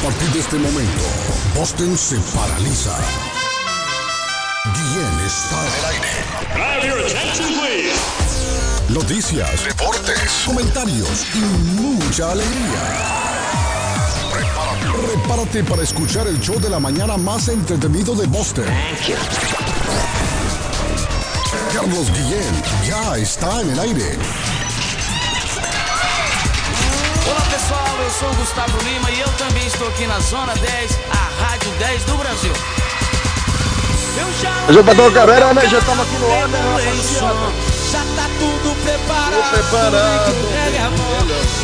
A partir de este momento, Boston se paraliza. Guillén está en el aire. Noticias, deportes, comentarios y mucha alegría. Prepárate, prepárate para escuchar el show de la mañana más entretenido de Boston. Carlos Guillén ya está en el aire. Eu sou o Gustavo Lima e eu também estou aqui na Zona 10, a Rádio 10 do Brasil. Eu já pra Dona Carreira, né? Já estamos aqui no ar, né? Já tá tudo preparado. Tudo preparado.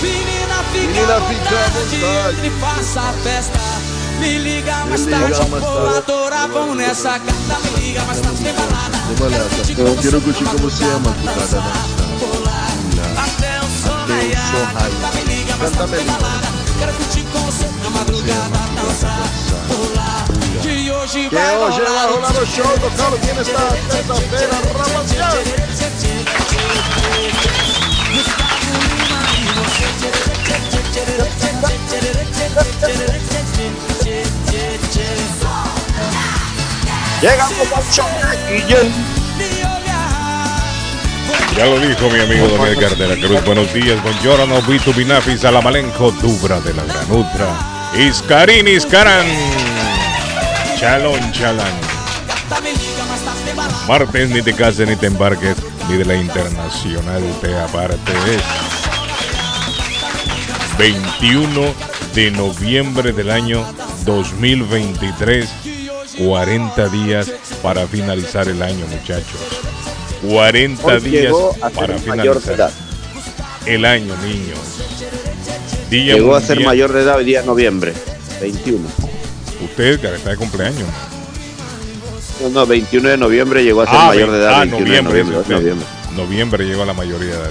Menina, fica Menina, fica à vontade, e faça a festa. Me liga mais Me liga tarde, mais vou adorar, vamos nessa carta. Me liga mais tarde, tem balada. Tem balada. Eu quero curtir com você, Pular até o raiar. Canta, me Quero curtir com você na madrugada, dançar, pular. Que hoje Que vai hoje vai rolar o show do Carlos Guilherme esta terça-feira, Guillén. Ya lo dijo mi amigo de la Cruz. Buenos días, buongiorno, Vito Binafis, Alamalenco, Dubra de la Granutra, Iscarín, Iscaran, Chalón, Chalán. Martes, ni te cases ni te embarques, ni de la internacional te apartes. 21 de noviembre del año 2023. 40 días para finalizar el año, muchachos. 40 Hoy días para mayor finalizar edad. el año, niños. Día Llegó a ser mundial- mayor de edad hoy día noviembre. 21. Usted, que está de cumpleaños. No, no, 21 de noviembre llegó a ser Ah, mayor de edad. ah, 21 de noviembre, noviembre. noviembre. Noviembre llegó a la mayoría de edad.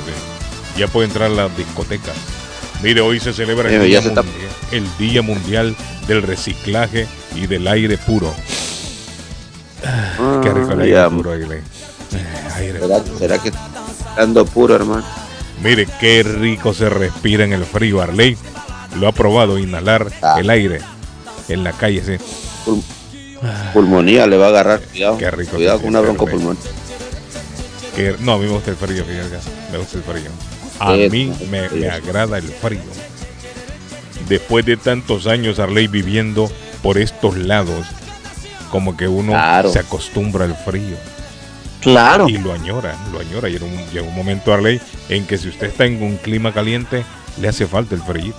Ya puede entrar a las discotecas. Mire, hoy se celebra el día, se mundial, el día Mundial del Reciclaje y del Aire Puro. Qué rico el Ah, aire ya. puro, Aguilé. Eh, ¿Será, que ando puro, hermano? Mire, qué rico se respira en el frío. Arley lo ha probado, inhalar Ah. el aire en la calle. Sí. Pul- pulmonía le va a agarrar. Cuidado. Qué rico Cuidado con una broncopulmonía. Que- no, a mí me gusta el frío, fíjate. Me gusta el frío. A mí me, agrada el frío. Después de tantos años, Arley, viviendo por estos lados, como que uno Claro. se acostumbra al frío. Claro. Y lo añora, lo añora. Y un, llega un momento, Arley, en que si usted está en un clima caliente, le hace falta el frío.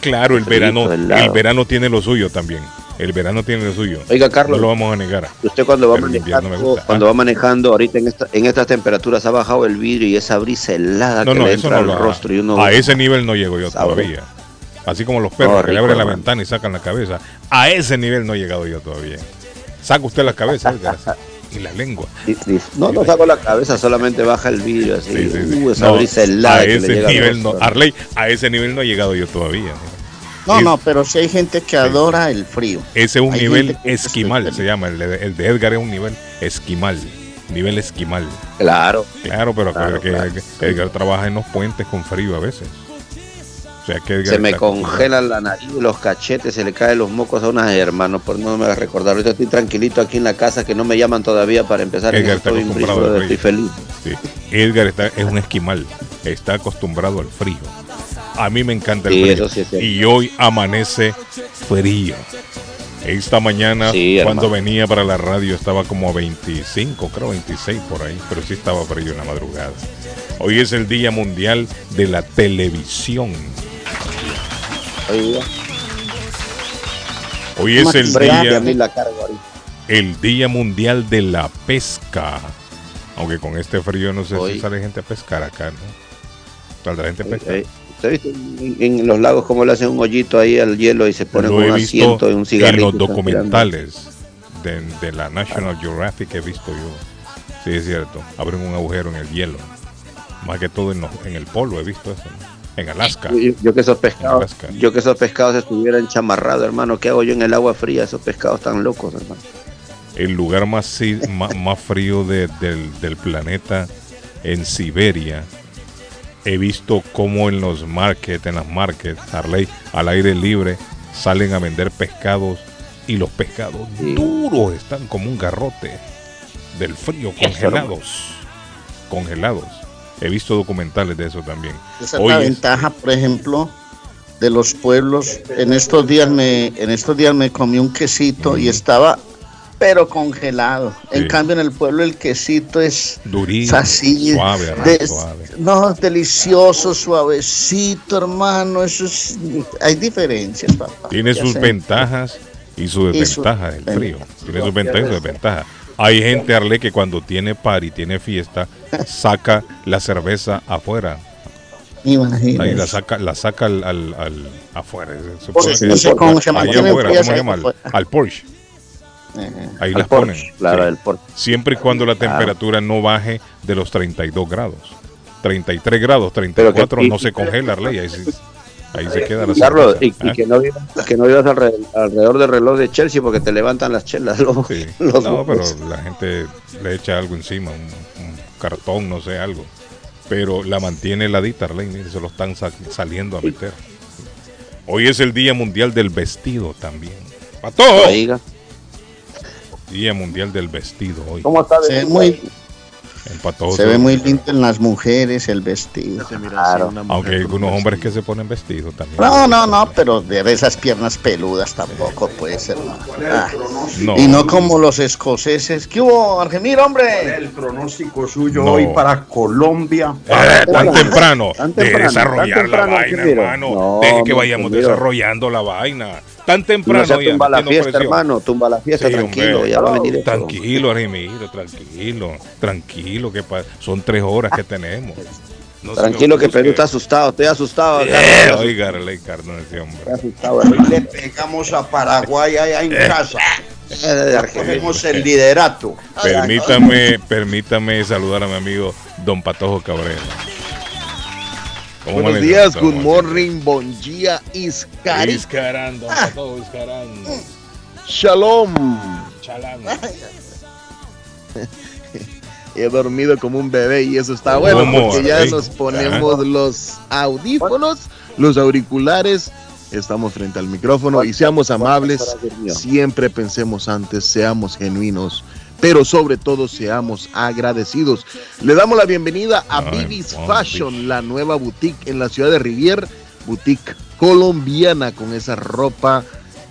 Claro, el verano, el verano tiene lo suyo también. El verano tiene lo suyo. Oiga, No Carlos, lo vamos a negar. usted cuando va manejando, gusta. cuando Ah. va manejando ahorita en, esta, en estas temperaturas ha bajado el vidrio y esa brisa helada No, que no, le eso entra no al lo rostro y uno A ese nivel no llego yo todavía. Así como los perros No, que le abren la ventana y sacan la cabeza. A ese nivel no he llegado yo todavía. Saca usted la cabeza y la lengua. No, no saco la cabeza, solamente baja el vidrio así. Sí, sí, sí. Uh, esa No, brisa helada a que le ese nivel no. Arley, a ese nivel no he llegado yo todavía. No, Es- no, pero sí hay gente que adora el frío. Ese es un Hay nivel es esquimal, se llama. El de, el de Edgar es un nivel esquimal. Nivel esquimal. Claro. Claro, pero Claro, que, claro. que Edgar trabaja en los puentes con frío a veces. O sea que Edgar Se me congelan la nariz, los cachetes, se le caen los mocos a unas hermanos, por no me hagas recordar. Ahorita estoy tranquilito aquí en la casa que no me llaman todavía para empezar. Edgar está estoy, acostumbrado al estoy frío. feliz. Sí. Edgar está, es un esquimal, está acostumbrado al frío. A mí me encanta el Sí, frío. sí y hoy amanece frío. Esta mañana, Sí, cuando venía para la radio, estaba como a 25, creo 26 por ahí, pero sí estaba frío en la madrugada. Hoy es el Día Mundial de la Televisión. Oiga, Hoy es el día, el día Mundial de la Pesca. Aunque con este frío no sé Hoy. si sale gente a pescar acá, ¿no? Saldrá gente a pescar. Eh, ¿Usted ha visto en, en los lagos cómo le hacen un hoyito ahí al hielo y se ponen Lo un asiento y un en cigarrillo? los y están documentales de, de la National Geographic que he visto yo. Sí, es cierto. Abren un agujero en el hielo. Más que todo en, los- en el polo he visto eso. ¿no? En Alaska. Yo, yo que esos pescados, yo que esos pescados estuvieran chamarrados, hermano, ¿qué hago yo en el agua fría? Esos pescados tan locos, hermano. El lugar más, si- más, más frío de- del, del planeta, en Siberia. He visto cómo en los markets, en las markets, Harley, al aire libre, salen a vender pescados y los pescados Sí. duros están como un garrote del frío, congelados. Congelados. He visto documentales de eso también. Esa es Hoy la es- ventaja, por ejemplo, de los pueblos. En estos días me, en estos días me comí un quesito y estaba pero congelado. En cambio en el pueblo el quesito es así, suave, de- suave. no, delicioso, suavecito, hermano. Eso es, hay diferencias, papá. Tiene sus sé. ventajas y sus desventajas el frío. Tiene sus ventajas y sus desventajas. Hay gente, Arle, que cuando tiene party, tiene fiesta, saca la cerveza afuera. Imagínese. Ahí la saca, la saca al, al, al- afuera. Se no sé cómo se ahí mantiene afuera, ¿cómo se ahí llama? Al, Porsche. Ajá. Ahí Al las Porsche, ponen. Claro, Sí. el Porsche. Siempre y cuando la Claro. temperatura no baje de los 32 grados. 33 grados, 34 aquí- no se congela, Arley. Ahí, sí- ahí se queda la Carlos, y, y ¿Ah? que no vivas, que no vivas alrededor, alrededor del reloj de Chelsea porque te levantan las chelas. Los, Sí. los No, pero la gente le echa algo encima, un, un cartón, no sé, algo. Pero la mantiene heladita, Arley, mire, se lo están sa- saliendo a meter. Hoy es el Día Mundial del Vestido también. ¡Pato! Oiga, Día Mundial del Vestido hoy. ¿Cómo está? Ve muy, Se ve muy lindo en las mujeres el vestido. Claro. mujer Aunque hay algunos un hombres que vestido. se ponen vestido también. No, no, no, pero de esas piernas peludas tampoco puede ser. no. Ah, No. Y no como los escoceses. ¿Qué hubo, Argemiro, hombre? El pronóstico suyo No. hoy para Colombia. Eh, tan temprano. Tan temprano, desarrollar tan la temprano, vaina, ingeniero. hermano. No, Deje que vayamos desarrollando la vaina. Tan no temprano. ya, tumba la metiendo fiesta, hermano. Tumba la fiesta, Sí, tranquilo. hombre. Ya va a venir eso. Tranquilo, Argemiro, tranquilo. Tranquilo, que son tres horas que tenemos. No Tranquilo que. Perú está asustado. Estoy asustado. Eh, Carlos, Oiga, Arley Cardona, ese hombre. Estoy asustado. hermano. Le pegamos a Paraguay allá en casa. Eh, de Argentina. Tenemos el liderato. Permítame, permítame saludar a mi amigo Don Patojo Cabrera. ¿Cómo Buenos días, good morning, bon día, iscari, Iscarán, Don Patojo Iscarán. shalom. Chalán. He dormido como un bebé y eso está bueno ¿Cómo? porque ya Ay, nos ponemos los audífonos, los auriculares, estamos frente al micrófono y seamos amables, siempre pensemos antes, seamos genuinos, pero sobre todo seamos agradecidos. Le damos la bienvenida a Bibis Fashion, la nueva boutique en la ciudad de Rivier, boutique colombiana con esa ropa,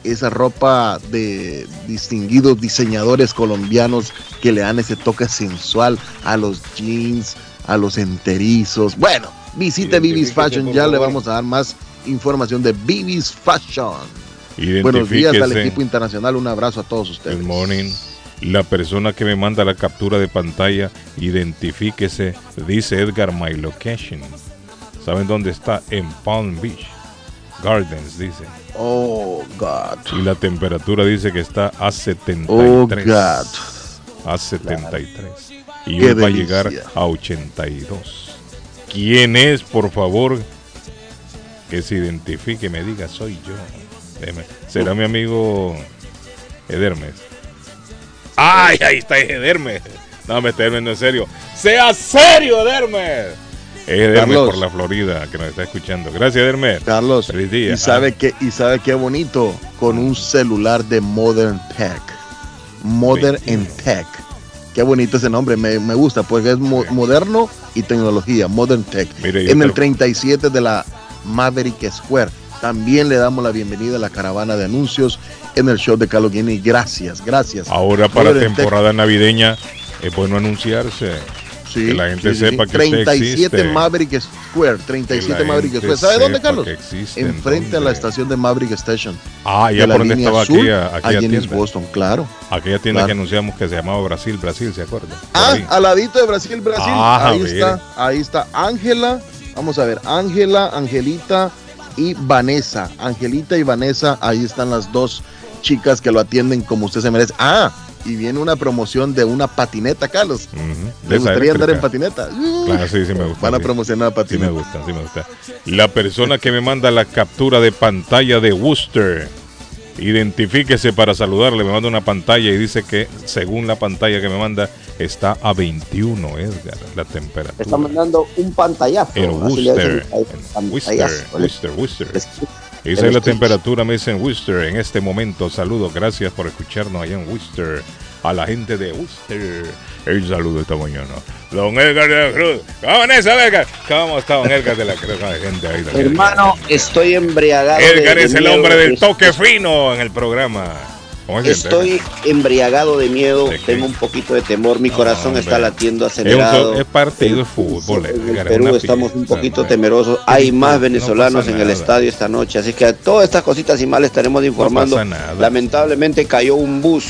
esa ropa de distinguidos diseñadores colombianos que le dan ese toque sensual a los jeans, a los enterizos. Bueno, visite Bibis Fashion, ya le vamos a dar más información de Bibis Fashion. Buenos días al equipo internacional, un abrazo a todos ustedes. Good morning. La persona que me manda la captura de pantalla, identifíquese, dice Edgar My Location. ¿Saben dónde está? En Palm Beach Gardens, dice. Oh, God. Y la temperatura dice que está a 73. Oh, God. A 73. Y Qué hoy va a llegar a 82. ¿Quién es, por favor? Que se identifique, me diga, soy yo. ¿Será mi amigo Edermes? ¡Ay, ahí está Edermes! No, me Edermes, no en serio. ¡Sea serio, Edermes! Es Edermes por la Florida que nos está escuchando. Gracias, Edermes. Carlos, Feliz día. y sabe que y sabe qué bonito con un celular de Modern Tech. Modern 21. and Tech. Qué bonito ese nombre, me, me gusta porque es mo- moderno y tecnología, Modern Tech. Mire, en el te- 37 de la Maverick Square. También le damos la bienvenida a la caravana de anuncios en el show de Carlos Guinea. Gracias, gracias. Ahora para Tech. temporada navideña es bueno anunciarse. Sí, que la gente sí, sepa sí. que usted 37 existe. Maverick Square, Que 37 la Maverick Square. ¿Sabe dónde, Carlos? existe, Enfrente a la estación de Maverick Station. Ah, ya por donde estaba azul, aquella, aquella allí en tienda. Boston, claro. Aquella tienda Claro. que anunciamos que se llamaba Brasil, Brasil, ¿se acuerda? Ah, al ladito de Brasil, Brasil. Ah, ahí está, ahí está Ángela. Vamos a ver, Ángela, Angelita y Vanessa. Angelita y Vanessa, ahí están las dos chicas que lo atienden como usted se merece. Ah, y viene una promoción de una patineta, Carlos. De ¿Le gustaría andar en patineta? Uh, Claro, sí, sí me gusta. Van a sí. promocionar la Sí me patineta. gusta, sí me gusta. La persona que me manda la captura de pantalla de Worcester, identifíquese para saludarle, me manda una pantalla y dice que según la pantalla que me manda está a 21, Edgar, la Está temperatura. mandando un pantallazo. En Worcester, en Worcester. Worcester, Worcester. Esa es la temperatura, me dicen Worcester en este momento. Saludos, gracias por escucharnos allá en Worcester. A la gente de Worcester. El saludo esta mañana. Don Edgar de la Cruz. ¿Cómo es Edgar? ¿Cómo está Don Edgar de la Cruz? Hay gente ahí. la. Hermano, estoy embriagado. Edgar de es el hombre del toque fino en el programa. ¿Cómo se siente, Estoy embriagado de miedo, tengo un poquito de temor, mi corazón está latiendo acelerado. es partido de fútbol. En el es Perú estamos un poquito temerosos. Hay más venezolanos en el estadio esta noche, así que a todas estas cositas y mal estaremos informando. Lamentablemente cayó un bus,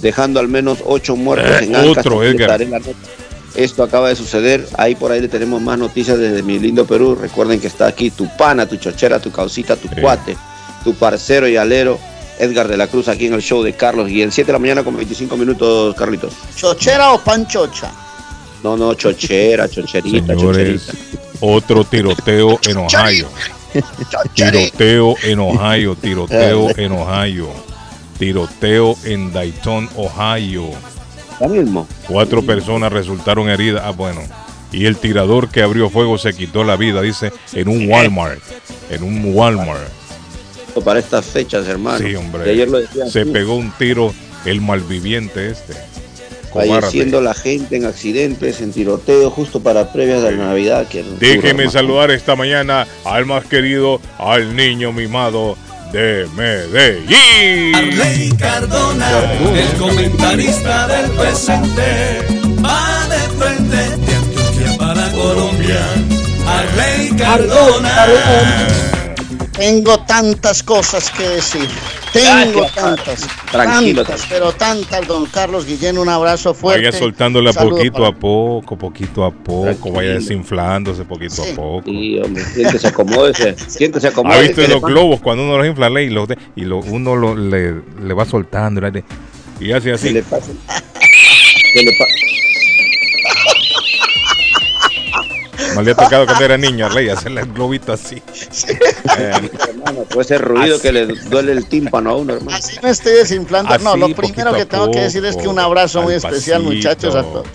dejando al menos ocho muertos Eh, en Ancash. otro, Edgar. Esto acaba de suceder. Ahí por ahí le tenemos más noticias desde mi lindo Perú. Recuerden que está aquí tu pana, tu chochera, tu causita, tu Sí. cuate, tu parcero y alero. Edgar de la Cruz aquí en el show de Carlos y en 7 de la mañana con 25 minutos, Carlitos. ¿Chochera o panchocha? No, no, chochera, chocherita, Señores, chocherita. otro tiroteo en Ohio. Tiroteo en Ohio, tiroteo en Ohio. Tiroteo en Dayton, Ohio. Ya mismo. Cuatro personas resultaron heridas. Ah, bueno. Y el tirador que abrió fuego se quitó la vida, dice, en un Walmart. En un Walmart. Para estas fechas, hermano. Sí, Y hombre. ayer lo decía Se aquí, pegó un tiro el malviviente este. falleciendo la gente en accidentes, en tiroteo, justo para previas de la Navidad. Que Déjeme hermano. saludar esta mañana al más querido, al niño mimado de Medellín. Arley Cardona, el comentarista del presente, va de frente de Antioquia para Colombia. Arley Cardona. Tengo tantas cosas que decir. Tengo Gracias, tantas. Tranquilo, Tantas, pero tantas, don Carlos Guillén. Un abrazo fuerte. Vaya soltándola poquito para- a poco, poquito a poco, Tranquilo. vaya desinflándose poquito Sí. a poco. Sí, hombre, siéntese, acomódese. Siéntese, ¿Ha acomódese. visto que le los globos cuando uno los infla y, los de- y lo- uno lo- le, le va soltando y hace que así? le pasa? Que le pa- Me le ha tocado cuando era niño, Rey, hacerle el globito así. Eh, hermano, puede ser ruido que le duele el tímpano a uno, hermano. Así me estoy desinflando. no, lo primero que tengo que decir es que un abrazo muy al especial, pasito. muchachos, a todos.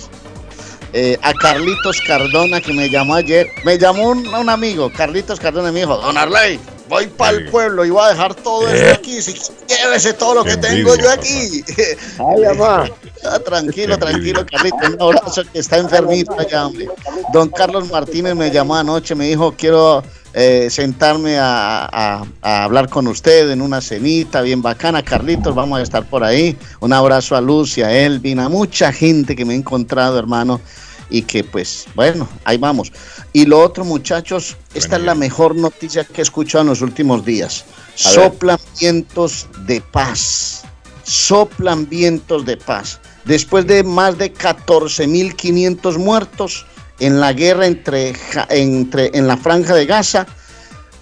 Eh, a Carlitos Cardona, que me llamó ayer. Me llamó un, un amigo, Carlitos Cardona, y me dijo: Don Arley, voy para el pueblo y voy a dejar todo Eh. esto aquí. Si llévese todo lo Qué que tengo yo aquí. Ay, mamá. Ah, tranquilo, tranquilo. Carlitos. Un abrazo que está enfermito allá, hombre. Don Carlos Martínez me llamó anoche, me dijo, quiero eh, sentarme a, a- a hablar con usted en una cenita bien bacana. Carlitos, vamos a estar por ahí. Un abrazo a Lucia, a Elvin, a mucha gente que me he encontrado, hermano. Y que pues, bueno, ahí vamos. Y lo otro, muchachos, esta es la mejor noticia que he escuchado en los últimos días. A ver. Soplan vientos de paz. Soplan vientos de paz. Después de más de 14.500 muertos en la guerra entre, entre, en la franja de Gaza,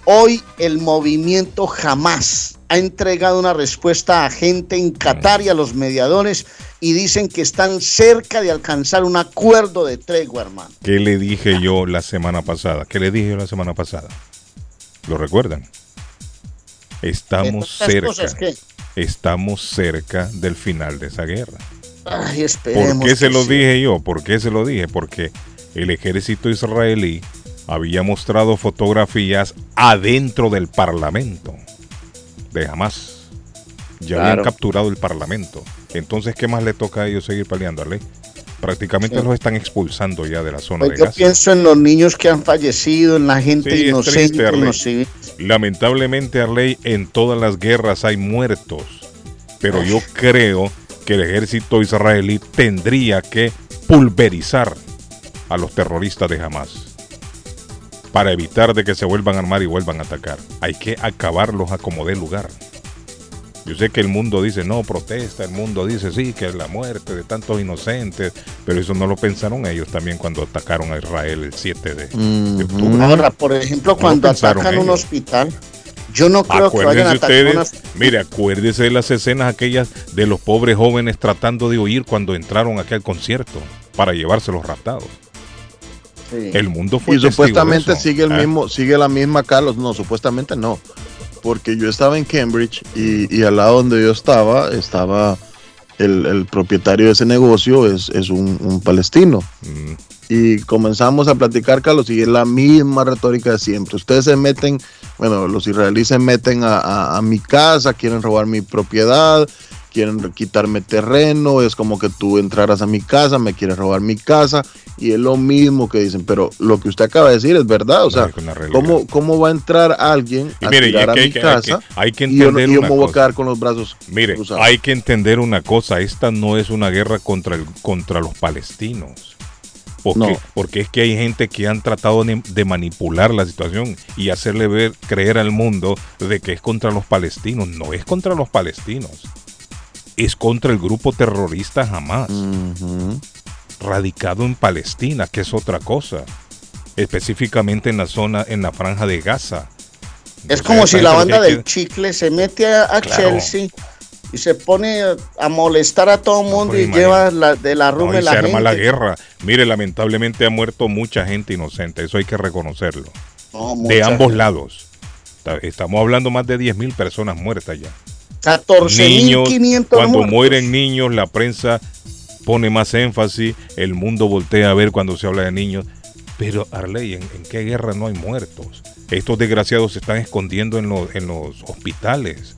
hoy el movimiento Hamas ha entregado una respuesta a gente en Qatar y a los mediadores y dicen que están cerca de alcanzar un acuerdo de tregua, hermano. ¿Qué le dije yo la semana pasada? ¿Qué le dije yo la semana pasada? ¿Lo recuerdan? Estamos cerca. que- Estamos cerca del final de esa guerra. Ay, ¿Por qué se lo sí. dije yo? ¿Por qué se lo dije? Porque el ejército israelí había mostrado fotografías adentro del parlamento de Hamas. Ya habían capturado el parlamento. Entonces, ¿qué más le toca a ellos seguir peleándole? Prácticamente Sí. los están expulsando ya de la zona Pues de yo Gaza. pienso en los niños que han fallecido, en la gente Sí, inocente, triste, Arley. Lamentablemente, Arley, en todas las guerras hay muertos. Pero yo creo que el ejército israelí tendría que pulverizar a los terroristas de Hamas para evitar de que se vuelvan a armar y vuelvan a atacar. Hay que acabarlos a como dé lugar. Yo sé que el mundo dice, no, protesta, el mundo dice, sí, que es la muerte de tantos inocentes, pero eso no lo pensaron ellos también cuando atacaron a Israel el 7 de, de octubre. Ahora, por ejemplo, No cuando atacan un hospital, yo no creo que vayan a Acuérdense atacar ustedes, mire, acuérdese de las escenas aquellas de los pobres jóvenes tratando de huir cuando entraron aquí al concierto para llevárselos raptados. Sí. El mundo fue Y supuestamente de eso. sigue el Ah, mismo, sigue la misma Carlos. No, supuestamente no. Porque yo estaba en Cambridge y, y al lado donde yo estaba, estaba el, el propietario de ese negocio, es, es un, un palestino. mm, Y comenzamos a platicar, Carlos, y es la misma retórica de siempre. Ustedes se meten bueno, los israelíes se meten a, a- a mi casa, quieren robar mi propiedad, quieren quitarme terreno, es como que tú entraras a mi casa, me quieres robar mi casa, y es lo mismo que dicen, pero lo que usted acaba de decir es verdad, o sea. ¿cómo, ¿cómo va a entrar alguien Y a mire, tirar a que mi que- hay casa que- hay que y yo, yo una me voy a quedar con los brazos Mire, cruzados? hay que entender una cosa, esta no es una guerra contra, el, contra los palestinos. Porque, No. porque es que hay gente que han tratado de manipular la situación y hacerle ver, creer al mundo de que es contra los palestinos. No es contra los palestinos. Es contra el grupo terrorista Hamas, radicado en Palestina, que es otra cosa. Específicamente en la zona, en la franja de Gaza. Es como si la banda del chicle se mete a, a Claro. Chelsea y se pone a molestar a todo el mundo y lleva la, de la No, rumba y la se arma la guerra. Mire, lamentablemente ha muerto mucha gente inocente, eso hay que reconocerlo. No, de ambos gente. lados. Estamos hablando más de 10.000 personas muertas ya. 14.500 cuando muertos. mueren niños, la prensa pone más énfasis, el mundo voltea a ver cuando se habla de niños. Pero Arley, ¿en, en qué guerra no hay muertos? Estos desgraciados se están escondiendo en, los- en los hospitales.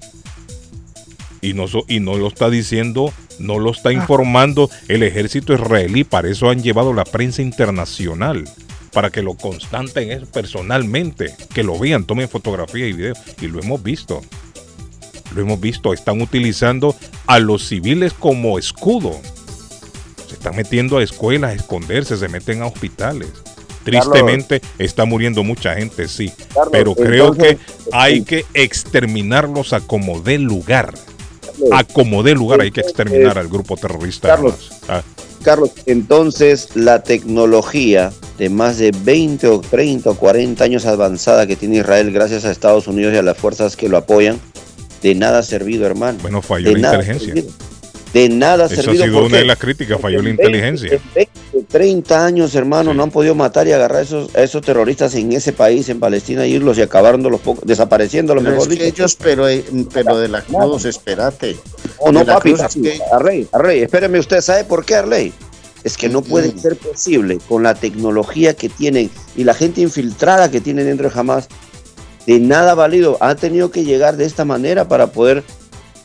Y no, y no lo está diciendo, no lo Ah. está informando el ejército israelí. Para eso han llevado la prensa internacional. Para que lo constaten eso personalmente. Que lo vean, tomen fotografía y video. Y lo hemos visto. Lo hemos visto. Están utilizando a los civiles como escudo. Se están metiendo a escuelas a esconderse. Se meten a hospitales. Tristemente está muriendo mucha gente, sí. Carlos, pero creo entonces, que hay que exterminarlos a como dé lugar. A como dé lugar hay que exterminar al grupo terrorista. Carlos. Ah, Carlos, entonces la tecnología de más de 20 o 30 o 40 años avanzada que tiene Israel gracias a Estados Unidos y a las fuerzas que lo apoyan, de nada ha servido, hermano. bueno, falló de la nada ha inteligencia. servido. De nada ha Eso ha servido. sido ¿por una de las críticas, falló la En 20, inteligencia. en 20, 30 años, hermano, Sí. no han podido matar y agarrar a esos, a esos terroristas en ese país, en Palestina, y irlos y acabaron los pocos, desapareciendo, lo Pero mejor es que ellos, pero, eh, pero de la cruz, espérate. No, no, de papi, cruz es papi, que- Arley, Arley, espéreme usted, ¿sabe por qué, Arley? Es que no puede Mm. ser posible con la tecnología que tienen y la gente infiltrada que tienen dentro de Hamas, de nada válido. Ha tenido que llegar de esta manera para poder,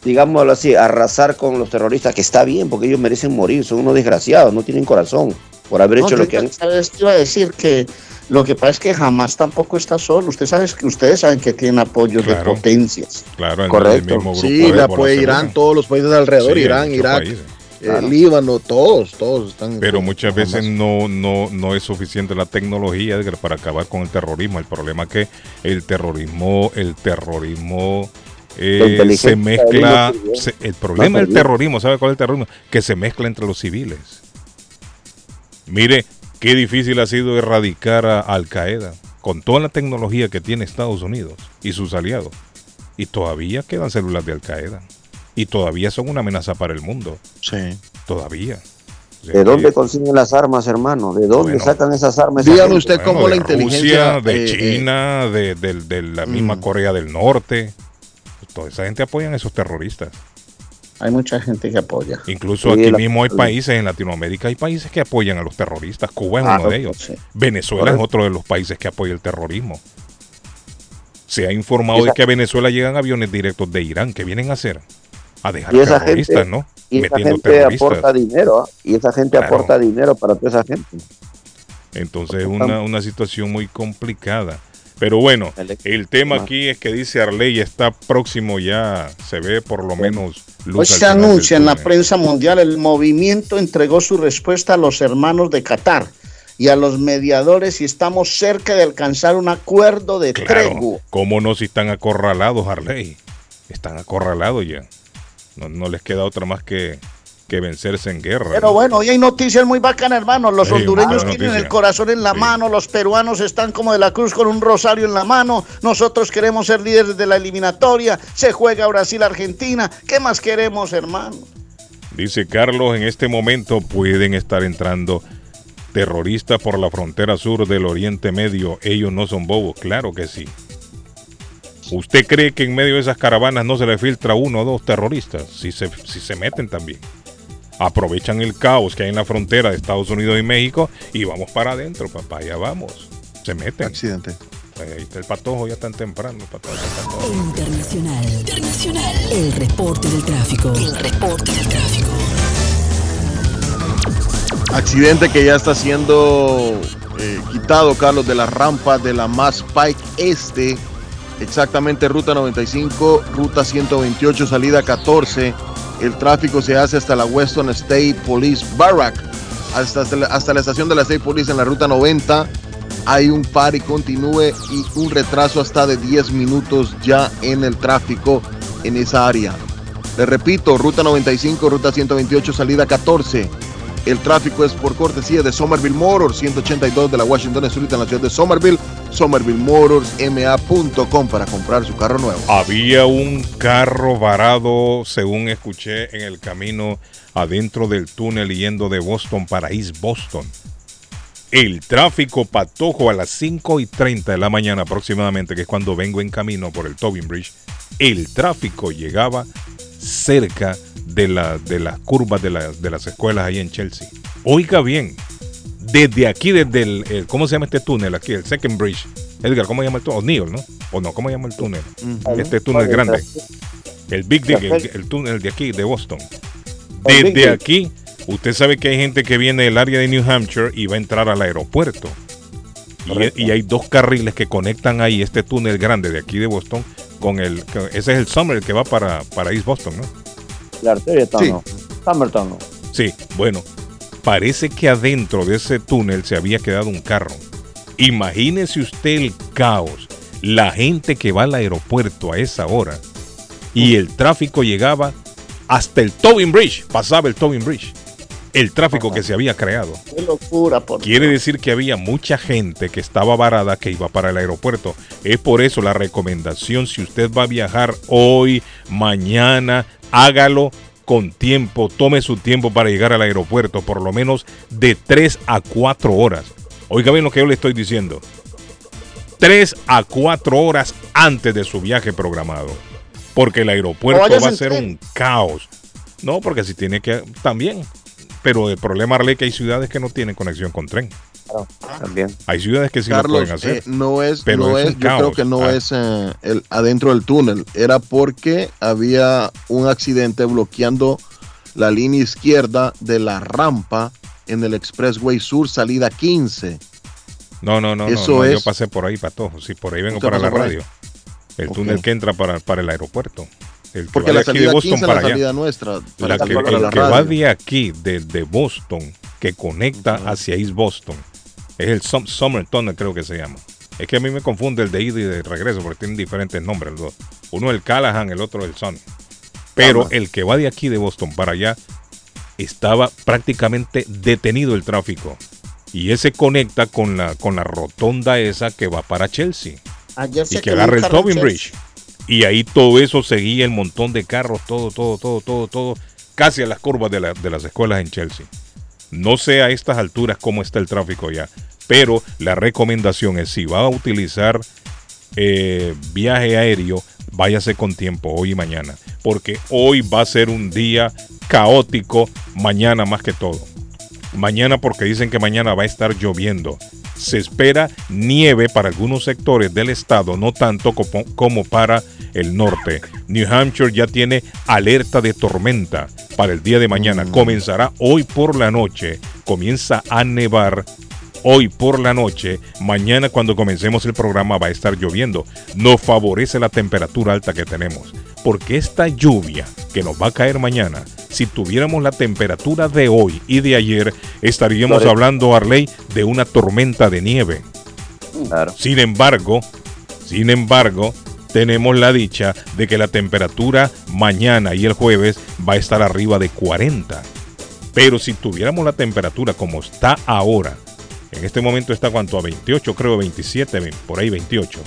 digámoslo así, arrasar con los terroristas, que está bien, porque ellos merecen morir, son unos desgraciados, no tienen corazón por haber No, hecho lo que han ¿sabes qué iba a decir que lo que pasa es que jamás tampoco está solo. Usted sabe que ustedes saben que tienen apoyo de potencias. Claro, en Correcto. el mismo grupo Sí, de se Irán, todos los países alrededor, Sí, Irán, Irak, países. Eh, Claro. Líbano, todos, todos están. Pero con- muchas con veces no, no, no es suficiente la tecnología para acabar con el terrorismo. El problema es que el terrorismo, el terrorismo eh, se mezcla. se- el problema del terrorismo, ¿sabe cuál es el terrorismo? Que se mezcla entre los civiles. Mire, qué difícil ha sido erradicar a Al Qaeda con toda la tecnología que tiene Estados Unidos y sus aliados. Y todavía quedan células de Al Qaeda. Y todavía son una amenaza para el mundo. Sí. Todavía. ¿De dónde consiguen las armas, hermano? ¿De dónde Bueno. sacan esas armas? Dígame usted cómo la de inteligencia, Rusia, de eh, China, de, de- de la misma Mm. Corea del Norte. Toda esa gente apoyan a esos terroristas. Hay mucha gente que apoya. Incluso Sí, aquí la- mismo hay países en Latinoamérica, hay países que apoyan a los terroristas. Cuba es Ah, uno de ellos. sí. Venezuela es otro de los países que apoya el terrorismo. Se ha informado Esa- de que a Venezuela llegan aviones directos de Irán. ¿Qué vienen a hacer? A dejar Y esa terroristas, gente- ¿no? Y esa gente aporta dinero, y esa gente Claro. aporta dinero para toda esa gente. Entonces es una, una situación muy complicada. Pero bueno, el tema aquí es que dice Arley está próximo ya, se ve por lo menos luz Hoy se anuncia en la prensa mundial, el movimiento entregó su respuesta a los hermanos de Qatar y a los mediadores y estamos cerca de alcanzar un acuerdo de Claro, tregua. ¿cómo no si están acorralados, Arley? Están acorralados ya. No, no les queda otra más que, que vencerse en guerra. Pero ¿no? bueno, hoy hay noticias muy bacanas, hermano. Los Sí, hondureños tienen noticia. el corazón en la Sí. mano, los peruanos están como de la cruz con un rosario en la mano. Nosotros queremos ser líderes de la eliminatoria. Se juega Brasil-Argentina. ¿Qué más queremos, hermano? Dice Carlos, en este momento pueden estar entrando terroristas por la frontera sur del Oriente Medio. Ellos no son bobos, claro que sí. ¿Usted cree que en medio de esas caravanas no se le filtra uno o dos terroristas? Si se, si se meten también. Aprovechan el caos que hay en la frontera de Estados Unidos y México y vamos para adentro, papá, ya vamos. Se meten. Accidente. Ahí está el patojo ya tan temprano. patojo. Internacional. Internacional. El reporte del tráfico. El reporte del tráfico. Accidente que ya está siendo eh, quitado, Carlos, de la rampa de la Mass Pike Este. Exactamente ruta 95, ruta 128, salida 14. El tráfico se hace hasta la Weston State Police Barrack, hasta, la- estación de la State Police en la ruta 90. Hay un par y continúe y un retraso hasta de 10 minutos ya en el tráfico en esa área. Le repito, ruta 95, ruta 128, salida 14. El tráfico es por cortesía de Somerville Motors, 182 de la Washington Street en la ciudad de Somerville. SomervilleMotorsMA.com para comprar su carro nuevo. Había un carro varado, según escuché, en el camino adentro del túnel yendo de Boston para East Boston. El tráfico patojo a las 5 y 30 de la mañana aproximadamente, que es cuando vengo en camino por el Tobin Bridge, el tráfico llegaba cerca de, la, de las curvas de, de las escuelas ahí en Chelsea. Oiga bien, desde aquí, desde el, el- ¿cómo se llama este túnel aquí? El Second Bridge. Edgar, ¿cómo se llama el túnel? O'Neill, ¿no? O no, ¿cómo se llama el túnel? Este túnel grande. El Big Dig, el, el túnel de aquí, de Boston. Desde aquí, usted sabe que hay gente que viene del área de New Hampshire y va a entrar al aeropuerto. Y, y hay dos carriles que conectan ahí este túnel grande de aquí de Boston con el... con- ese es el Summer, el que va para, para East Boston, ¿no? La arteria Sí. no. Summerton no. Sí, bueno, parece que adentro de ese túnel se había quedado un carro. Imagínese usted el caos, la gente que va al aeropuerto a esa hora y el tráfico llegaba hasta el Tobin Bridge, pasaba el Tobin Bridge, el tráfico que se había creado. Qué locura, por Quiere decir que había mucha gente que estaba varada que iba para el aeropuerto. Es por eso la recomendación, si usted va a viajar hoy, mañana, hágalo con tiempo, tome su tiempo para llegar al aeropuerto, por lo menos de 3 a 4 horas. Oiga bien lo que yo le estoy diciendo. 3 a 4 horas antes de su viaje programado. Porque el aeropuerto va a ser un caos. No, porque si tiene que... También. Pero el problema, Arley, que hay ciudades que no tienen conexión con tren. Claro, también. Hay ciudades que sí lo Carlos, pueden hacer. eh, no es, pero no es yo creo que no Ah. es eh, el, adentro del túnel, era porque había un accidente bloqueando la línea izquierda de la rampa en el Expressway Sur, salida 15. no, no, no, eso no, Yo es- pasé por ahí, Patojo. Sí, por ahí vengo ¿Usted para la radio. El túnel que entra para, para el aeropuerto. El que Porque va la de aquí de salida Boston 15 es para la allá. salida nuestra. para La acá, que- para el la que va de aquí, de, de Boston, que conecta hacia East Boston, es el Sum- Summer Tunnel, creo que se llama. Es que a mí me confunde el de ida y de regreso, porque tienen diferentes nombres los dos. Uno es el Callahan, el otro es el Sun. Pero Ajá. el que va de aquí de Boston para allá estaba prácticamente detenido el tráfico. Y ese conecta con la, con la rotonda esa que va para Chelsea Ayer y que agarra el Tobin. Bridge. Y ahí todo eso seguía el montón de carros, todo, todo, todo, todo, todo, casi a las curvas de, la- de las escuelas en Chelsea. No sé a estas alturas cómo está el tráfico ya, pero la recomendación es si va a utilizar eh, viaje aéreo, váyase con tiempo hoy y mañana, porque hoy va a ser un día caótico, mañana más que todo. Mañana porque dicen que mañana va a estar lloviendo. Se espera nieve para algunos sectores del estado, no tanto como, para el norte. New Hampshire ya tiene alerta de tormenta para el día de mañana. Comenzará hoy por la noche. Comienza a nevar hoy por la noche. Mañana cuando comencemos el programa va a estar lloviendo. Nos favorece la temperatura alta que tenemos. Porque esta lluvia que nos va a caer mañana, si tuviéramos la temperatura de hoy y de ayer, estaríamos hablando, Arley, de una tormenta de nieve. Claro. Sin embargo, sin embargo, tenemos la dicha de que la temperatura mañana y el jueves va a estar arriba de 40. Pero si tuviéramos la temperatura como está ahora, en este momento está cuanto a 28, creo 27, ve- por ahí 28.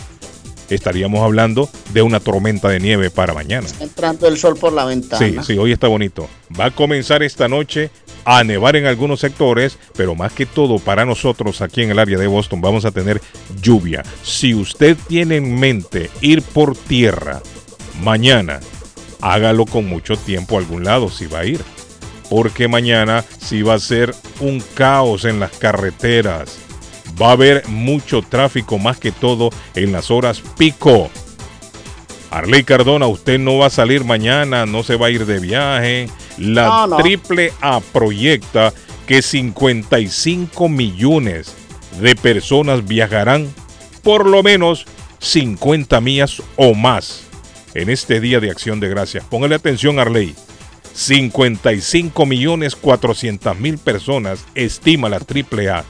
Estaríamos hablando de una tormenta de nieve para mañana. Entrando el sol por la ventana. Sí, sí, hoy está bonito. Va a comenzar esta noche a nevar en algunos sectores, pero más que todo para nosotros aquí en el área de Boston vamos a tener lluvia. Si usted tiene en mente ir por tierra mañana, hágalo con mucho tiempo a algún lado si va a ir. Porque mañana sí va a ser un caos en las carreteras. Va a haber mucho tráfico, más que todo en las horas pico. Arley Cardona, usted no va a salir mañana, no se va a ir de viaje. La No, no. triple A proyecta que 55 millones de personas viajarán por lo menos 50 millas o más en este día de acción de gracias. Póngale atención, Arley. 55 millones 400 mil personas estima la AAA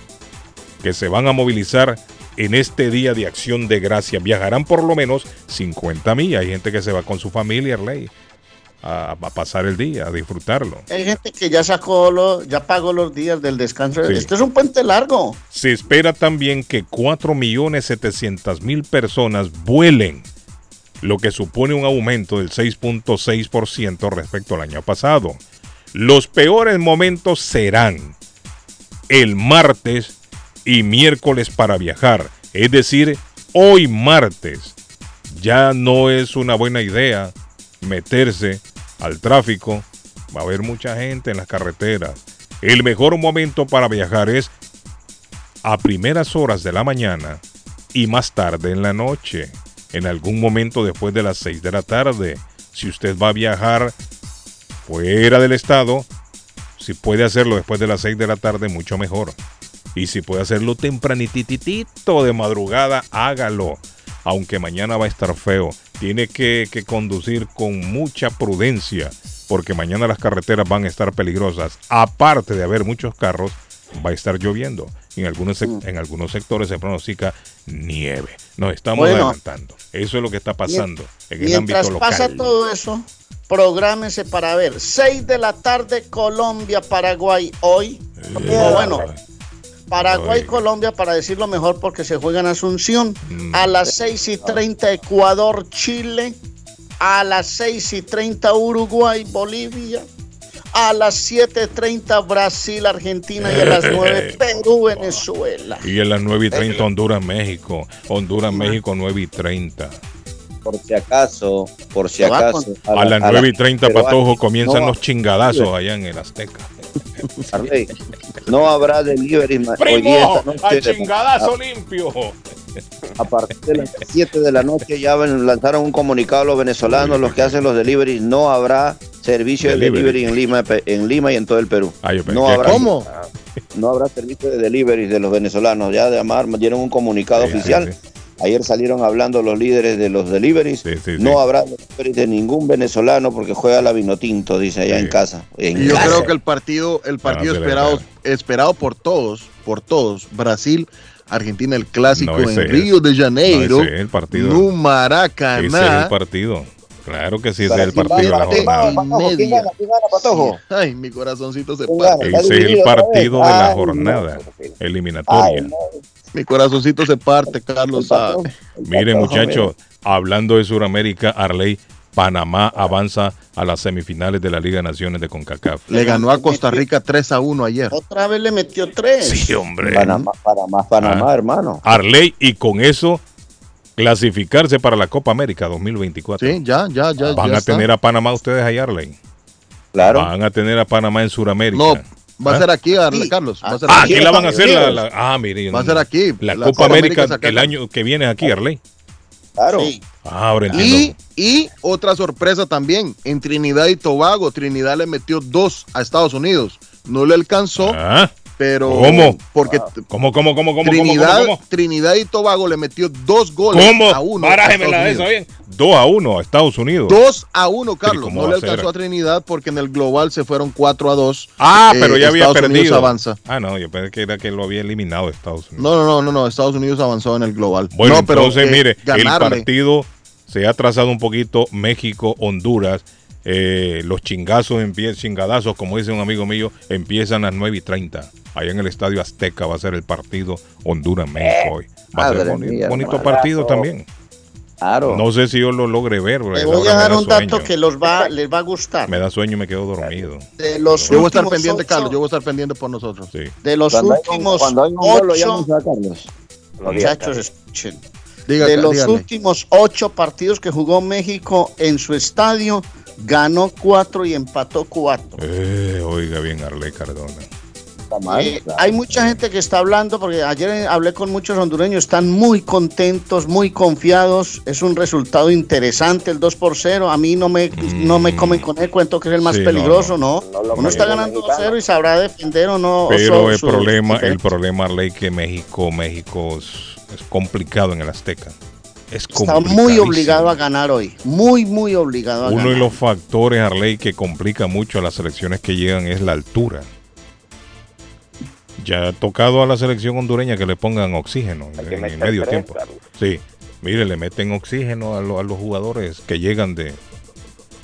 que se van a movilizar en este día de acción de gracias. Viajarán por lo menos 50 millas. Hay gente que se va con su familia, Arley, a, a pasar el día, a disfrutarlo. Hay gente que ya sacó, lo, ya pagó los días del descanso. Sí. Este es un puente largo. Se espera también que 4.700.000 personas vuelen, lo que supone un aumento del 6.6% respecto al año pasado. Los peores momentos serán el martes y miércoles para viajar, es decir, hoy martes. Ya no es una buena idea meterse al tráfico. Va a haber mucha gente en las carreteras. El mejor momento para viajar es a primeras horas de la mañana y más tarde en la noche, en algún momento después de las 6 de la tarde. Si usted va a viajar fuera del estado, si puede hacerlo después de las 6 de la tarde, mucho mejor. Y si puede hacerlo tempranititito de madrugada, hágalo. Aunque mañana va a estar feo, tiene que, que conducir con mucha prudencia, porque mañana las carreteras van a estar peligrosas. Aparte de haber muchos carros, va a estar lloviendo. En algunos, sec- en algunos sectores se pronostica nieve. Nos estamos Bueno. adelantando. Eso es lo que está pasando en el Mientras ámbito pasa local. todo eso, prográmese para ver. 6 de la tarde, Colombia, Paraguay, hoy. O bueno, Paraguay, Hoy. Colombia, para decirlo mejor, porque se juega en Asunción. Mm. A las 6 y 30, Ecuador, Chile. A las 6 y 30, Uruguay, Bolivia. A las 7.30, Brasil, Argentina. Y a las 9, Perú, Venezuela. Y en las 9 y 30 Honduras, México. Honduras, México 9 y 30. Por si acaso, por si acaso. A las 9 y 30, pero Patojo, comienzan no, los chingadazos allá en el Azteca. Arley, no habrá delivery ma- hoy día esta noche. ¡Al chingadazo limpio! A partir de las 7 de la noche ya lanzaron un comunicado a los venezolanos, los que hacen los deliveries, no habrá servicio de Delivery. en Lima, en Lima y en todo el Perú. Ah, No habrá, ¿Cómo? no habrá servicio de delivery de los venezolanos. Ya de Amar dieron un comunicado Sí, sí, oficial. sí. Ayer salieron hablando los líderes de los deliveries. Sí, sí, sí. No habrá delivery de ningún venezolano porque juega la vinotinto, dice allá Sí. en casa. En Y yo casa. creo que el partido, el partido Ah, esperado, celebrar. esperado por todos, por todos, Brasil, Argentina, el clásico No, en es. Río de Janeiro, No, ese es el partido. no Ese es el Maracaná. partido. Claro que sí, ese es el partido de la jornada. Ay, mi corazoncito se. Está Ese es el partido de la jornada eliminatoria. Mi corazoncito se parte, Carlos sabe. Patojo, muchachos, hablando de Sudamérica, Arley, Panamá avanza a las semifinales de la Liga de Naciones de CONCACAF. Le ganó a Costa Rica 3 a 1 ayer. Otra vez le metió 3. Sí, hombre. Panamá, Panamá, Panamá, Ah. hermano. Arley, y con eso clasificarse para la Copa América 2024. Sí, ya, ya, ya. Van ya a está. tener a Panamá ustedes ahí, Arley. Claro. Van a tener a Panamá en Sudamérica. No, va ¿Ah? a ser aquí, Arle- Sí. Carlos. Va a ser Ah, aquí. aquí la van a hacer. La, la- ah, mire. Va a ser aquí. La, La Copa Copa América, el año que viene aquí, Arley. Claro. Sí. Ah, ahora Y, y otra sorpresa también, en Trinidad y Tobago, Trinidad le metió dos a Estados Unidos. No le alcanzó, Ah, pero... ¿Cómo? Porque ¿Cómo, cómo, cómo, cómo, Trinidad, cómo, cómo? Trinidad y Tobago le metió dos goles ¿Cómo? a uno. a Barájemela Estados esa Unidos. bien. 2 a 1 a Estados Unidos. Dos a uno, Carlos. ¿cómo No le alcanzó a Trinidad porque en el global se fueron 4 a 2. Ah, Eh, pero ya había Estados Unidos perdido. avanza. Ah, no, yo pensé que era que lo había eliminado Estados Unidos. No, no, no, no, no. Estados Unidos avanzó en el global. Bueno, no, pero, entonces, eh, mire, el partido se ha trazado un poquito México, Honduras. Eh, los chingazos, chingadazos, como dice un amigo mío, empiezan a las 9 y 30. Allá en el Estadio Azteca va a ser el partido Honduras-México hoy. Va a ser Madre boni- mía, bonito hermanazo. partido también. Claro. No sé si yo lo logre ver. a voy a dar un dato sueño. que los va, les va a gustar. Me da sueño y me quedo dormido. De los Yo voy a estar pendiente, ocho- Carlos. Yo voy a estar pendiente por nosotros. Sí. De los Cuando hay un- últimos cuando hay un ocho a Carlos. muchachos, escuchen. De los últimos ocho partidos que jugó México en su estadio, ganó cuatro y empató cuatro. Eh, oiga bien, Arley Cardona. Eh, hay mucha gente que está hablando, porque ayer eh, hablé con muchos hondureños, están muy contentos, muy confiados. Es un resultado interesante el 2 por 0. A mí no me, no me comen con el cuento que es el más Sí, peligroso, no. ¿no? Uno está ganando 2-0 y sabrá defender o no. Pero su- el su problema, el defensa. problema, Ley, que México, México es, es complicado en el Azteca. Es Está muy obligado a ganar hoy. Muy, muy obligado a Uno ganar. de los factores, Arley, que complica mucho a las selecciones que llegan es la altura. Ya ha tocado a la selección hondureña que le pongan oxígeno en, en meter medio tres, tiempo. Sí, mire, le meten oxígeno a, lo- a los jugadores que llegan de,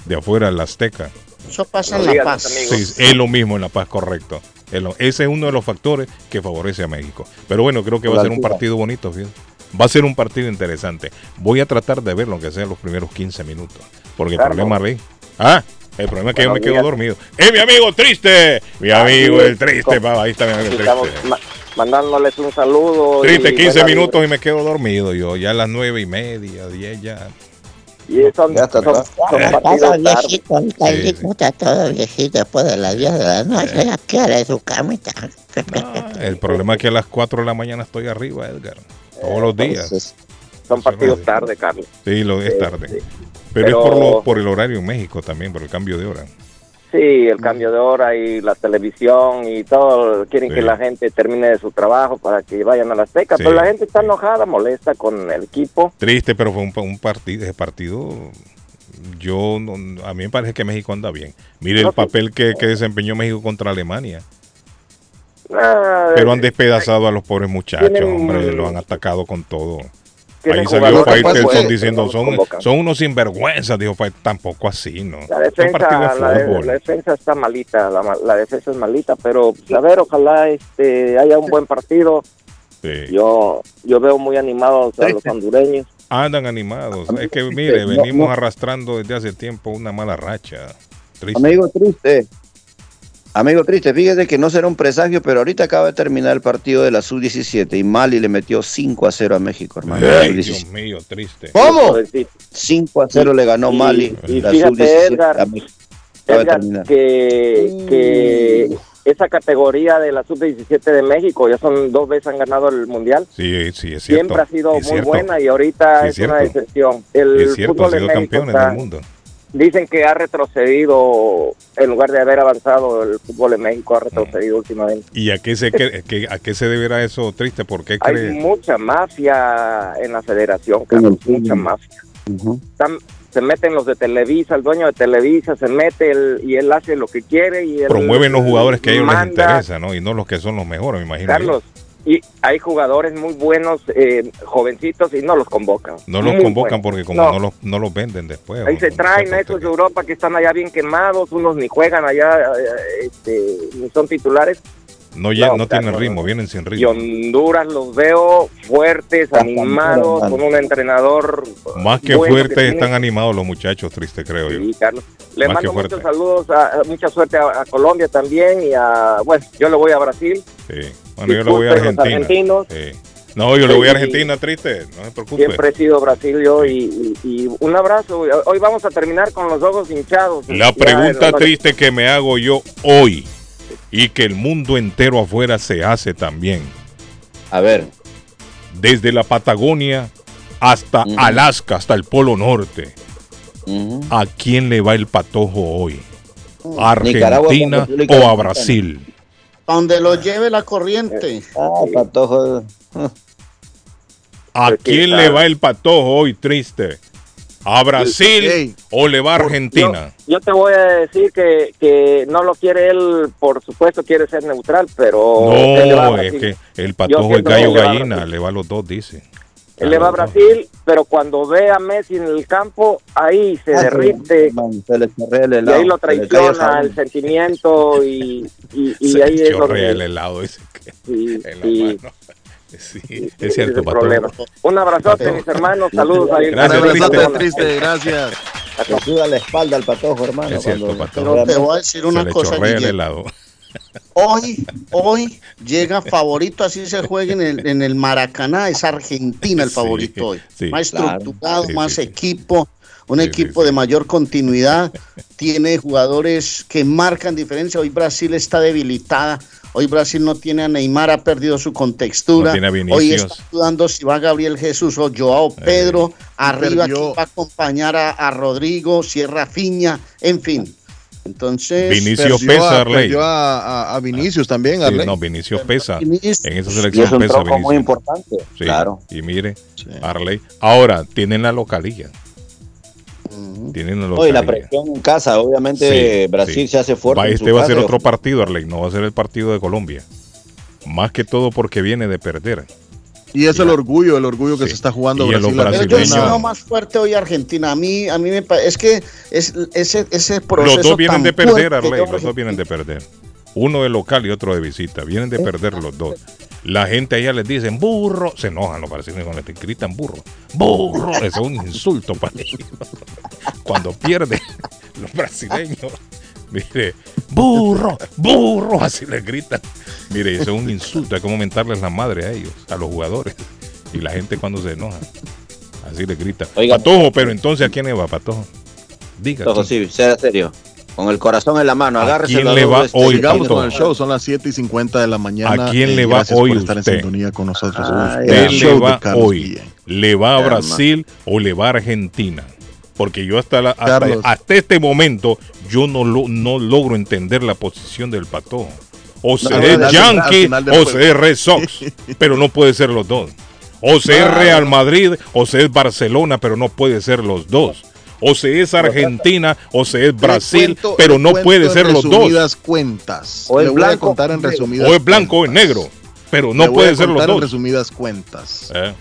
de afuera del Azteca. Eso pasa No en La Paz. amigo. Sí, es lo mismo en La Paz, correcto. Ese es uno de los factores que favorece a México. Pero bueno, creo que va a ser un partido bonito. fíjate. Va a ser un partido interesante. Voy a tratar de verlo, aunque sea los primeros 15 minutos. Porque el problema, Rey. Ah, el problema es que yo me quedo días. dormido. ¡Eh, mi amigo triste! Mi amigo el triste, papá. Ahí está mi amigo el Estamos triste. ma- mandándoles un saludo. Triste, y 15 buena minutos y me quedo dormido yo. Ya a las nueve y media, 10 ya. Y son, Ya está son- todo. son todo tarde. viejito, Sí, el sí. está todo viejito después de las 10 de la noche. Ya quiere su camita. Ah, el problema es que a las 4 de la mañana estoy arriba, Edgar. Todos los días. Entonces, Son partidos tarde, Carlos. Sí, lo es tarde. sí. Pero, Pero- es por, lo, por el horario en México también, por el cambio de hora. Sí, el cambio de hora y la televisión y todo, quieren Sí. que la gente termine de su trabajo para que vayan a la Azteca, Sí. pero la gente está enojada, molesta con el equipo. Triste, pero fue un, un partido, ese partido. Yo no- a mí me parece que México anda bien. Mire el No, papel que, que desempeñó México contra Alemania. Ah, Pero han despedazado a los pobres muchachos, Tienen- hombre, los han atacado con todo. Ahí salió Faitelson fuertes, diciendo, son, son unos sinvergüenzas, dijo Faitelson. Tampoco así, ¿no? La defensa, partidos de la, de- fútbol. la defensa está malita, la, la defensa es malita, pero pues, a ver, ojalá este haya un buen partido. Sí. Yo yo veo muy animados a los hondureños. Andan animados. Es que, mire, venimos no. arrastrando desde hace tiempo una mala racha. Triste. amigo triste. Amigo triste, fíjese que no será un presagio, pero ahorita acaba de terminar el partido de la Sub-17 y Mali le metió 5 a 0 a México, hermano. Ay, Sub-17. Dios mío, triste. ¿Cómo? Jovencito. 5 a 0 le ganó Y- Mali. y la fíjate, Sub-17 Edgar, a México. De Edgar, que, que esa categoría de la sub-17 de México, ya son dos veces han ganado el mundial, Sí, sí, es cierto. siempre ha sido Es muy cierto. buena y ahorita Sí, es es una cierto. excepción. El Es cierto, fútbol de sido México campeones está- del mundo. Dicen que ha retrocedido, en lugar de haber avanzado, el fútbol en México ha retrocedido últimamente. ¿Y a qué se, que- a qué se deberá eso triste? ¿Por qué Hay cree? mucha mafia en la federación, Carlos, mucha mafia. Están- se meten los de Televisa, el dueño de Televisa se mete el- y él hace lo que quiere y él Promueven los jugadores que a ellos les interesa, ¿no? Y no los que son los mejores, me imagino. yo. Y hay jugadores muy buenos, eh, jovencitos, y no los convocan. No los Muy convocan buenos. porque como No. no, los, no los venden después. Ahí se no traen qué. de Europa que están allá bien quemados, unos ni juegan allá, eh, este, ni son titulares. No, ya, No, no, tienen ritmo, no. vienen sin Y ritmo. Honduras los veo fuertes, animados, con un entrenador. Más que bueno fuertes tiene. están animados los muchachos, triste creo yo. Sí, Carlos. Le Más que mando muchos saludos, a, a- mucha suerte a, a Colombia también y a, bueno, yo le voy a Brasil. Sí. Bueno, yo le voy a Argentina. argentinos. Sí. No, yo le voy a. Argentina, triste, no se preocupe. Siempre he sido Brasil yo y, y- y un abrazo. Hoy vamos a terminar con los ojos hinchados. La pregunta triste que me hago yo hoy y que el mundo entero afuera se hace también, A ver, desde la Patagonia hasta. Alaska, hasta el Polo Norte. ¿a quién le va el patojo hoy? ¿A Argentina o a. Brasil? Donde lo lleve la corriente. ah, patojo. ¿A quién ¿qué le va el patojo hoy triste? ¿A Brasil o le va a Argentina? Yo, yo te voy a decir que, que no lo quiere él, por supuesto quiere ser neutral, pero No, es que el patojo es gallo gallina, le va a los dos, dice. Él le va a Brasil, pero cuando ve a Messi en el campo, ahí se Ah, derrite. hermano, se le el Y helado, ahí lo se le traiciona el sentimiento y, y, y Se ahí es chorrea el donde... helado ese que Sí, en la sí, mano. Sí, sí, es cierto, patojo. problema. Un abrazote, mis hermanos. Saludos ahí. Gracias, Un triste. abrazote triste, gracias. Le suda la espalda al patojo, hermano. Es cierto, cuando- patojo. Pero te voy a decir Se una le cosa, chorrea el Guillermo. helado. Hoy, hoy llega favorito, así se juega en el, en el Maracaná, es Argentina el Sí, favorito hoy. sí. más Claro. estructurado, Sí, más equipo, un Sí, equipo sí, de sí. mayor continuidad, tiene jugadores que marcan diferencia. Hoy Brasil está debilitada. Hoy Brasil no tiene a Neymar, ha perdido su contextura. No tiene a Hoy está dudando si va Gabriel Jesús o Joao Pedro. Arriba, perdió- ¿quién va a acompañar a, a Rodrigo, Sierra Fiña, en fin. Entonces, Vinicio Perdió pesa, a, perdió a, a- a Vinicius también, Sí, Arley. no, Vinicius pesa. Vinicius- En esa Y selección es un pesa tronco muy Vinicius. importante. Sí, Claro. Y mire, Arley. Ahora, tienen la localía. Tienen la No, y localía. la presión en casa, obviamente Sí, Brasil sí. se hace fuerte. Va- este va a ser otro partido, Arley. No va a ser el partido de Colombia. Más que todo porque viene de perder. Y es el orgullo, el orgullo que Sí. se está jugando Brasil. Pero yo veo más fuerte hoy Argentina. A mí, a mí me parece es que es ese, ese proceso. Los dos vienen tan de perder, Arley. Los dos vienen de perder. Uno de local y otro de visita. Vienen de perder los dos. La gente allá les dicen burro. Se enojan los brasileños cuando les gritan burro. Burro. Eso es un insulto para ellos. Cuando pierden los brasileños. Mire, burro, burro. Así les gritan. Mire, eso es un insulto. Hay que aumentarles la madre a ellos, a los jugadores. Y la gente cuando se enoja. Así les grita. Oiga, Patojo, pero entonces ¿a quién le va, Patojo? Diga. Ojo, ¿quién? sí, sea serio. Con el corazón en la mano, ¿A agárrese quién los le va este, hoy, Sigamos Patojo? con el show, son las 7 y 50 de la mañana. ¿A quién Eh, le va hoy por estar usted? en sintonía con nosotros. Ah, Usted, ¿Usted el le show de va Carlos hoy? Guillén. ¿Le va a Brasil o le va a Argentina? Porque yo hasta, la- hasta, hasta este momento yo no, lo- no logro entender la posición del patojo. O se es Yankee o se es Red Sox, pero no puede ser los dos. O se es. Real Madrid o se es Barcelona, pero no puede ser los dos. O se es Argentina o se es Brasil, cuento- pero no puede ser los dos. resumidas cuentas. O es le voy a blanco contar en resumidas O es blanco o es negro, pero Le no voy puede a ser los contar en dos. resumidas cuentas. Eh,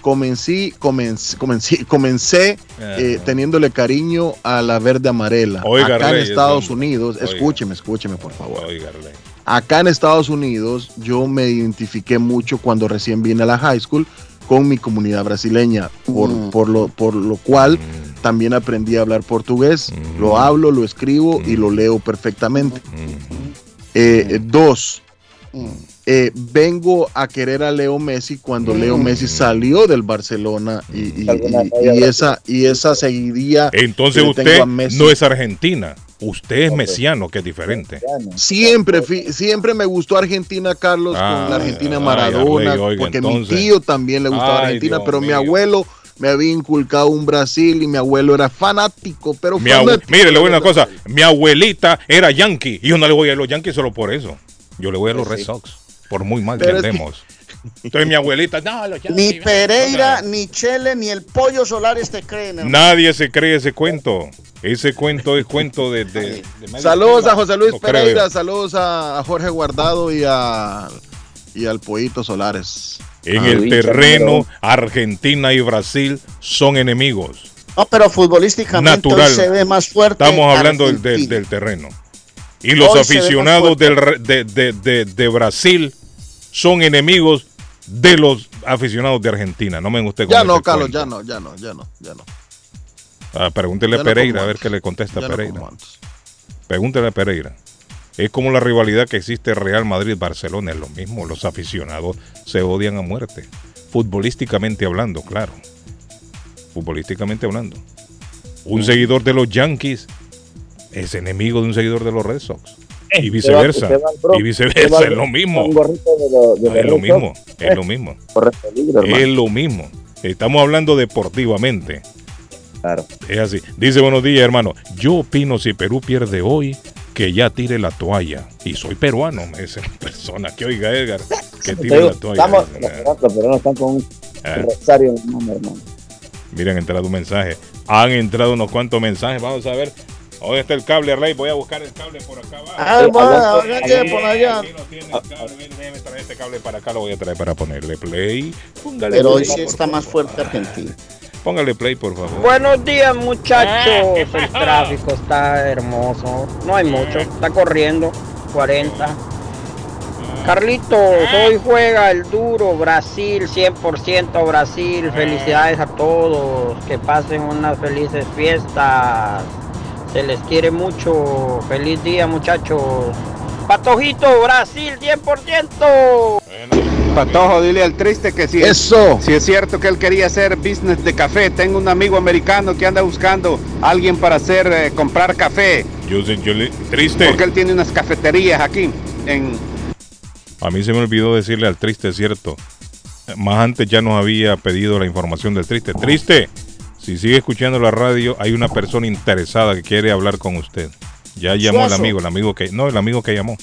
Comencé, comencé, comencé, comencé eh, teniéndole cariño a la verde amarela. Oiga, Acá en Estados hombre. Unidos, Oiga. escúcheme, escúcheme por favor. Acá en Estados Unidos yo me identifiqué mucho cuando recién vine a la high school con mi comunidad brasileña, por, Mm. por, lo, por lo cual Mm, también aprendí a hablar portugués. Mm. Lo hablo, lo escribo y lo leo perfectamente. mm. Eh, eh, dos, Mm. Eh, vengo a querer a Leo Messi cuando Leo Mm. Messi salió del Barcelona y, y- Alguna y- raya y esa, y esa seguidilla Entonces usted no es argentina, usted es mesiano, que es diferente. Siempre, siempre me gustó Argentina, Carlos, Ah, con la Argentina ay, Maradona, Arley, oiga, porque entonces. mi tío también le gustaba Ay, Argentina, Dios pero mi abuelo me había inculcado un Brasil y mi abuelo era fanático, pero Mi fanático. Mire, le voy a decir una cosa, mi abuelita era yankee y yo no le voy a los yankees solo por eso. Yo le voy a los Red Sox, por muy mal que Pero que- andemos. Entonces mi abuelita, no, los Yankees, Ni no". Pereira, ni Chele, ni el pollo Solares te creen. hermano. Nadie se cree ese cuento. Ese cuento es cuento de... de- de medio Saludos a José Luis No Pereira, saludos a, Jorge Guardado y a y al Pollito Solares. En Ah, el Luis, terreno, Argentina y Brasil son enemigos. No, pero futbolísticamente Natural. hoy se ve más fuerte. Estamos hablando del, del- terreno. Y los Hoy aficionados del de- de- de Brasil son enemigos de los aficionados de Argentina. No me guste con Ya no, Carlos, cuento. ya no, ya no, ya no, ya no. Ah, pregúntele Ya a Pereira a ver qué le contesta Ya Pereira. Pregúntele a Pereira. Es como la rivalidad que existe Real Madrid-Barcelona, es lo mismo. Los aficionados se odian a muerte. Futbolísticamente hablando, claro. Futbolísticamente hablando. Un seguidor de los Yankees es enemigo de un seguidor de los Red Sox. Y viceversa. Va Y va viceversa, es lo mismo. Un gorrito de lo- de Es lo mismo, es lo mismo. Peligro. Es lo mismo. Estamos hablando deportivamente. Claro. Es así. Dice buenos días, hermano. Yo opino si Perú pierde hoy, que ya tire la toalla. Y soy peruano, me dice una persona. Que oiga, Edgar, que tire digo, la toalla. Estamos, los peruanos están con un Ah. rosario en hermano. Miren, ha entrado un mensaje. Han entrado unos cuantos mensajes. Vamos a ver. ¿Dónde está el cable, Rey? Voy a buscar el cable por acá abajo. Ah, bueno, por allá. Aquí no tiene el cable. Déjeme traer este cable para acá. Lo voy a traer para ponerle play. Póngale Pero hoy sí está más fuerte Argentina. Póngale play, por favor. Buenos días muchachos, el tráfico está hermoso, no hay mucho, está corriendo 40. Carlitos, hoy juega el duro Brasil, 100% Brasil, felicidades a todos, que pasen unas felices fiestas, se les quiere mucho, feliz día muchachos. Patojito, Brasil, 100%. Patojo, dile al triste que si, Eso. si es cierto que él quería hacer business de café. Tengo un amigo americano que anda buscando a alguien para hacer eh, comprar café. Yo, sé- yo le, triste. Porque él tiene unas cafeterías aquí en A mí se me olvidó decirle al triste, cierto. Más antes ya nos había pedido la información del triste. Triste, si sigue escuchando la radio, hay una persona interesada que quiere hablar con usted. Ya llamó el amigo, el amigo que. No, el amigo que llamó.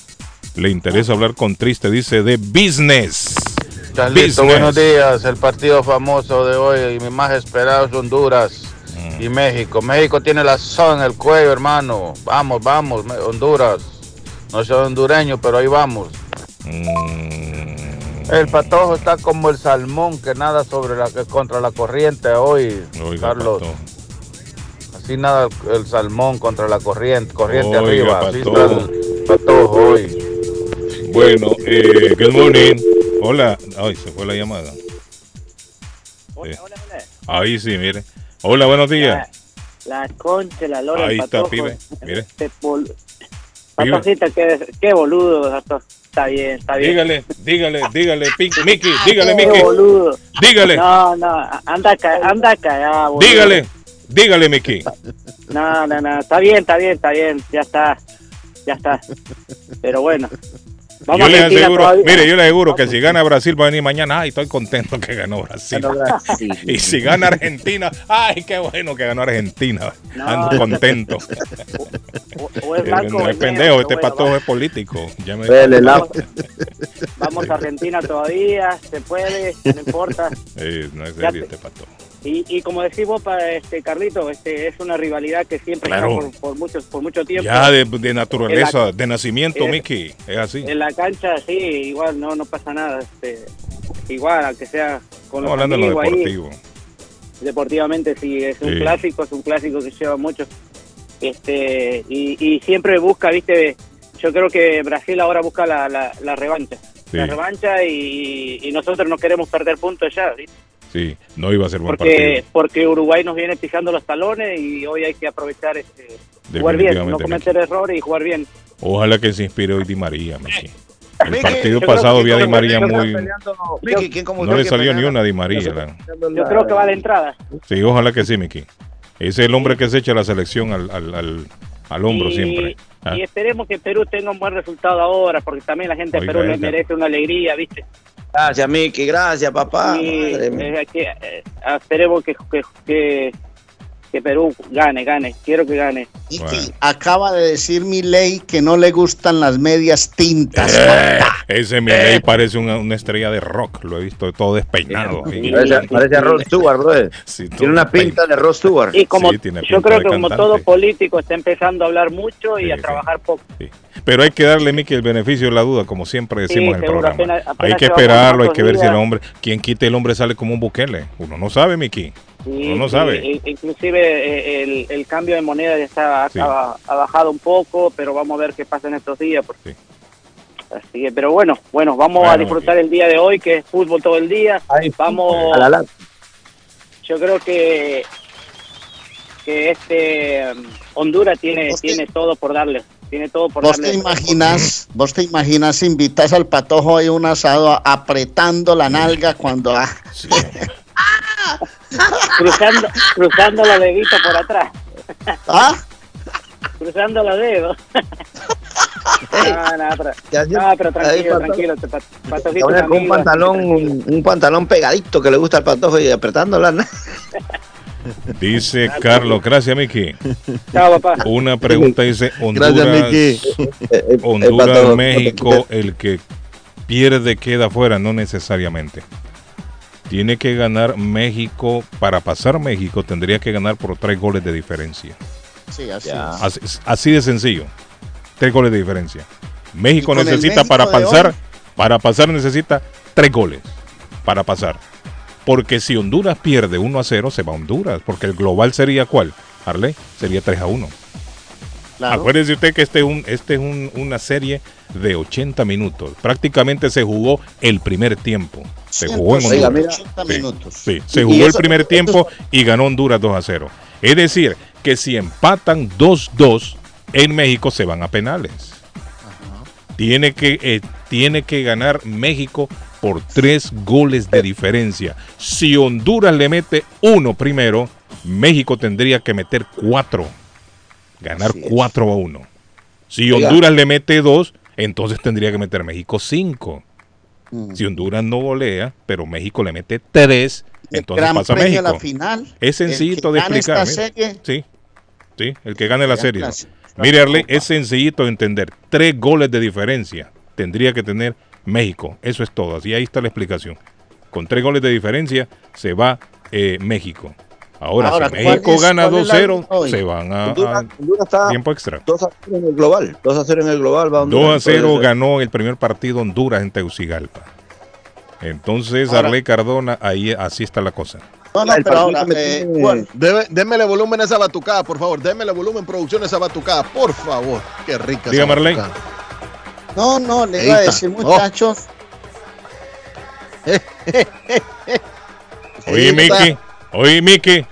Le interesa hablar con triste, dice de business. Carlito, Business. buenos días. El partido famoso de hoy y mi más esperado es Honduras Mm. y México. México tiene la zona en el cuello, hermano. Vamos, vamos, Honduras. No soy hondureño, pero ahí vamos. Mm. El patojo está como el salmón que nada sobre la contra la corriente hoy, Oiga, Carlos. Patojo. Así nada el salmón contra la corriente, corriente Oiga, arriba. Así está Patojo. el patojo hoy. Bueno, eh, good morning. Hola. Ay, se fue la llamada. Sí. Ahí sí, mire. Hola, buenos días. La concha, la lora, Ahí el está, pibe. Mire. Este Patojita, qué, qué boludo, Pato. Está bien, está bien. Dígale, dígale, dígale, Pink, Mickey, dígale, boludo. Dígale. No, no, anda, ca- anda callado, boludo. Dígale, dígale, Mickey. No, no, no, está bien, está bien, está bien, ya está, ya está. Pero bueno, vamos yo le Argentina aseguro, todavía. mire, yo le aseguro que si gana Brasil va a venir mañana. Ay, estoy contento que ganó Brasil. Ganó Brasil. Y si gana Argentina, ay, qué bueno que ganó Argentina. No. Ando contento. O es blanco o No es es pendejo, este bueno, patojo es político. Ya me Vele, la- Vamos a Argentina todavía, se puede, no importa. Eh, no es serio te- este patojo. Y, y como decís vos, pa- este, Carlito, este, es una rivalidad que siempre Claro. está por, por, muchos, por mucho tiempo. Ya de, de naturaleza, la- de nacimiento, eh, Mickey. Es así. En la cancha, sí, igual no, no pasa nada. Este, igual, aunque sea con los hablando de lo ahí, deportivo. deportivamente sí es un Sí. clásico es un clásico que lleva mucho este y, y siempre busca viste yo creo que Brasil ahora busca la, la, la revancha Sí. la revancha y, y nosotros no queremos perder puntos ya ¿viste? Sí, no iba a ser buen porque partido. porque Uruguay nos viene pisando los talones y hoy hay que aprovechar este jugar bien no cometer errores y jugar bien Ojalá que se inspire hoy Di María, Mickey. El Mickey, partido pasado vi a Di María muy... Mickey, ¿quién como No le salió ni una a Di María. la- yo creo que va a la entrada Sí, ojalá que sí, Mickey. Ese es el hombre que se echa la selección al, al, al, al hombro y, siempre. Ah, y esperemos que Perú tenga un buen resultado ahora porque también la gente de Perú le merece una alegría viste Gracias, Mickey. Gracias, papá. Madre mía. eh, eh, esperemos que, que, que, que Perú gane, gane. Quiero que gane. Miki, acaba de decir mi ley que no le gustan las medias tintas. Eh, ese Milei parece una, una estrella de rock. Lo he visto todo despeinado. Parece, parece a Rod Stewart, brother. tiene una pinta de Rod Stewart. Y como Sí, tiene yo creo que como cantante. todo político está empezando a hablar mucho y a trabajar poco. Pero hay que darle, Mickey, el beneficio de la duda, como siempre decimos en el seguro, programa. apenas- apenas hay que esperarlo, hay que ver si el hombre, quien quite el hombre sale como un buquele. Uno no sabe, Mickey. Sí, no sí, sabe. e- inclusive eh, el, el cambio de moneda ya está Sí. ha, ha bajado un poco, pero vamos a ver qué pasa en estos días. porque- Así que, pero bueno, bueno, vamos a disfrutar el día de hoy, que es fútbol todo el día. Vamos. A la lata. Yo creo que que este um, Honduras tiene tiene todo por darle, tiene todo por ¿Vos darle. te imaginas, vos te imaginas invitas al patojo a un asado apretando la nalga cuando ah, cruzando cruzando los deditos por atrás. ¿Ah? cruzando los dedos. no, no, pero, no, pero tranquilo, tranquilo, te con un pantalón, un, un pantalón pegadito que le gusta al patojo y apretando la na- Dice Carlos, gracias. Chao, papá. Una pregunta dice Honduras. Honduras, patojo, México, el que pierde queda fuera, no necesariamente. Tiene que ganar México, para pasar México tendría que ganar por tres goles de diferencia. Sí, así Así, así de sencillo. Tres goles de diferencia. México necesita México para pasar, hoy- para pasar necesita tres goles para pasar. Porque si Honduras pierde 1 a 0, se va a Honduras. Porque el global sería cuál, Arley? Sería 3 a 1. Claro. Acuérdese usted que este es, un, este es un- una serie de 80 minutos. Prácticamente se jugó el primer tiempo. Se jugó en Honduras. mira, 80 Sí, minutos. sí, se jugó el primer tiempo y ganó Honduras 2 a 0. Es decir, que si empatan 2-2 en México se van a penales. Tiene que, eh, tiene que ganar México por tres goles de diferencia. Si Honduras le mete uno primero, México tendría que meter cuatro. Ganar 4 a 1. Si Oiga. Honduras le mete dos, entonces tendría que meter México cinco. Si Honduras no golea, pero México le mete tres, entonces Gran pasa México. la final. Es sencillito de explicar. mire. serie- Sí, sí, el que gane la serie. Mire, Arley, es sencillito de entender. Tres goles de diferencia tendría que tener México. Eso es todo. Así ahí está la explicación. Con tres goles de diferencia se va eh, México. Ahora, Ahora, si ¿cuál México es- gana cuál es la 2-0, línea hoy? se van a, Honduras- tiempo extra. 2 a 0 en el global. 2 a 0 en el global. Va 2 Honduras. a 0 Entonces, ganó el primer partido Honduras en Tegucigalpa. Entonces, Ahora- Arley Cardona, ahí así está la cosa. No, no, El pero ahora, eh, démele volumen a esa batucada, por favor. Démele volumen, producción, a esa batucada, por favor. Qué rica Diga, Marley. No, no, le iba a decir, muchachos. Oye, Miki, oye, Miki.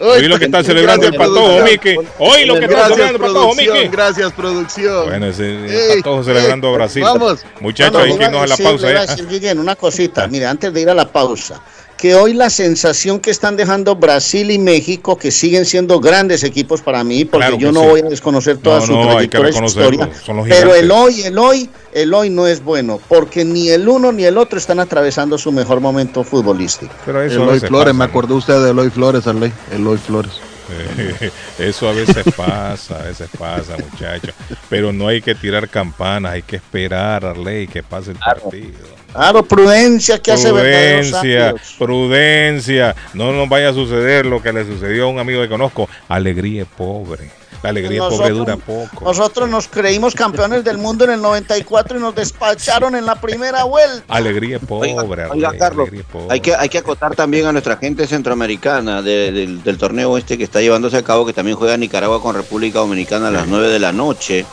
Oye lo que está celebrando el gracias, patojo. Miki. Oye lo que está Gracias, celebrando el patojo, Miki. Gracias, producción. Bueno, ese Ey, patojo celebrando a Brasil. Vamos. Muchachos, hay que irnos a la pausa ya. decir, Guillén, una cosita, mire, antes de ir a la pausa, que hoy la sensación que están dejando Brasil y México, que siguen siendo grandes equipos para mí, porque Claro yo no sí. voy a desconocer toda No, su no, hay que trayectoria su historia, son los pero el hoy, el hoy, el hoy no es bueno, porque ni el uno ni el otro están atravesando su mejor momento futbolístico. Pero eso Eloy Flores, pasa, me acordó usted de Eloy Flores, Arley. Eloy Flores. Eso a veces pasa, a veces pasa, muchachos. Pero no hay que tirar campanas, hay que esperar, Arley, que pase el partido. Claro, prudencia que hace Prudencia, prudencia. No nos vaya a suceder lo que le sucedió a un amigo que conozco. Alegría pobre. La alegría es pobre dura poco. Nosotros nos creímos campeones del mundo en el 94 y nos despacharon en la primera vuelta. Alegría pobre, Oiga, Carlos, alegría pobre. hay que, hay que acotar también a nuestra gente centroamericana de- del, del torneo este que está llevándose a cabo, que también juega Nicaragua con República Dominicana a las 9 de la noche.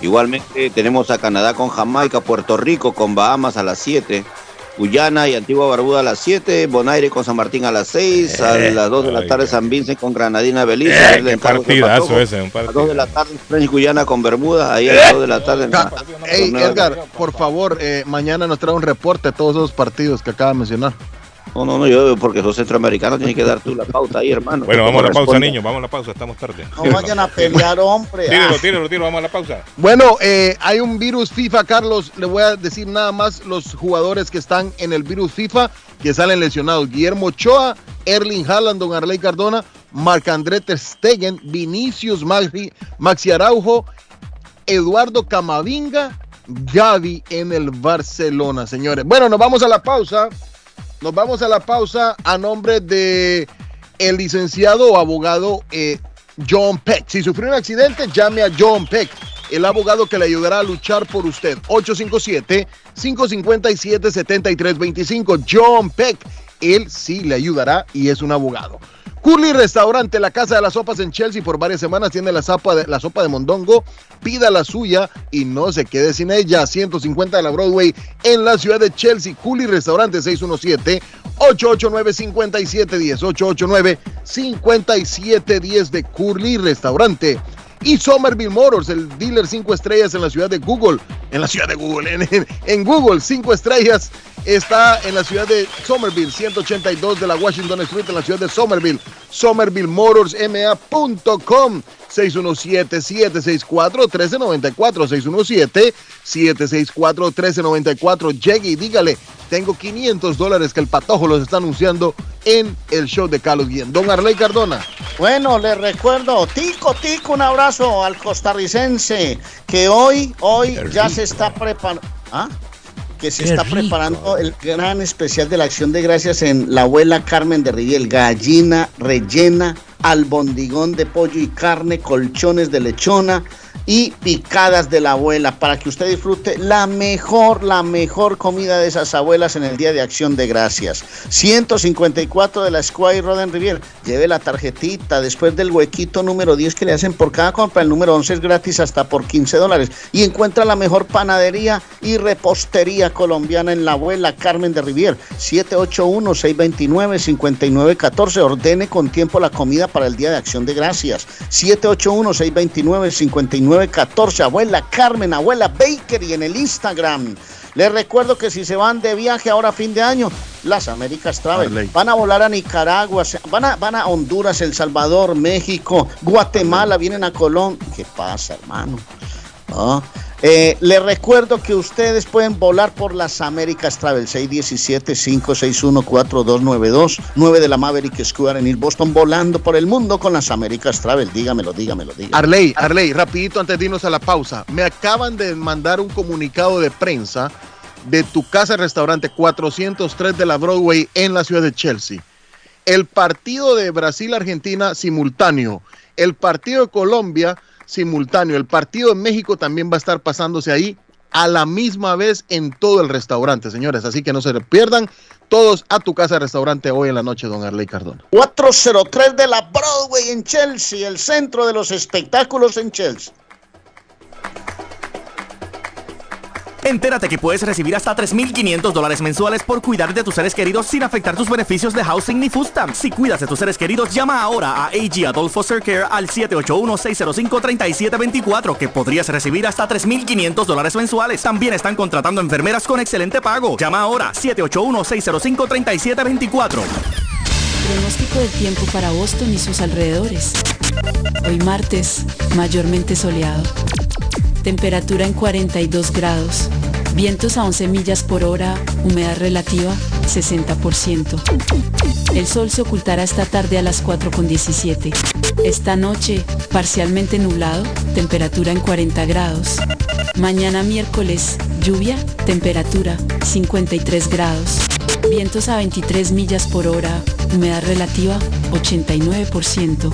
Igualmente tenemos a Canadá con Jamaica, Puerto Rico con Bahamas a las 7. Guyana y Antigua Barbuda a las 7, Bonaire con San Martín a las 6, a Eh, las 2 de la tarde San Vincent con Granadina Belice. Eh, qué partidazo patojo. ese, un A las partido. 2 de la tarde French Guyana con Bermuda, ahí a las 2 de la tarde. en la- Ey, torneo de- Edgar, por favor, eh, mañana nos trae un reporte de todos esos partidos que acaba de mencionar. No, no, no, yo porque sos centroamericano tienes que dar tú la pauta ahí, hermano. Bueno, vamos a la pausa, niños. Vamos a la pausa, estamos tarde. No vayan a pelear, hombre. Tíralo, tíralo, tíralo, vamos a la pausa. Bueno, eh, hay un virus FIFA, Carlos. Le voy a decir nada más los jugadores que están en el virus FIFA que salen lesionados. Guillermo Ochoa, Erling Haaland, Don Arley Cardona, Marc-André Ter Stegen, Vinicius Maxi, Maxi Araujo, Eduardo Camavinga, Gaby en el Barcelona, señores. Bueno, nos vamos a la pausa. Nos vamos a la pausa a nombre de el licenciado abogado eh, John Peck. Si sufrió un accidente, llame a John Peck, el abogado que le ayudará a luchar por usted. 857-557-7325. John Peck, él sí le ayudará y es un abogado. Curly Restaurante, la casa de las sopas en Chelsea, por varias semanas tiene la sopa de, la sopa de mondongo. Pida la suya y no se quede sin ella. 150 de la Broadway en la ciudad de Chelsea. Curly Restaurante 617-889-5710. 889-5710 de Curly Restaurante. Y Somerville Motors, el dealer 5 estrellas en la ciudad de Google. En la ciudad de Google, en, Google, 5 estrellas. Está en la ciudad de Somerville, 182 de la Washington Street, en la ciudad de Somerville. SomervilleMotorsMA.com. 617-764-1394. 617-764-1394. Llegue y dígale, tengo 500 dólares que el patojo los está anunciando en el show de Carlos Guillén. Don Arley Cardona. Bueno, les recuerdo, Tico, Tico, un abrazo al costarricense que hoy, hoy ya se está preparando. ¿Ah? Que se Qué está rico. preparando el gran especial de la Acción de Gracias en la abuela Carmen de Riviel. Gallina rellena, albondigón de pollo y carne, colchones de lechona y picadas de la abuela para que usted disfrute la mejor, la mejor comida de esas abuelas en el Día de Acción de Gracias. 154 de la Squire Roden Rivier. Lleve la tarjetita después del huequito número 10 que le hacen por cada compra. El número 11 es gratis hasta por 15 dólares. Y encuentra la mejor panadería y repostería colombiana en la abuela Carmen de Rivier. 781-629-5914. Ordene con tiempo la comida para el Día de Acción de Gracias. 781-629-5914. Abuela Carmen, abuela Baker y en el Instagram. Les recuerdo que si se van de viaje ahora a fin de año, las Américas Travel Arley. van a volar a Nicaragua, van a, van a Honduras, El Salvador, México, Guatemala, vienen a Colón. ¿Qué pasa, hermano? Ah, Eh, les recuerdo que ustedes pueden volar por las Américas Travel 617-561-4292, 9 de la Maverick Square en East Boston, volando por el mundo con las Américas Travel. Dígamelo, dígamelo, dígamelo. Arley, Arley, rapidito antes de irnos a la pausa. Me acaban de mandar un comunicado de prensa de tu casa restaurante 403 de la Broadway en la ciudad de Chelsea. El partido de Brasil-Argentina simultáneo, el partido de Colombia simultáneo, el partido de México también va a estar pasándose ahí a la misma vez en todo el restaurante, señores. Así que no se pierdan. Todos a tu casa restaurante hoy en la noche, don Arley Cardona. 403 de la Broadway en Chelsea, el centro de los espectáculos en Chelsea. Entérate que puedes recibir hasta 3.500 dólares mensuales por cuidar de tus seres queridos sin afectar tus beneficios de housing ni food stamps. Si cuidas de tus seres queridos, llama ahora a AG Adult Foster Care al 781-605-3724 que podrías recibir hasta 3.500 dólares mensuales. También están contratando enfermeras con excelente pago. Llama ahora 781-605-3724. Pronóstico del tiempo para Boston y sus alrededores. Hoy martes, mayormente soleado. Temperatura en 42 grados. Vientos a 11 millas por hora. Humedad relativa 60%. El sol se ocultará esta tarde a las 4.17. Esta noche, parcialmente nublado. Temperatura en 40 grados. Mañana miércoles, lluvia. Temperatura 53 grados. Vientos a 23 millas por hora. Humedad relativa 89%.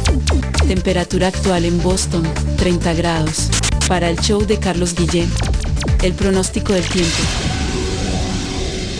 Temperatura actual en Boston 30 grados. Para el show de Carlos Guillén. El pronóstico del tiempo.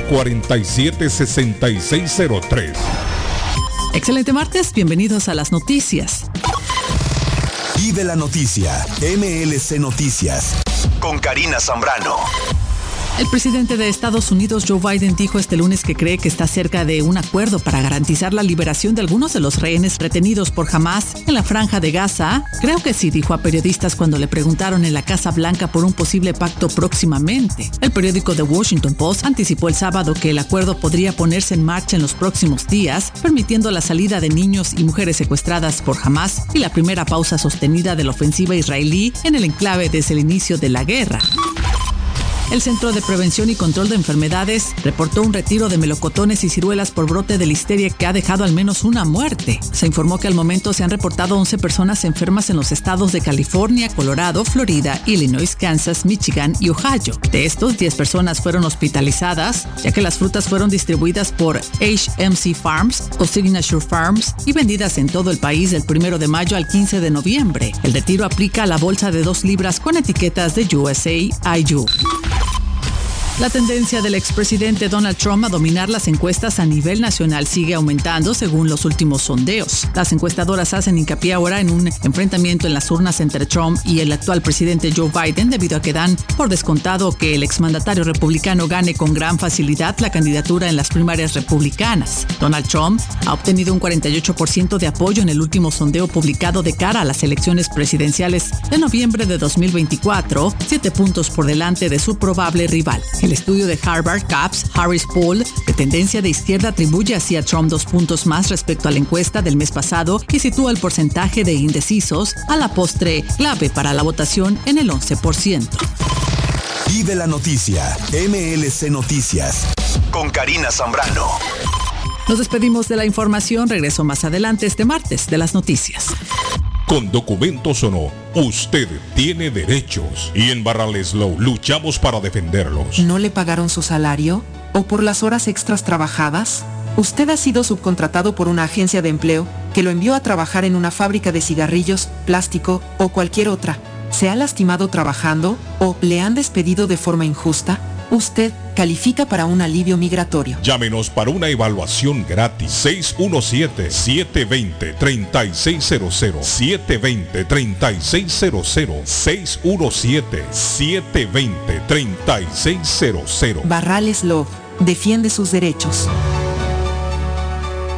447-6603. Excelente martes, bienvenidos a las noticias. Vive la noticia, MLC Noticias, con Karina Zambrano. El presidente de Estados Unidos, Joe Biden, dijo este lunes que cree que está cerca de un acuerdo para garantizar la liberación de algunos de los rehenes retenidos por Hamas en la franja de Gaza. Creo que sí, dijo a periodistas cuando le preguntaron en la Casa Blanca por un posible pacto próximamente. El periódico The Washington Post anticipó el sábado que el acuerdo podría ponerse en marcha en los próximos días, permitiendo la salida de niños y mujeres secuestradas por Hamas y la primera pausa sostenida de la ofensiva israelí en el enclave desde el inicio de la guerra. El Centro de Prevención y Control de Enfermedades reportó un retiro de melocotones y ciruelas por brote de listeria que ha dejado al menos una muerte. Se informó que al momento se han reportado 11 personas enfermas en los estados de California, Colorado, Florida, Illinois, Kansas, Michigan y Ohio. De estos, 10 personas fueron hospitalizadas, ya que las frutas fueron distribuidas por HMC Farms o Signature Farms y vendidas en todo el país del 1 de mayo al 15 de noviembre. El retiro aplica a la bolsa de 2 libras con etiquetas de USA IU. La tendencia del expresidente Donald Trump a dominar las encuestas a nivel nacional sigue aumentando según los últimos sondeos. Las encuestadoras hacen hincapié ahora en un enfrentamiento en las urnas entre Trump y el actual presidente Joe Biden debido a que dan por descontado que el exmandatario republicano gane con gran facilidad la candidatura en las primarias republicanas. Donald Trump ha obtenido un 48% de apoyo en el último sondeo publicado de cara a las elecciones presidenciales de noviembre de 2024, siete puntos por delante de su probable rival. El estudio de Harvard Caps Harris Poll de tendencia de izquierda atribuye así a Trump dos puntos más respecto a la encuesta del mes pasado y sitúa el porcentaje de indecisos a la postre clave para la votación en el 11%. Vive la noticia, MLC Noticias, con Karina Zambrano. Nos despedimos de la información, regreso más adelante este martes de las noticias. Con documentos o no, usted tiene derechos y en Barraleslow luchamos para defenderlos. ¿No le pagaron su salario? ¿O por las horas extras trabajadas? Usted ha sido subcontratado por una agencia de empleo que lo envió a trabajar en una fábrica de cigarrillos, plástico o cualquier otra. ¿Se ha lastimado trabajando o le han despedido de forma injusta? Usted califica para un alivio migratorio. Llámenos para una evaluación gratis. 617-720-3600. 720-3600. 617-720-3600. Barrales Love defiende sus derechos.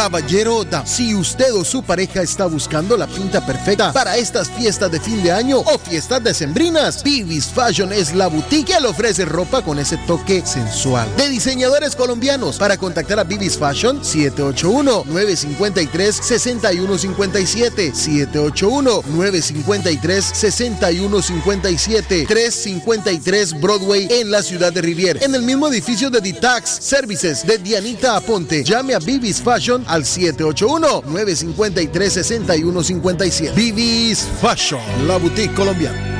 Caballero da, si usted o su pareja está buscando la pinta perfecta para estas fiestas de fin de año o fiestas decembrinas, Vivis Fashion es la boutique que le ofrece ropa con ese toque sensual. De diseñadores colombianos, para contactar a Vivis Fashion, 781-953-6157, 781-953-6157, 353 Broadway en la ciudad de Rivier, en el mismo edificio de Ditax Services de Dianita Aponte. Llame a Vivis Fashion al 781-953-6157. Vivis Fashion, la boutique colombiana.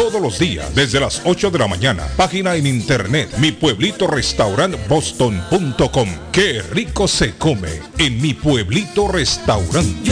todos los días desde las 8 de la mañana. Página en internet mi pueblito restaurant boston.com. Qué rico se come en mi pueblito restaurante.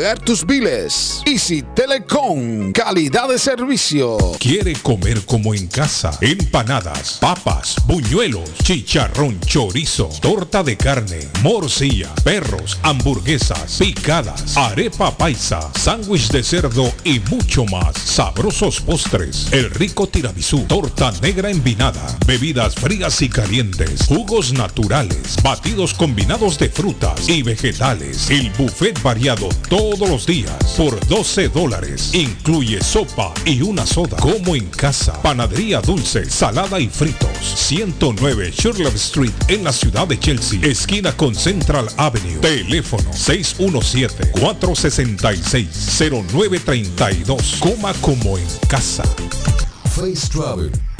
tus biles. Easy Telecom, calidad de servicio. ¿Quiere comer como en casa? Empanadas, papas, buñuelos, chicharrón, chorizo, torta de carne, morcilla, perros, hamburguesas, picadas, arepa paisa, sándwich de cerdo y mucho más. Sabrosos postres, el rico tiramisú, torta negra envinada, bebidas frías y calientes, jugos naturales, batidos combinados de frutas y vegetales. El buffet variado todos los días por 12 dólares. Incluye sopa y una soda. Como en casa. Panadería dulce, salada y fritos. 109 Sherlock Street en la ciudad de Chelsea. Esquina con Central Avenue. Teléfono 617-466-0932. Coma como en casa. Face Travel.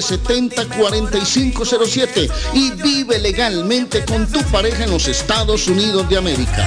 617-970-4507 y vive legalmente con tu pareja en los Estados Unidos de América.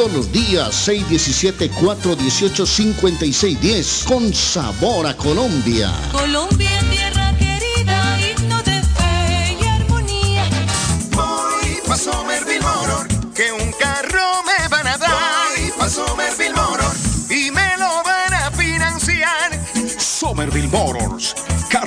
todos los días, 617-418-5610. Con sabor a Colombia. Colombia, tierra querida, himno de fe y armonía. Voy pa' Somerville Motor, que un carro me van a dar. Voy pa' Somerville Motor y me lo van a financiar. Somerville Motors.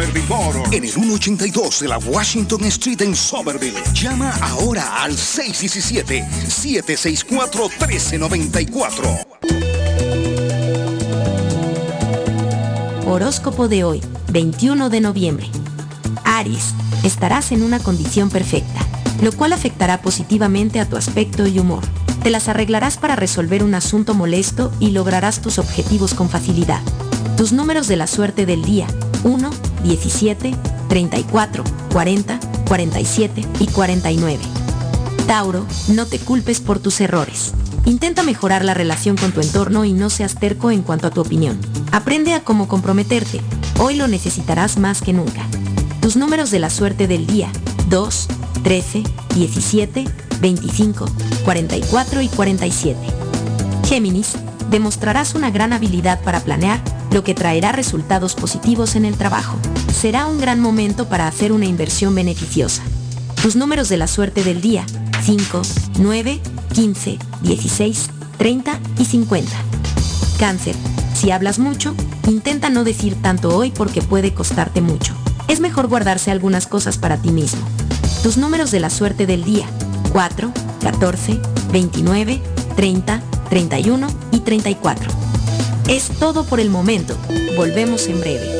Somerville Motors. En el 182 de la Washington Street en Somerville. Llama ahora al 617-764-1394. Horóscopo de hoy, 21 de noviembre. Aries, estarás en una condición perfecta, lo cual afectará positivamente a tu aspecto y humor. Te las arreglarás para resolver un asunto molesto y lograrás tus objetivos con facilidad. Tus números de la suerte del día, 1, 17, 34, 40, 47 y 49. Tauro, no te culpes por tus errores. Intenta mejorar la relación con tu entorno y no seas terco en cuanto a tu opinión. Aprende a cómo comprometerte. Hoy lo necesitarás más que nunca. Tus números de la suerte del día. 2, 13, 17, 25, 44 y 47. Géminis, demostrarás una gran habilidad para planear, lo que traerá resultados positivos en el trabajo. Será un gran momento para hacer una inversión beneficiosa. Tus números de la suerte del día. 5, 9, 15, 16, 30 y 50. Cáncer. Si hablas mucho, intenta no decir tanto hoy porque puede costarte mucho. Es mejor guardarse algunas cosas para ti mismo. Tus números de la suerte del día. 4, 14, 29, 30, 31 y 34. Es todo por el momento. Volvemos en breve.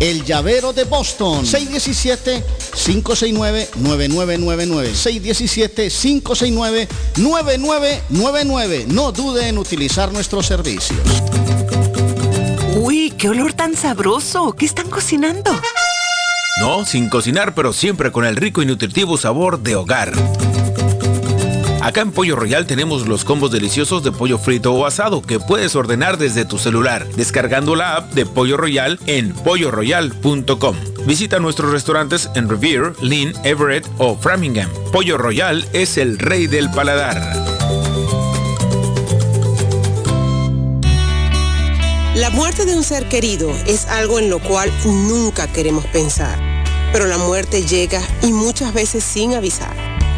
El llavero de Boston. 617-569-9999. 617-569-9999. No dude en utilizar nuestros servicios. Uy, qué olor tan sabroso. ¿Qué están cocinando? No, sin cocinar, pero siempre con el rico y nutritivo sabor de hogar. Acá en Pollo Royal tenemos los combos deliciosos de pollo frito o asado que puedes ordenar desde tu celular, descargando la app de Pollo Royal en polloroyal.com. Visita nuestros restaurantes en Revere, Lynn, Everett o Framingham. Pollo Royal es el rey del paladar. La muerte de un ser querido es algo en lo cual nunca queremos pensar, pero la muerte llega y muchas veces sin avisar.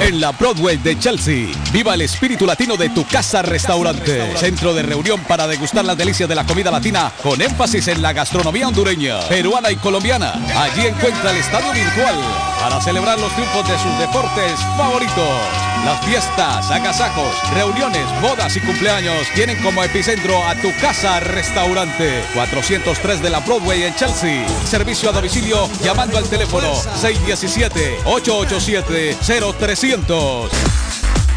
En la Broadway de Chelsea, viva el espíritu latino de tu casa restaurante. Centro de reunión para degustar las delicias de la comida latina con énfasis en la gastronomía hondureña, peruana y colombiana. Allí encuentra el estadio virtual para celebrar los triunfos de sus deportes favoritos. Las fiestas, agasajos, reuniones, bodas y cumpleaños tienen como epicentro a tu casa restaurante. 403 de la Broadway en Chelsea. Servicio a domicilio llamando al teléfono 617-887-0300.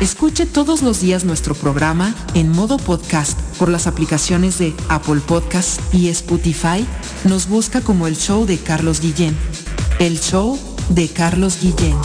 Escuche todos los días nuestro programa en modo podcast por las aplicaciones de Apple Podcast y Spotify. Nos busca como el show de Carlos Guillén. El show de Carlos Guillén.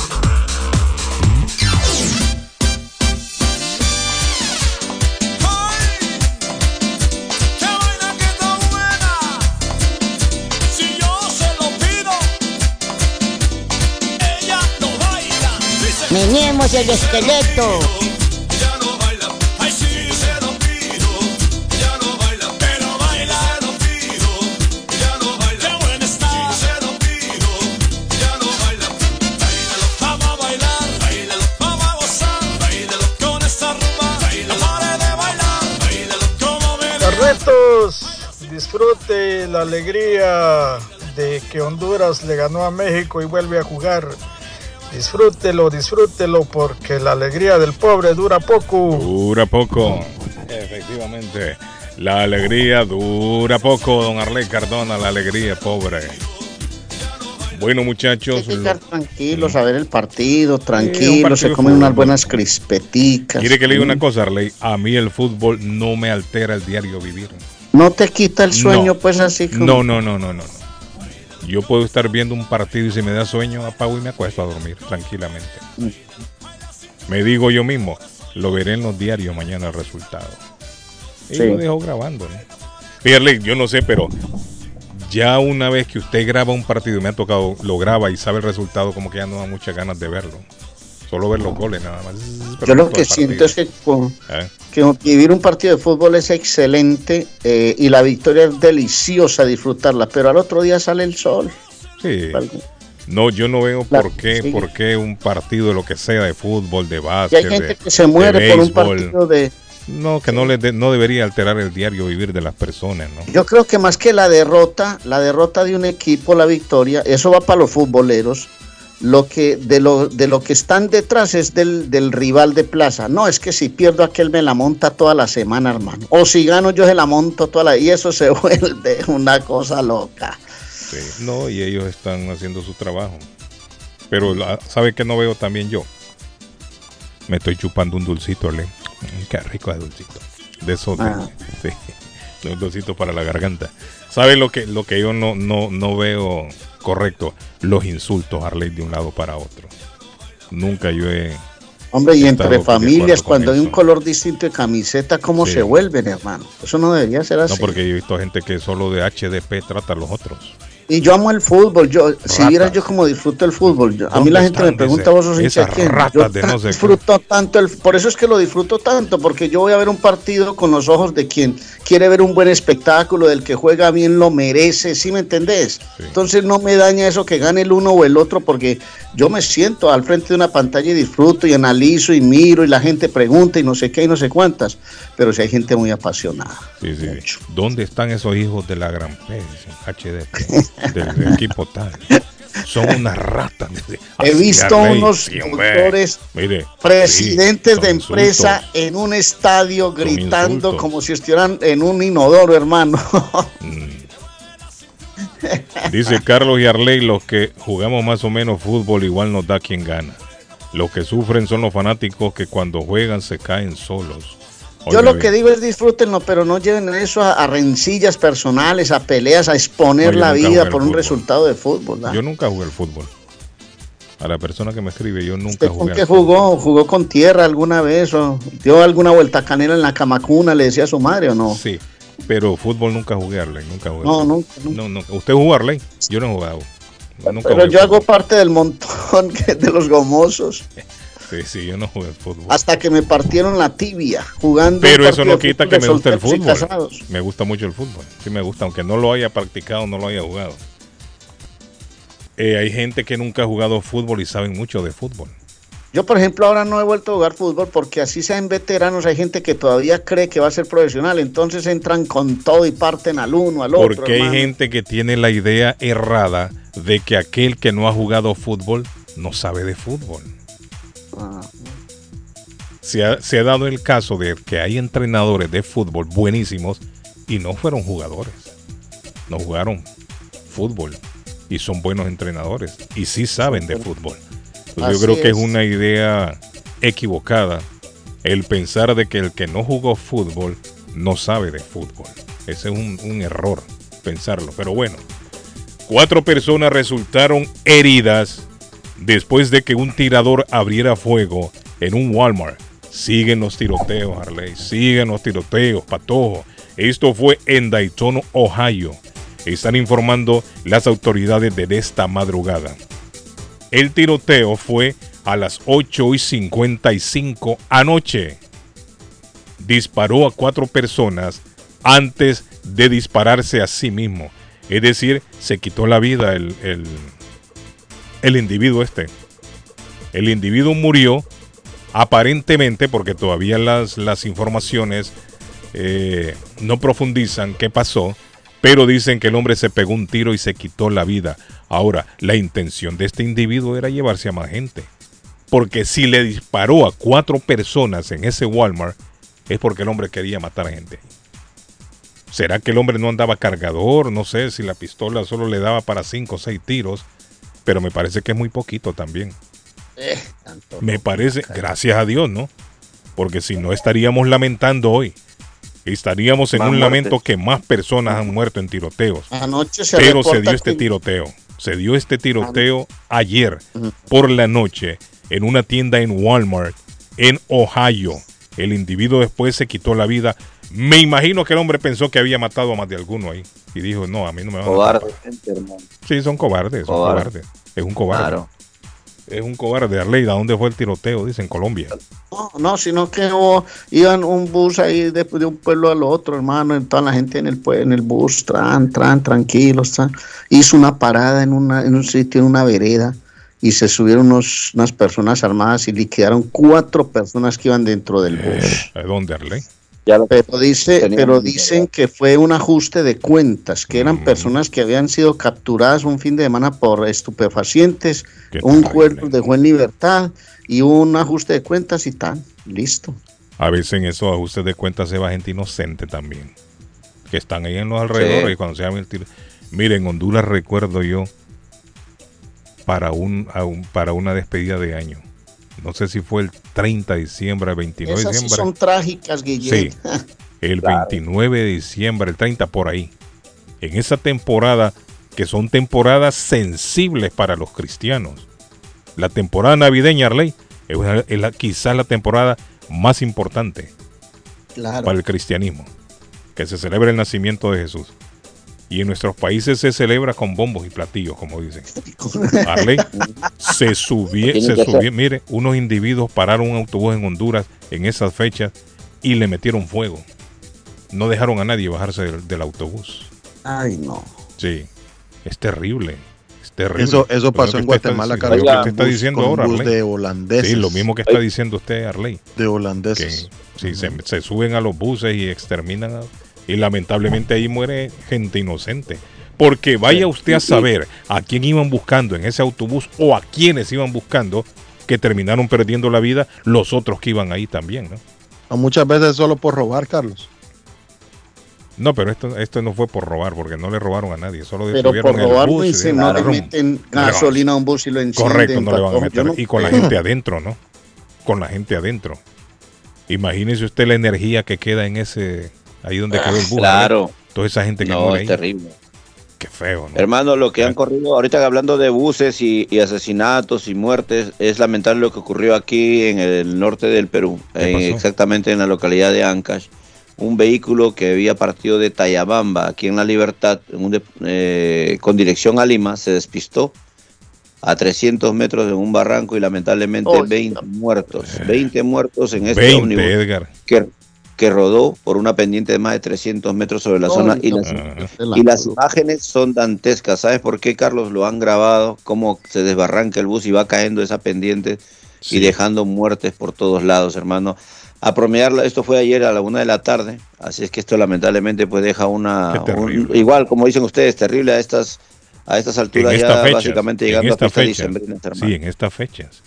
Como me Carretos, disfrute la alegría de que Honduras le ganó a México y vuelve a jugar. Disfrútelo, disfrútelo, porque la alegría del pobre dura poco. Dura poco. Efectivamente. La alegría dura poco, don Arley Cardona, la alegría pobre. Bueno, muchachos. Hay que estar tranquilos a ver el partido, tranquilos, partido se comen unas buenas crispeticas. ¿Quiere que le diga una Mm. cosa, Arley? A mí el fútbol no me altera el diario vivir. No te quita el sueño, No. pues así como. No, no, no, no, no. Yo puedo estar viendo un partido y si me da sueño apago y me acuesto a dormir tranquilamente. Me digo yo mismo, lo veré en los diarios mañana el resultado. Y Sí. lo dejo grabando. ¿no? Yo no sé, pero ya una vez que usted graba un partido, me ha tocado, lo graba y sabe el resultado, como que ya no da muchas ganas de verlo. Solo ver los goles nada más. Yo lo que siento es que, con- ¿Eh? que vivir un partido de fútbol es excelente eh, y la victoria es deliciosa disfrutarla, pero al otro día sale el sol. Sí. No, yo no veo La- por qué, sí. por qué un partido de lo que sea, de fútbol, de Y básquet, hay gente de- que se muere por un partido de No, que no, le de- no debería alterar el diario vivir de las personas, ¿no? Yo creo que más que la derrota, la derrota de un equipo, la victoria, eso va para los futboleros. Lo que, de, lo, de lo que están detrás es del, del rival de plaza. No, es que si pierdo aquel me la monta toda la semana, hermano. O si gano yo se la monto toda la... Y eso se vuelve una cosa loca. Sí, no, y ellos están haciendo su trabajo. Pero, la- ¿sabe qué no veo también yo? Me estoy chupando un dulcito, Le. Qué rico es dulcito. De esos, de- Ah. sí, un dulcito para la garganta. ¿Sabe lo que, lo que yo no, no, no veo correcto? Los insultos, Arley, de un lado para otro. Nunca yo he... Hombre, y entre familias, cuando hay un color distinto de camiseta, ¿cómo Sí. se vuelven, hermano? Eso no debería ser así. No, porque yo he visto gente que solo de HDP trata a los otros. Y yo amo el fútbol. Yo, si vieras yo como disfruto el fútbol. yo- a mí ¿Dónde la gente me pregunta, vos sos hincha quién? Yo de no sé qué? disfruto tanto el, por eso es que lo disfruto tanto, porque yo voy a ver un partido con los ojos de quien quiere ver un buen espectáculo, del que juega bien lo merece, ¿sí me entendés? Entonces no me daña eso que gane el uno o el otro, porque yo me siento al frente de una pantalla y disfruto y analizo y miro y la gente pregunta y no sé qué y no sé cuántas, pero si hay gente muy apasionada. Sí, sí. ¿Dónde están esos hijos de la gran P? Del, del equipo tal. Son unas ratas. He visto Arley, unos sí, hombre. doctores, Mire, presidentes sí, de empresa insultos. en un estadio gritando como si estuvieran en un inodoro, hermano. Dice Carlos y Arley, los que jugamos más o menos fútbol igual nos da quien gana. Los que sufren son los fanáticos que cuando juegan se caen solos. Yo lo que digo es disfrútenlo, pero no lleven eso a, a rencillas personales, a peleas, a exponer No, la nunca vida por un resultado de fútbol. Yo nunca jugué al fútbol. A la persona que me escribe, yo nunca ¿Usted jugué con qué fútbol. jugó? ¿Jugó con tierra alguna vez? ¿O dio alguna vuelta canela en la camacuna? ¿Le decía a su madre o no? Sí, pero fútbol nunca jugué, Arley, nunca jugué. No, nunca, No, no. ¿Usted jugó, Arley? Yo no he jugado. Nunca Pero yo hago parte del montón de los gomosos. Sí, sí, yo no jugué al fútbol. Hasta que me partieron la tibia jugando. Pero eso no quita que me guste el fútbol. Me gusta mucho el fútbol. Sí me gusta, aunque no lo haya practicado, no lo haya jugado. Eh, hay gente que nunca ha jugado fútbol y saben mucho de fútbol. Yo, por ejemplo, ahora no he vuelto a jugar fútbol porque así sean veteranos, hay gente que todavía cree que va a ser profesional, entonces entran con todo y parten al uno, al otro. Porque hay hermano. gente que tiene la idea errada de que aquel que no ha jugado fútbol no sabe de fútbol. Ah. Se ha, se ha dado el caso de que hay entrenadores de fútbol buenísimos y no fueron jugadores. No jugaron fútbol y son buenos entrenadores y sí saben de fútbol. Entonces yo creo que es es. una idea equivocada el pensar de que el que no jugó fútbol no sabe de fútbol. Ese es un, un error pensarlo. Pero bueno, cuatro personas resultaron heridas después de que un tirador abriera fuego en un Walmart. Siguen los tiroteos, Harley. Siguen los tiroteos, patojo. Esto fue en Dayton, Ohio. Están informando las autoridades de esta madrugada. El tiroteo fue a las 8 y 55 anoche. Disparó a cuatro personas antes de dispararse a sí mismo. Es decir, se quitó la vida el, el, el individuo este. El individuo murió aparentemente, porque todavía las, las informaciones eh, no profundizan qué pasó, pero dicen que el hombre se pegó un tiro y se quitó la vida. Ahora, la intención de este individuo era llevarse a más gente. Porque si le disparó a cuatro personas en ese Walmart, es porque el hombre quería matar a gente. ¿Será que el hombre no andaba cargador? No sé si la pistola solo le daba para cinco o seis tiros, pero me parece que es muy poquito también. Eh, tanto Me parece, gracias a Dios, ¿no? Porque si no estaríamos lamentando hoy. Estaríamos en Más un lamento que más personas han muerto en tiroteos. Anoche se Pero se dio este tiroteo. Se dio este tiroteo ayer por la noche en una tienda en Walmart en Ohio. El individuo después se quitó la vida. Me imagino que el hombre pensó que había matado a más de alguno ahí. Y dijo, no, a mí no me van a Cobarde, matar". gente, hermano. Sí, son cobardes, son Cobarde. cobardes. Es un cobarde. Claro. Es un cobarde. Arleida, ¿dónde fue el tiroteo? Dice, en Colombia. No, no, sino que oh, iban un bus ahí de, de un pueblo al otro, hermano, y toda la gente en el en el bus, tran, tran, tranquilos, tran. hizo una parada en una, en un sitio, en una vereda, y se subieron unos, unas personas armadas y liquidaron cuatro personas que iban dentro del bus. ¿A dónde, Arley? Pero, dice, pero dicen que fue un ajuste de cuentas, que Mm. eran personas que habían sido capturadas un fin de semana por estupefacientes, un juez los dejó en libertad y un ajuste de cuentas y tal. Listo. A veces en esos ajustes de cuentas se va gente inocente también. Que están ahí en los alrededores Sí. y cuando se llama el tiro. Miren, en Honduras recuerdo yo para un, a un- para una despedida de año. No sé si fue el 30 de diciembre, el 29 de Esas sí diciembre. son trágicas, Guillermo. Sí, el Claro. 29 de diciembre, el 30 por ahí. En esa temporada, que son temporadas sensibles para los cristianos. La temporada navideña, Arley, es, una- es la- quizás la temporada más importante Claro. para el cristianismo, que se celebra el nacimiento de Jesús. Y en nuestros países se celebra con bombos y platillos, como dicen. Arley, se subió, Tiene se ser. mire, unos individuos pararon un autobús en Honduras en esas fechas y le metieron fuego. No dejaron a nadie bajarse del, del autobús. Ay, no. Sí, es terrible. Es terrible. Eso- eso pasó en está Guatemala, diciendo, Carlos, lo que usted está diciendo ahora, Arley. de holandeses. Sí, lo mismo que está diciendo usted, Arley. De holandeses. Que, sí, se, se suben a los buses y exterminan. a- y lamentablemente ahí muere gente inocente. Porque vaya usted a saber a quién iban buscando en ese autobús o a quiénes iban buscando que terminaron perdiendo la vida los otros que iban ahí también, ¿no? A muchas veces solo por robar, Carlos. No, pero esto, esto no fue por robar, porque no le robaron a nadie, solo Pero por el robar no bus y dicen, no le meten gasolina a un bus y lo encienden. Correcto, no le van a meter. No y con la gente adentro, ¿no? Con la gente adentro. Imagínese usted la energía que queda en ese, ahí donde quedó el bus. Claro. Toda esa gente que No, muere es ahí. terrible. Qué feo, ¿no? Hermano, lo que han corrido, ahorita hablando de buses y, y asesinatos y muertes, es lamentable lo que ocurrió aquí en el norte del Perú, ¿Qué en- pasó? exactamente en la localidad de Ancash. Un vehículo que había partido de Tayabamba, aquí en La Libertad, en un de- eh, con dirección a Lima, se despistó a 300 metros de un barranco y lamentablemente Oh, 20 muertos. 20 muertos en este 20, ómnibus Edgar. que, que rodó por una pendiente de más de 300 metros sobre la Oh, zona y las, y imágenes son dantescas. ¿Sabes por qué, Carlos? Lo han grabado, cómo se desbarranca el bus y va cayendo esa pendiente y dejando muertes por todos lados, hermano. A promediarla, esto fue ayer a la una de la tarde, así es que esto lamentablemente pues deja una... Un- igual, como dicen ustedes, terrible a estas, a estas alturas ya fechas. básicamente en llegando a fechas. Sí, en estas fechas.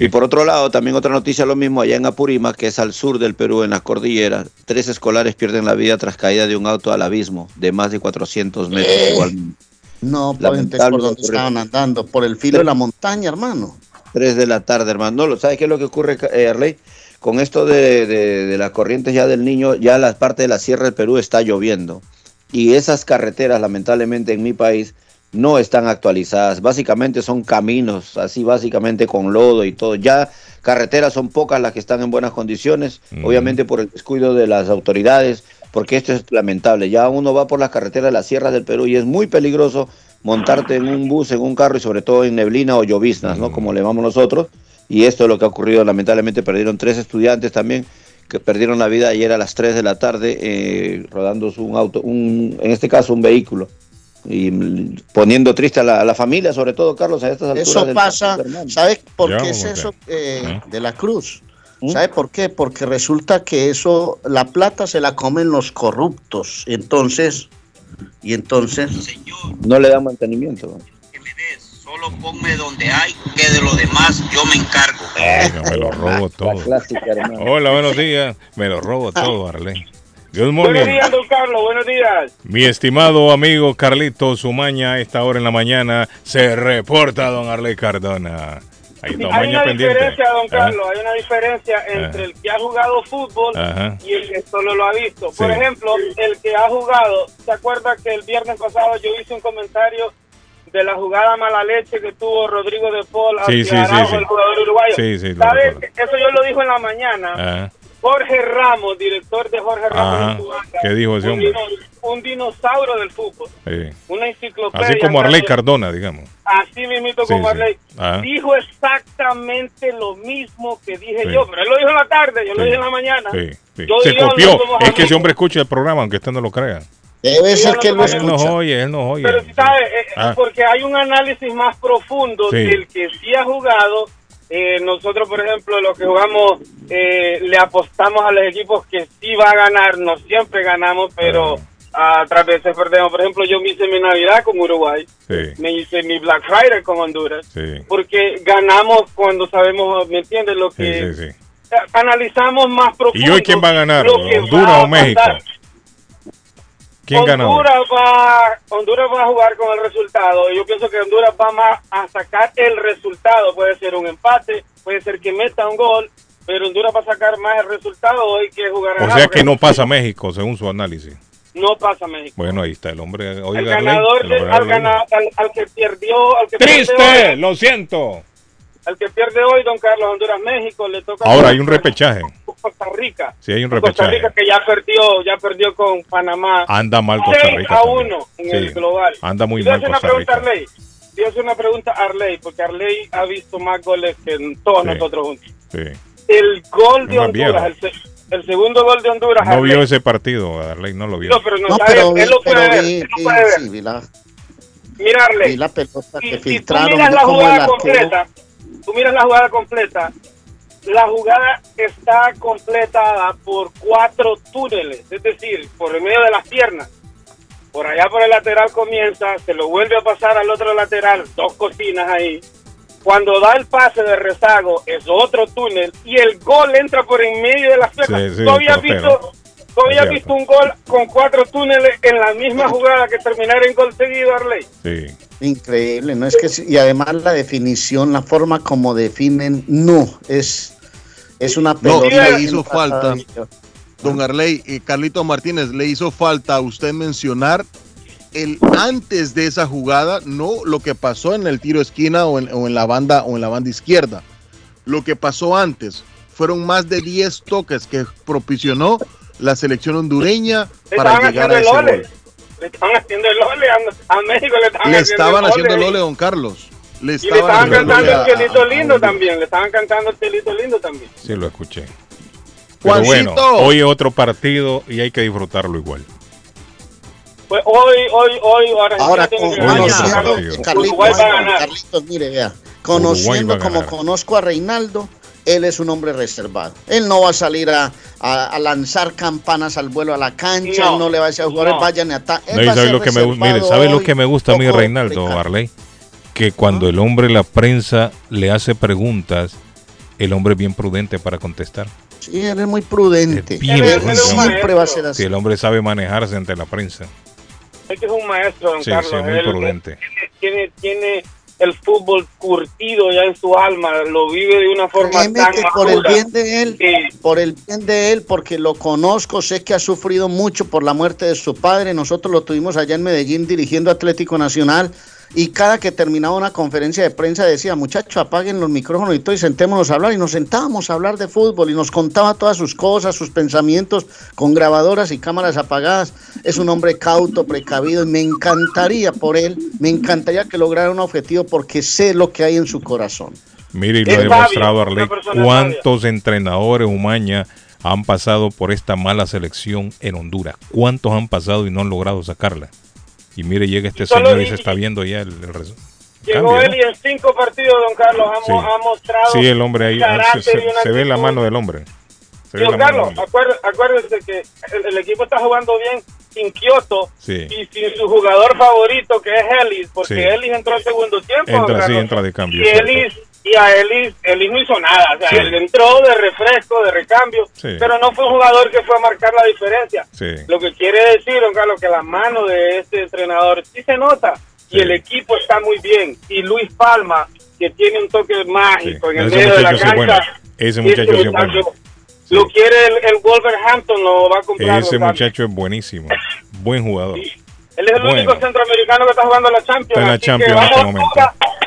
Y por otro lado, también otra noticia lo mismo, allá en Apurímac, que es al sur del Perú, en las cordilleras, tres escolares pierden la vida tras caída de un auto al abismo de más de 400 metros Eh. igualmente. No, Lamentable ¿por ocurrido. estaban andando? Por el filo de la montaña, hermano. 3 de la tarde, hermano. No, lo- ¿sabes qué es lo que ocurre, eh, Arley? Con esto de, de- de las corrientes ya del niño, ya la parte de la sierra del Perú está lloviendo. Y esas carreteras, lamentablemente, en mi país no están actualizadas. Básicamente son caminos, así básicamente con lodo y todo. Ya carreteras son pocas las que están en buenas condiciones, obviamente por el descuido de las autoridades, porque esto es lamentable. Ya uno va por las carreteras de las sierras del Perú y es muy peligroso montarte en un bus, en un carro y sobre todo en neblina o lloviznas, ¿no? Como le llamamos nosotros. Y esto es lo que ha ocurrido. Lamentablemente perdieron tres estudiantes también que perdieron la vida ayer a las 3 de la tarde eh, rodando un auto, un, en este caso un vehículo. Y mm, poniendo triste a la, a la familia, sobre todo, Carlos, a estas alturas. Eso pasa, partido, hermano. ¿sabe por qué es eso ver. eh, de la cruz? ¿Sabe por qué? Porque resulta que eso, la plata se la comen los corruptos. Entonces, y entonces... No le dan mantenimiento. ¿no? Solo ponme donde hay, que de lo demás yo me encargo. Oiga, me lo robo todo. Clásica, hermano. Hola, buenos días. Me lo robo todo, Arley. Good Buenos días, don Carlos, buenos días. Mi estimado amigo Carlitos Umaña, a esta hora en la mañana se reporta don Arley Cardona. Hay una pendiente. diferencia, don Carlos, hay una diferencia entre el que ha jugado fútbol Ajá. y el que solo lo ha visto. Por ejemplo, el que ha jugado, ¿se acuerda que el viernes pasado yo hice un comentario de la jugada mala leche que tuvo Rodrigo de Paul Sí, hacia sí, Araujo, el jugador uruguayo? Sí, sí, ¿Sabes? Eso yo lo dijo en la mañana. Jorge Ramos, director de Jorge Ramos Ajá. ¿Qué dijo ese un, hombre? dino- un dinosaurio del fútbol, Sí. una enciclopedia. Así como Arley. Cardona, digamos. Así mismito Sí, como sí. Arley. Ajá. Dijo exactamente lo mismo que dije Sí. yo, pero él lo dijo en la tarde, yo lo dije en la mañana. Sí, sí. Yo Se copió. lo Es que ese hombre escucha el programa, aunque usted no lo crea. Debe ser que lo Él no escucha. oye, él no oye. Pero si sabe, eh, Ah. porque hay un análisis más profundo Sí. del que sí ha jugado. Eh, nosotros, por ejemplo, los que jugamos, eh, le apostamos a los equipos que sí va a ganar. No siempre ganamos, pero a otras veces perdemos. Por ejemplo, yo me hice mi Navidad con Uruguay, Sí, me hice mi Black Friday con Honduras, sí. porque ganamos cuando sabemos, ¿me entiendes? Lo que sí, analizamos más profundo. ¿Y hoy quién va a ganar? lo que ¿Honduras va a o México? pasar. ¿Quién gana hoy? Honduras va, Honduras va a jugar con el resultado. Yo pienso que Honduras va más a sacar el resultado. Puede ser un empate, puede ser que meta un gol, pero Honduras va a sacar más el resultado hoy que jugar a O sea que no pasa México, según su análisis. No pasa México. Bueno, ahí está el hombre. Oiga, el Arley, ganador, el de- hombre al, Arley. gana- al, al que perdió, al que pierde Triste, hoy, lo siento. al que pierde hoy, don Carlos Honduras México le toca Ahora hay un repechaje. Costa Rica. Sí, hay un Costa. Rica que ya perdió, ya perdió con Panamá. Anda mal Costa 6 Rica a también. 1 en Sí. el global. Anda muy Y mal una Costa pregunta a Rica. Arley. Le hace una pregunta a Arley, porque Arley ha visto más goles que todos Sí. nosotros juntos. Sí. El gol de Honduras, el, se- el segundo gol de Honduras, No Arley. vio ese partido, Arley, no lo vio. No, pero no, No, sabe, pero, él lo vi- puede pero ver, vi, él lo puede ver. sí, la, Mira, Arley, vi la pelota si, que si tú filtraron miras de la jugada completa, tú miras la jugada completa, la jugada está completada por cuatro túneles, es decir, por el medio de las piernas. Por allá por el lateral comienza, se lo vuelve a pasar al otro lateral, dos cocinas ahí. Cuando da el pase de rezago es otro túnel y el gol entra por en medio de las piernas. Sí, sí, ¿Tú habías visto, tú habías Es visto un gol con cuatro túneles en la misma jugada que terminara en gol seguido, Arley? Sí. Increíble, ¿no? Es que, sí, y además la definición, la forma como definen, no, es, es una No, pelota. y bien le hizo falta. Don Arley, eh, Carlito Martínez, le hizo falta a usted mencionar el antes de esa jugada, no lo que pasó en el tiro esquina o en, o en la banda o en la banda izquierda. Lo que pasó antes fueron más de 10 toques que propicionó la selección hondureña Le para llegar a ese gol. Le estaban haciendo el ole a, a México, le estaban Le haciendo estaban el haciendo el ole. ole, don Carlos. Le Y le estaban estaban cantando el a- cielito a- lindo también, le estaban cantando el cielito lindo también. Sí, lo escuché. Pero Juancito. bueno, hoy es otro partido y hay que disfrutarlo igual. Pues hoy, hoy, hoy, ahora, Ahora, tiene que ganar. Carlitos, a mire, vea, conociendo a como conozco a Reinaldo, él es un hombre reservado. Él no va a salir a, a- a lanzar campanas al vuelo a la cancha, No, él no le va a decir a los jugadores, no. vayan y ata- él No, y va a sabe ser lo que me mire, ¿sabe lo hoy, que me gusta a mí, Reinaldo. Arley? Que cuando el hombre, la prensa, le hace preguntas, el hombre es bien prudente para contestar. Sí, él es muy prudente. Bien Él prudente. siempre va a ser así. Si el hombre sabe manejarse ante la prensa. Es que es un maestro, don Sí, Carlos. sí, muy Él prudente. Tiene, tiene el fútbol curtido ya en su alma, lo vive de una forma Créeme tan que por el bien de él, por el bien de él, porque lo conozco, sé que ha sufrido mucho por la muerte de su padre. Nosotros lo tuvimos allá en Medellín dirigiendo Atlético Nacional. Y cada que terminaba una conferencia de prensa decía, muchachos, apaguen los micrófonos y todo y sentémonos a hablar. Y nos sentábamos a hablar de fútbol y nos contaba todas sus cosas, sus pensamientos con grabadoras y cámaras apagadas. Es un hombre cauto, precavido y me encantaría por él, me encantaría que lograra un objetivo porque sé lo que hay en su corazón. Mire, y lo Es ha demostrado Arley. ¿Cuántos entrenadores Umaña han pasado por esta mala selección en Honduras? ¿Cuántos han pasado y no han logrado sacarla? Y mire, llega este solo señor y y- se está viendo ya el, el resu- Llegó cambio, él y en cinco partidos, don Carlos, ha, Sí. ha mostrado Sí, el hombre ahí, ah, se, y una se ve la mano del hombre. Se Don Carlos, acuérdese que el, el equipo está jugando bien sin Kioto Sí. y sin su jugador favorito que es Ellis, porque Sí. Ellis entró al segundo tiempo. Entra, sí, entra de cambio. Y. Ellis, y a Ellis, Ellis no hizo nada, o sea, Sí. él entró de refresco, de recambio, Sí. pero no fue un jugador que fue a marcar la diferencia. Sí. Lo que quiere decir, don Carlos, que la mano de este entrenador sí se nota y el equipo está muy bien. Y Luis Palma, que tiene un toque mágico en el medio de la bueno. cancha. Ese muchacho sí es bueno. muchacho Lo quiere el, el Wolverhampton, lo va a comprar. Ese muchacho es buenísimo. Buen jugador. Él es el Bueno. único centroamericano que está jugando la Champions. Está en la Champions en este momento.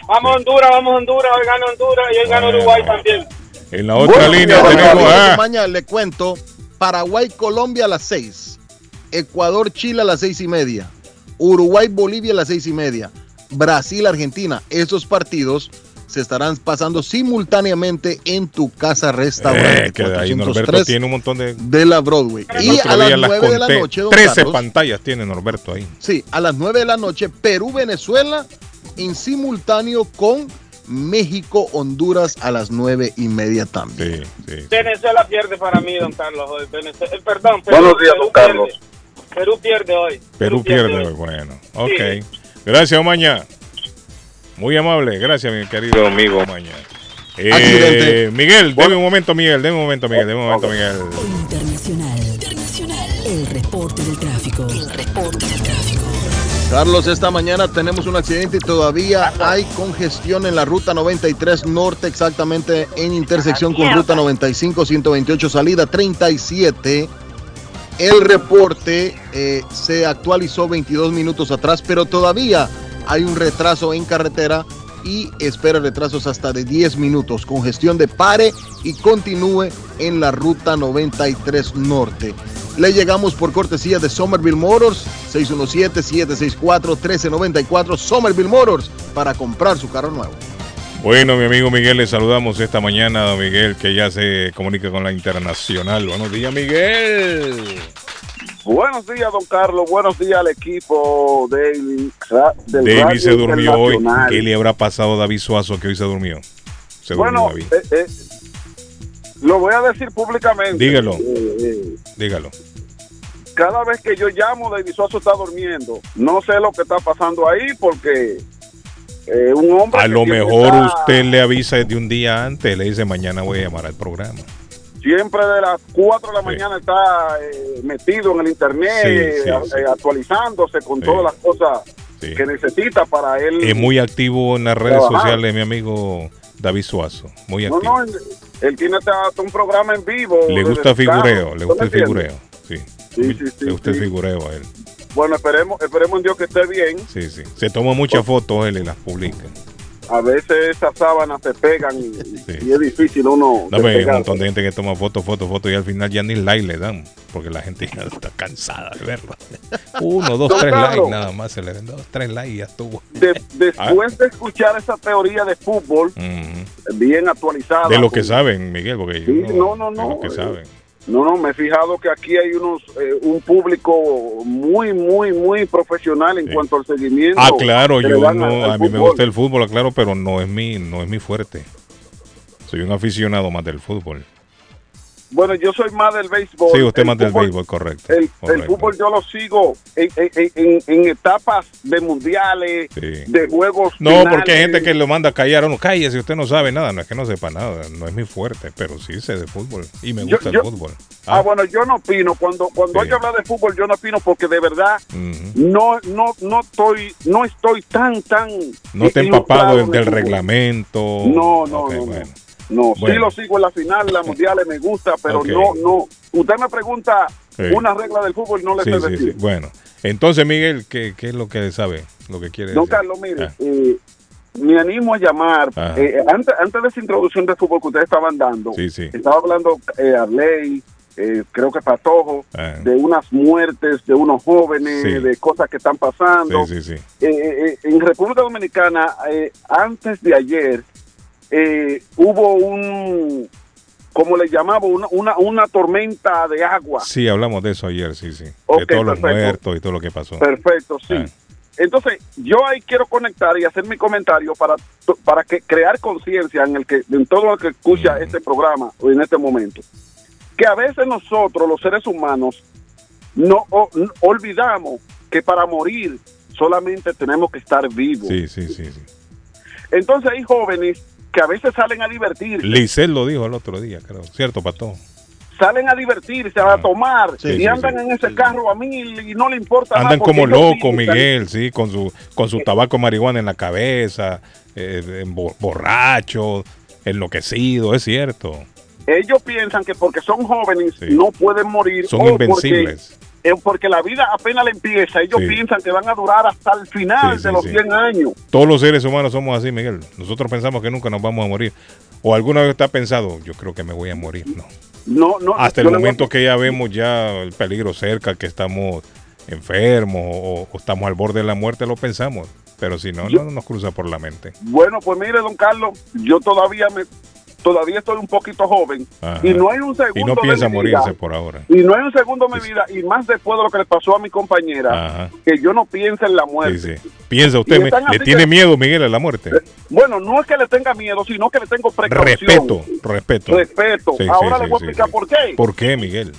Vamos a Honduras, vamos a Honduras, hoy gana Honduras y hoy gana Bueno. Uruguay también. En la otra Bueno, línea tenemos Carlitos a... Umaña, le cuento, Paraguay, Colombia a las 6, Ecuador, Chile a las seis y media, Uruguay, Bolivia a las seis y media, Brasil, Argentina. Esos partidos se estarán pasando simultáneamente en tu casa restaurante. Eh, que ahí 403 Norberto tiene un montón de. de la Broadway. El Y a las día las 9 de la noche, don 13 Carlos, pantallas tiene Norberto ahí. Sí, a las 9 de la noche, Perú-Venezuela en simultáneo con México-Honduras a las 9 y media también. Venezuela pierde para mí, don Carlos. Hoy. Venezuela- eh, perdón, Perú, Buenos días, Perú don Carlos. pierde. Perú pierde hoy. Perú pierde hoy. Bueno, ok. Gracias, Omaña. Muy amable. Gracias, mi querido amigo Omaña. Eh. Miguel, deme un momento, Miguel. Deme un momento, Miguel. Deme un momento, Miguel. Internacional. Internacional. El reporte del tráfico. El reporte del tráfico. Carlos, esta mañana tenemos un accidente y todavía hay congestión en la ruta 93 norte, exactamente en intersección con ruta 95, 128, salida 37. El reporte eh, se actualizó 22 minutos atrás, pero todavía hay un retraso en carretera y espera retrasos hasta de 10 minutos. Congestión de pare y continúe en la ruta 93 norte. Le llegamos por cortesía de Somerville Motors, 617-764-1394, Somerville Motors, para comprar su carro nuevo. Bueno, mi amigo Miguel, le saludamos esta mañana, don Miguel, que ya se comunica con la internacional. Buenos días, Miguel. Buenos días, don Carlos. Buenos días al equipo del, del David Radio se durmió hoy. ¿Qué le habrá pasado a David Suazo que hoy se durmió? Se durmió Bueno, David. eh, eh, lo voy a decir públicamente. Dígalo. Eh, eh, Dígalo. cada vez que yo llamo, David Suazo está durmiendo. No sé lo que está pasando ahí porque eh, un hombre. A lo mejor está usted le avisa desde un día antes, le dice mañana voy a llamar al programa. Siempre de las 4 de la mañana está eh, metido en el internet, Sí, sí, sí. actualizándose con todas las cosas que necesita para él. Es muy activo en las redes Trabajar. sociales, mi amigo David Suazo. Muy No, activo. no, él, él tiene hasta un programa en vivo. le gusta figureo, le ¿Tú gusta el figureo. Sí. Sí, sí, sí, le gusta el figureo a él. Bueno, esperemos, esperemos en Dios que esté bien. Sí, sí. Se toma muchas fotos él y las publica. A veces esas sábanas se pegan y, y es difícil uno. No, pero hay un montón de gente que toma fotos, fotos, fotos y al final ya ni like le dan, porque la gente ya está cansada de verlo. Uno, dos, tres Carlos. likes nada más, se le den dos, tres likes y ya estuvo. De- después de escuchar esa teoría de fútbol, bien actualizada. De lo que con- saben, Miguel, porque Sí, no, no, de no. lo que saben. No, no, me he fijado que aquí hay unos eh, un público muy, muy, muy profesional en cuanto al seguimiento. Ah, claro, yo no, a mí me gusta el fútbol, claro, pero no es mi, no es mi fuerte. Soy un aficionado más del fútbol. Bueno, yo soy más del béisbol. Sí, usted El más del béisbol, correcto. El, fútbol yo lo sigo en, en- en- en etapas de mundiales, de juegos. No, finales. porque hay gente que lo manda a callar. No, cállese, usted no sabe nada. No es que no sepa nada. No es mi fuerte, pero sí sé de fútbol. Y me gusta yo- el fútbol. Ah, bueno, yo no opino. Cuando cuando hay que hablar de fútbol, yo no opino porque de verdad no no no estoy no estoy tan tan No te empapado del, fútbol. reglamento. No, no, bueno. No, sí Bueno. lo sigo en la final, en las mundiales me gusta, pero no no. Usted me pregunta Sí. una regla del fútbol no le Sí, sé sí, decir. sí. Bueno, entonces, Miguel, ¿qué, qué es lo que sabe? Lo que quiere Don decir? Carlos, mire, Ah. eh, me animo a llamar. Eh, antes, antes de esa introducción de fútbol que ustedes estaban dando, Sí, sí. estaba hablando eh, Arley, eh, creo que Patojo, Ah. de unas muertes de unos jóvenes, Sí. de cosas que están pasando. Sí, sí, sí. Eh, eh, en República Dominicana, eh, antes de ayer, eh, hubo un, como le llamaba, una, una, una tormenta de agua. Sí, hablamos de eso ayer, sí, sí. De todos los muertos y todo lo que pasó. Perfecto, sí. Ah. Entonces, yo ahí quiero conectar y hacer mi comentario para, para que crear conciencia en el que en todo el que escucha este programa o en este momento. Que a veces nosotros, los seres humanos, no o- n- olvidamos que para morir solamente tenemos que estar vivos. Sí, sí, sí. sí. Entonces hay jóvenes que a veces salen a divertirse, Lisel lo dijo el otro día, creo. ¿Cierto, Pato? salen a divertirse, a tomar Ah. Sí, y sí, andan en ese carro a mil y no le importa Andan como locos, Miguel, sí, con su, con su tabaco de marihuana en la cabeza, eh, bo- borrachos, enloquecidos, es cierto. ellos piensan que porque son jóvenes no pueden morir Son o porque- invencibles. Eh, Porque, la vida apenas le empieza, ellos Sí. piensan que van a durar hasta el final Sí, de los sí. 100 años. Todos los seres humanos somos así, Miguel. Nosotros pensamos que nunca nos vamos a morir. O alguna vez está pensado, yo creo que me voy a morir. No. No, no, Hasta el momento que ya vemos ya el peligro cerca, que estamos enfermos o, o estamos al borde de la muerte, lo pensamos. Pero si no, no nos cruza por la mente. Bueno, pues mire, don Carlos, yo todavía me todavía estoy un poquito joven Ajá. y no hay un segundo Y no de piensa morirse por ahora. y no hay un segundo de mi vida y más después de lo que le pasó a mi compañera Ajá. que yo no piense en la muerte. Sí, sí. Piensa usted, me- ¿le tiene que- miedo, Miguel, a la muerte? Bueno, no es que le tenga miedo, sino que le tengo precaución. Respeto, respeto. Respeto. Ahora le voy a explicar por qué. ¿Por qué, Miguel?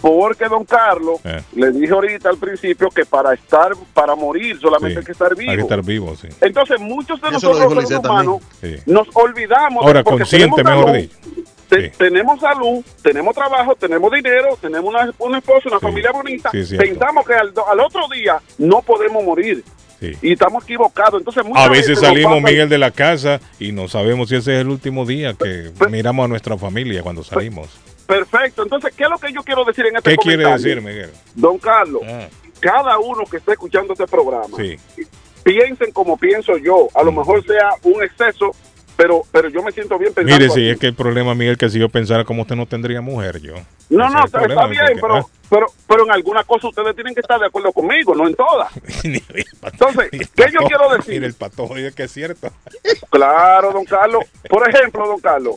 Porque don Carlos Eh. le dije ahorita al principio que para estar, para morir solamente Sí. hay que estar vivo. Hay que estar vivo, sí. Entonces muchos de Eso nosotros los seres humanos Sí. nos olvidamos. Ahora, porque consciente, tenemos mejor salud, dicho. te- Tenemos salud, tenemos trabajo, tenemos dinero, tenemos una, una esposa, una familia bonita. Pensamos que al, al otro día no podemos morir. Sí. Y estamos equivocados. Entonces, A veces salimos, Miguel, de la casa y no sabemos si ese es el último día que miramos a nuestra familia cuando salimos. Perfecto. Entonces, ¿qué es lo que yo quiero decir en este ¿Qué quiere comentario? decir, Miguel? Don Carlos, Ah, cada uno que esté escuchando este programa, sí. piensen como pienso yo. A lo mejor sea un exceso, pero pero yo me siento bien pensando Mire, así. si es que el problema, Miguel, que si yo pensara como usted no tendría mujer, yo. No, no, es está, problema, está bien, porque, pero, pero pero en alguna cosa ustedes tienen que estar de acuerdo conmigo, no en todas. Entonces, ¿qué yo quiero decir? Mire, el patojo dice que es cierto. Claro, don Carlos. Por ejemplo, don Carlos,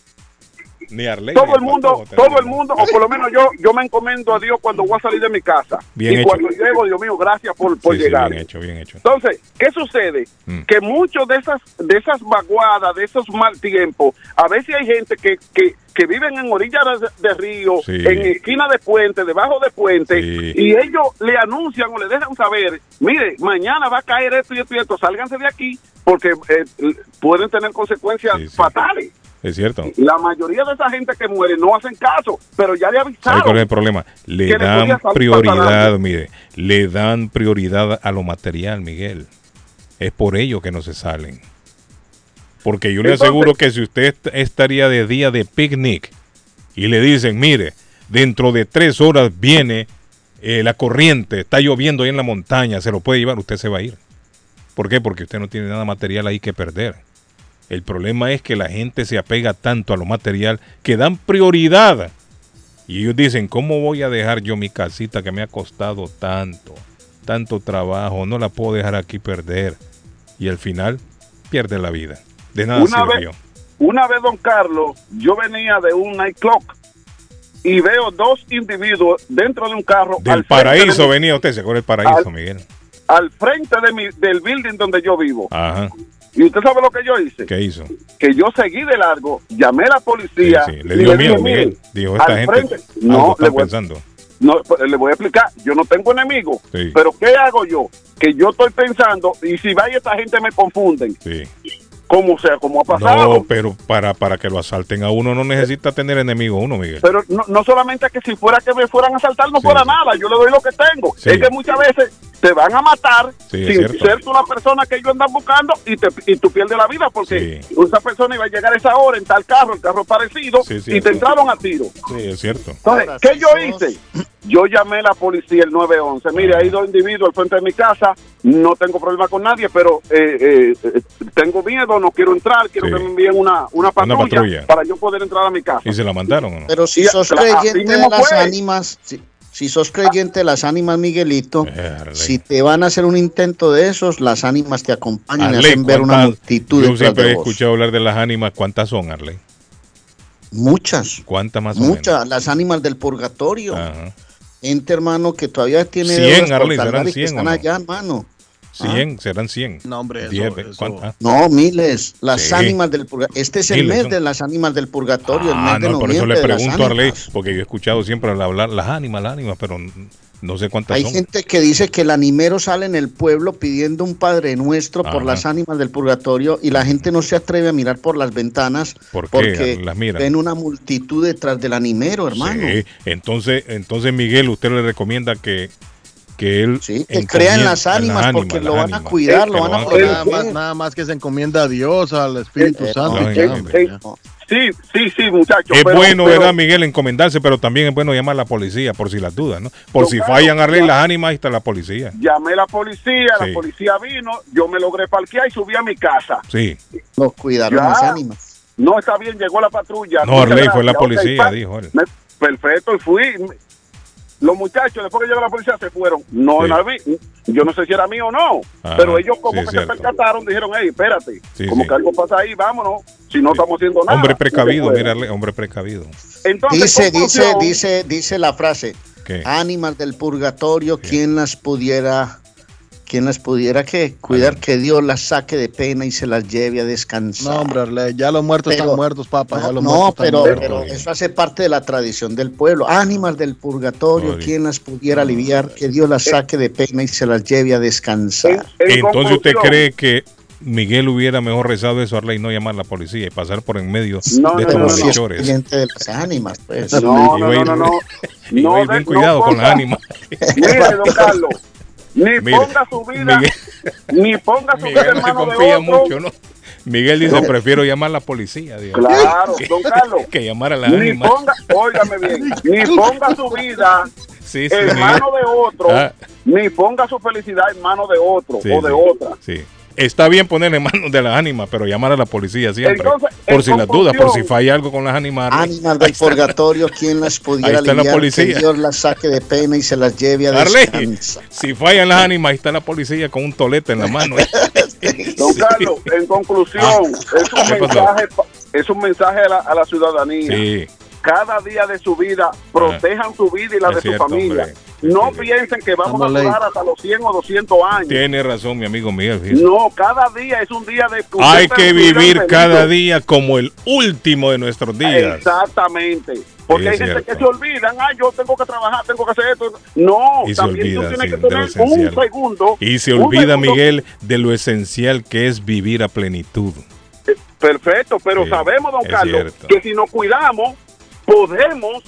Ni Arley. todo ni el mundo, todo el mundo, o por lo menos yo, yo me encomiendo a Dios cuando voy a salir de mi casa. Bien y hecho. cuando llego, Dios mío, gracias por, por Sí, sí, llegar. bien hecho, bien hecho. Entonces, ¿qué sucede? Mm. Que muchos de esas de esas vaguadas, de esos mal tiempos, a veces hay gente que, que, que viven en orillas de, de río, Sí. en esquina de puente, debajo de puente, Sí. y ellos le anuncian o le dejan saber, mire, mañana va a caer esto y esto y esto, sálganse de aquí, porque eh, pueden tener consecuencias fatales. Es cierto. La mayoría de esa gente que muere no hacen caso, pero ya le ¿Sabe avisaron. cuál es el problema? Le dan prioridad, mire, le dan prioridad a lo material, Miguel. Es por ello que no se salen. Porque yo le Entonces- aseguro que si usted est- estaría de día de picnic y le dicen, mire, dentro de tres horas viene eh, la corriente, está lloviendo ahí en la montaña, se lo puede llevar, usted se va a ir. ¿Por qué? Porque usted no tiene nada material ahí que perder. El problema es que la gente se apega tanto a lo material que dan prioridad. Y ellos dicen, ¿cómo voy a dejar yo mi casita que me ha costado tanto, tanto trabajo? No la puedo dejar aquí perder. Y al final pierde la vida. De nada Una sirvió. vez, una vez, don Carlos, yo venía de un nightclub y veo dos individuos dentro de un carro. Del al paraíso de venía usted, se acuerda del paraíso, Al- Miguel. Al frente de mi, del building donde yo vivo. Ajá. Y usted sabe lo que yo hice. ¿Qué hizo? Que yo seguí de largo, llamé a la policía. Sí, sí, le dio miedo, "Mire, Miguel. Dijo, esta gente frente- No, le voy, pensando. no, le voy a explicar. Yo no tengo enemigos. Sí. Pero ¿qué hago yo? Que yo estoy pensando, y si vaya esta gente me confunden. Sí. Como sea, como ha pasado. No, pero para, para que lo asalten a uno no necesita tener enemigo uno, Miguel. Pero no, no solamente que si fuera que me fueran a asaltar no Sí, fuera nada, yo le doy lo que tengo. Sí. Es que muchas veces te van a matar Sí, sin ser tú la persona que ellos andan buscando y, te, y tú pierdes la vida porque esa persona iba a llegar a esa hora en tal carro, el carro parecido, Sí, sí, y te entraron a tiro. Sí, es cierto. Entonces, ¿qué yo hice? Yo llamé a la policía el 911. Mire, hay dos individuos al frente de mi casa. No tengo problema con nadie, pero eh, eh, eh, tengo miedo, no quiero entrar. Quiero Sí. que me envíen una, una, patrulla patrulla. para yo poder entrar a mi casa. ¿Y se la mandaron o no? Pero si Y- sos creyente de las fue. ánimas, si, si sos creyente de las ánimas, Miguelito, si te van a hacer un intento de esos, las ánimas te acompañan y hacen ver una ¿cuántas- multitud Yo siempre he de vos. escuchado hablar de las ánimas. ¿Cuántas son, Arley? Muchas, ¿Cuántas más o muchas, las ánimas del purgatorio. Ajá. Gente, hermano, que todavía tiene 100, deudas por Arley, ¿serán y que 100 o están no? allá, hermano. 100, serán 100. No, hombre, eso- 10, eso- ¿cuántas? No, miles, las Sí. ánimas del purgatorio. Este es el Miles mes son. de las ánimas del purgatorio, el Ah, mes de no, por eso le de pregunto a Arley, porque yo he escuchado siempre hablar las ánimas, las ánimas, pero no sé cuántas Hay son. gente que dice que el animero sale en el pueblo pidiendo un Padre Nuestro por las ánimas del purgatorio y la gente no se atreve a mirar por las ventanas ¿Por qué porque las miran? ven una multitud detrás del animero, hermano. Sí, entonces, entonces Miguel, usted le recomienda que, que él que crea en las ánimas, porque lo van a cuidar, lo van a Nada más, proteger. nada más que se encomienda a Dios, al Espíritu Eh, Santo. eh, hombre, eh. Sí, sí, sí, muchachos. Es pero- bueno, pero- ¿verdad, Miguel, encomendarse, pero también es bueno llamar a la policía por si las dudas, ¿no? Por si fallan Arley ya- las ánimas, ahí está la policía. Llamé a la policía, Sí. la policía vino, yo me logré parquear y subí a mi casa. Sí. Los cuidaron Ya. las ánimas. No está bien, llegó la patrulla. No, Arley, fue la policía, dijo él. me- perfecto, y fui. Los muchachos, después que llegó la policía, se fueron. No Sí. la vi. Yo no sé si era mío o no. Ajá, pero ellos como sí, que cierto. se percataron, dijeron, hey, espérate. Sí, como sí. que algo pasa ahí, vámonos. Si no estamos haciendo nada. Hombre precavido, mírale, hombre precavido. Entonces, Dice, dice, dice, dice la frase, ¿Qué? ánimas del purgatorio, ¿quién las pudiera, quién las pudiera qué? Cuidar que Dios las saque de pena y se las lleve a descansar. No, hombre, ya los muertos Pero- están muertos, papá. ya los No, muertos están pero, muertos. pero eso hace parte de la tradición del pueblo. Ánimas del purgatorio, ¿quién las pudiera aliviar? Que Dios las saque de pena y se las lleve a descansar. Entonces usted cree que Miguel hubiera mejor rezado eso, Arley, y no llamar a la policía y pasar por en medio No, de no, estos no, no. malhechores. De las ánimas, pues. No, no, a no, no, no. a No, bien de- cuidado no con las ánimas. Mire, don Carlos, ni Mire, ponga su vida, Miguel- ni ponga su vida Miguel en no se de confía otro. mucho, ¿no? Miguel dice, No. prefiero llamar a la policía. Claro, que, don Carlos. que llamar a la Ni ponga, óigame bien, ni ponga su vida Sí, sí, en manos de otro, Ah. ni ponga su felicidad en manos de otro Sí, o de sí, otra. sí. Está bien poner en manos de las ánimas, pero llamar a la policía siempre. Entonces, por si las dudas, por si falla algo con las ánimas. Ánimas del purgatorio, ¿quién las Ahí pudiera está la aliviar? policía. Que Dios las saque de pena y se las lleve a Arley, si fallan las ánimas, ahí está la policía con un tolete en la mano. Don Carlos, en conclusión, Ah. es, un mensaje, pa- es un mensaje a la, a la ciudadanía. Sí. Cada día de su vida, protejan su vida y la Es de cierto, su familia. hombre. No piensen que vamos Estamos a durar hasta los 100 o 200 años. Tiene razón, mi amigo Miguel. No, cada día es un día de... Hay que vivir cada día como el último de nuestros días. Exactamente. Porque Sí, hay gente cierto. que se olvidan, ah, yo tengo que trabajar, tengo que hacer esto. No, Y se también olvida, tú tienes sí, que tener un segundo. Y se olvida, segundo. Miguel, de lo esencial que es vivir a plenitud. Perfecto, pero Sí, sabemos, don Carlos, cierto. que si nos cuidamos, podemos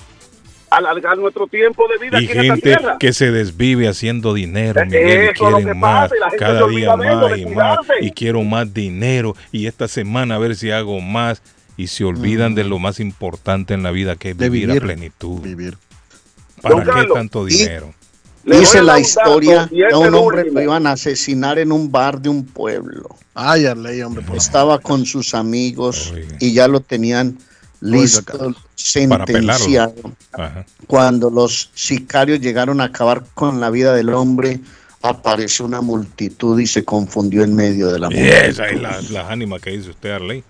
alargar nuestro tiempo de vida Y aquí en esta gente tierra. que se desvive haciendo dinero, Miguel, y eso es lo quieren que más, pasa, y la gente cada día más y más, y quiero más dinero, y esta semana a ver si hago más, y se olvidan de lo más importante en la vida, que es vivir, a plenitud. Vivir. ¿Para Don qué Carlos, tanto dinero? Dice la historia de un hombre lo iban a asesinar en un bar de un pueblo. Ay, Arley, hombre. por Estaba con sus amigos y ya lo tenían listo, sentenciado. Cuando los sicarios llegaron a acabar con la vida del hombre, apareció una multitud y se confundió en medio de la multitud. esa es la, las ánimas que dice usted, Arley.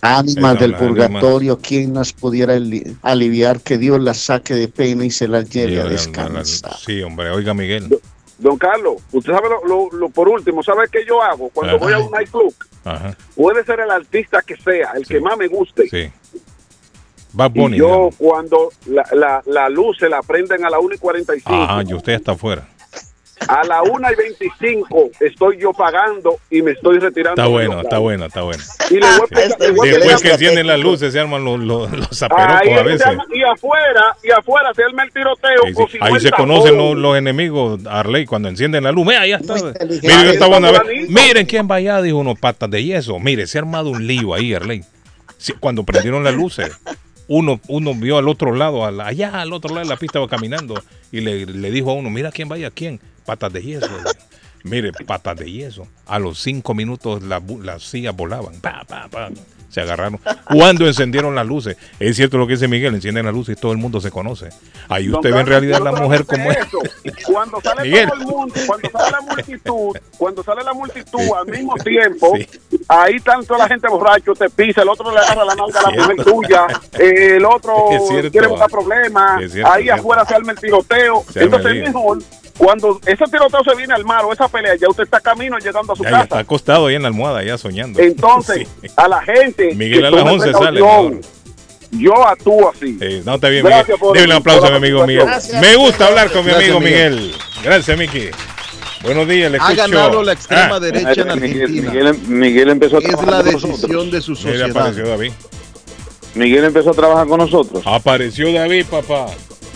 Ánimas Esa, del las ánimas. purgatorio, ¿quién las pudiera ali- aliviar? Que Dios las saque de pena y se las lleve Sí, a la- descansar. sí, hombre, oiga, Miguel. Don Carlos, usted sabe lo, lo- lo- por último, ¿sabe qué yo hago? Cuando Ajá. voy a un nightclub, Ajá, puede ser el artista que sea, el que más me guste. sí. Bad Y yo cuando la, la, la luz se la prenden a la 1 y 45, Ajá, y usted está afuera. a la 1 y 25 estoy yo pagando y me estoy retirando. Está bueno, está bueno, está bueno. Y le voy a explicar- le voy a Después que encienden las luces, se arman los, los, los Ahí a veces. arma- y afuera, y afuera se arma el tiroteo. Ahí, sí- se conocen los, los enemigos, Arley, cuando encienden la luz. Mira, ya está. inteligente. Mire, yo estaba una vez. Miren quién va allá, dijo unos patas de yeso. Mire, se ha armado un lío ahí, Arley. Sí, Cuando prendieron las luces, uno, uno vio al otro lado, al- allá al otro lado de la pista, va caminando y le, le dijo a uno: Mira quién vaya, quién. Patas de yeso. Mire, patas de yeso. A los cinco minutos la las sillas volaban. Se agarraron. Cuando encendieron las luces. Es cierto lo que dice Miguel, encienden las luces y todo el mundo se conoce. Ahí usted ve en realidad la mujer como es. Cuando sale Miguel. todo el mundo, cuando sale la multitud, cuando sale la multitud al mismo tiempo, ahí tanto la gente borracho te pisa, el otro le agarra la nalga a la mujer tuya, el otro cierto. quiere buscar problemas, ahí afuera se arma el tiroteo. Se arma Entonces el es mejor cuando ese tiroteo se viene al mar o esa pelea, ya usted está camino llegando a su Ya, ya casa. está acostado ahí en la almohada, ya soñando. Entonces, Sí. a la gente Miguel a las tome 11 sale. yo actúo así. Eh, no, está bien, Gracias Miguel. Dile un aplauso a la mi amigo Miguel. participación. Me gusta hablar con mi Gracias, amigo Miguel. Miguel. Gracias, Miki. Buenos días, le Ha escucho. ganado la extrema Ah, derecha en Miguel, Argentina. Miguel, Miguel empezó a Es trabajar la con nosotros. decisión de su sociedad. apareció David. Miguel empezó a trabajar con nosotros. Apareció David, papá.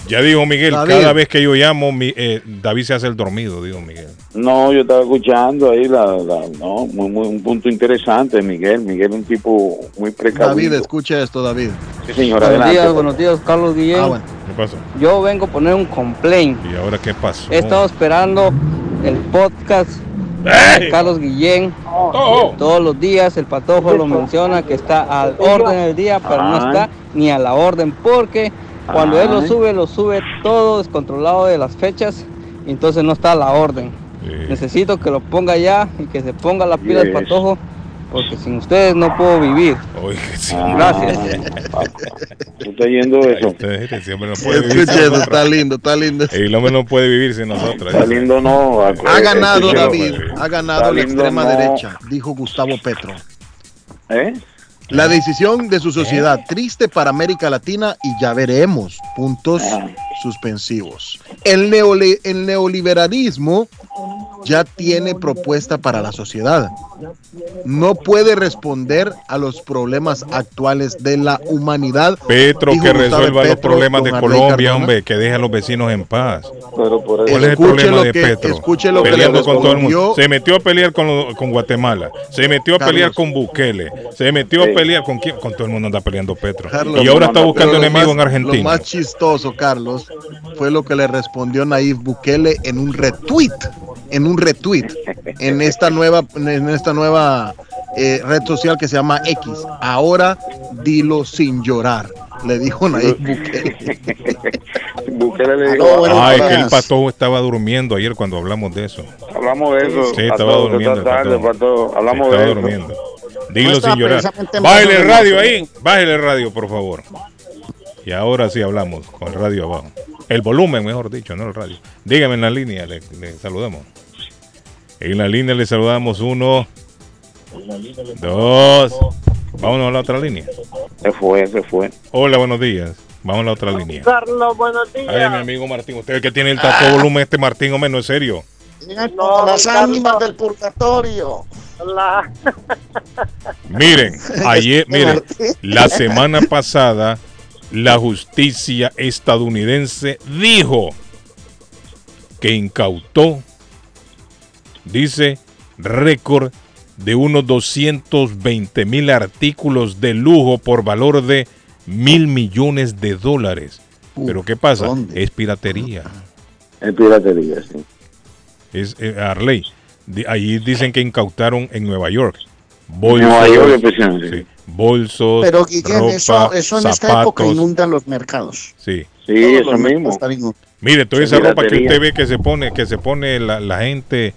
Ya dijo Miguel, David. cada vez que yo llamo, mi- eh, David se hace el dormido, dijo Miguel. No, yo estaba escuchando ahí la, la- no, muy, muy- un punto interesante, Miguel. Miguel es un tipo muy precavido. David, escucha esto, David. Sí, señor, Buenos adelante. días, buenos días, Carlos Guillén. Ah, bueno. ¿Qué pasó? Yo vengo a poner un complaint. ¿Y ahora qué pasó? He estado esperando el podcast de Carlos Guillén. Todos los días el patojo lo menciona que está al orden del día, pero no está ni a la orden porque Cuando él lo sube, lo sube todo descontrolado de las fechas, y entonces no está a la orden. Necesito que lo ponga ya y que se ponga la pila del Yes. patojo, porque sin ustedes no puedo vivir. Gracias. ¿Tú estás yendo eso? Ese hombre no puede vivir eso, nosotros. está lindo, está lindo. El hombre no puede vivir sin nosotros. Está lindo, no. Ha ganado David, ha ganado está la lindo, extrema no. derecha, dijo Gustavo Petro. ¿Eh? La decisión de su sociedad, triste para América Latina y ya veremos, puntos suspensivos. El, neole- el neoliberalismo ya tiene propuesta para la sociedad. No puede responder a los problemas actuales de la humanidad. Petro, que resuelva los problemas de Colombia, Cardona. hombre, que deje a los vecinos en paz. Pero por ¿Cuál es el problema lo de que- Petro? escuche lo que le Peleando con todo el mundo. respondió- Se metió a pelear con, lo- con Guatemala. Se metió a Carlos. pelear con Bukele. Se metió Sí. a pelear con quién? Con todo el mundo anda peleando Petro. Carlos, y ahora está buscando lo enemigos más- en Argentina. Lo más chistoso, Carlos, fue lo que le respondió Nayib Bukele en un retweet, en un retweet, en esta nueva, en esta nueva eh, red social que se llama X. Ahora dilo sin llorar, le dijo Nayib Bukele. Bukele le Aló, dijo, Ah, es que el patojo estaba durmiendo ayer cuando hablamos de eso. hablamos de eso. Sí, estaba durmiendo. tarde. Patojo, Hablamos Sí, de estaba eso. durmiendo. Dilo No sin llorar. Bájale el radio ahí. Bájale el radio, por favor. Y ahora sí hablamos con el radio abajo. El volumen, mejor dicho, no el radio. Dígame en la línea, le, le saludamos. En la línea le saludamos uno, dos. Vámonos a la otra línea. Se fue, se fue. Hola, buenos días. Vamos a la otra línea. Carlos, buenos días. Ay, mi amigo Martín, usted que tiene el taco volumen, este Martín, hombre, no es serio. No, las Carlos. ánimas del purgatorio. La- Miren, ayer, miren, la semana pasada la justicia estadounidense dijo que incautó, dice, récord de unos 220 mil artículos de lujo por valor de mil millones de dólares. Pero ¿qué pasa? Es piratería. Es piratería, sí. Es eh, Arley. Ahí dicen que incautaron en Nueva York. Bolsos, Nueva York, especialmente. sí, bolsos, Pero Guillén, ropa, eso, eso en esta zapatos. época inundan los mercados. Sí. Sí, Todos eso mismo. Mire, toda Sí, esa ropa que usted ve que se pone, que se pone la, la gente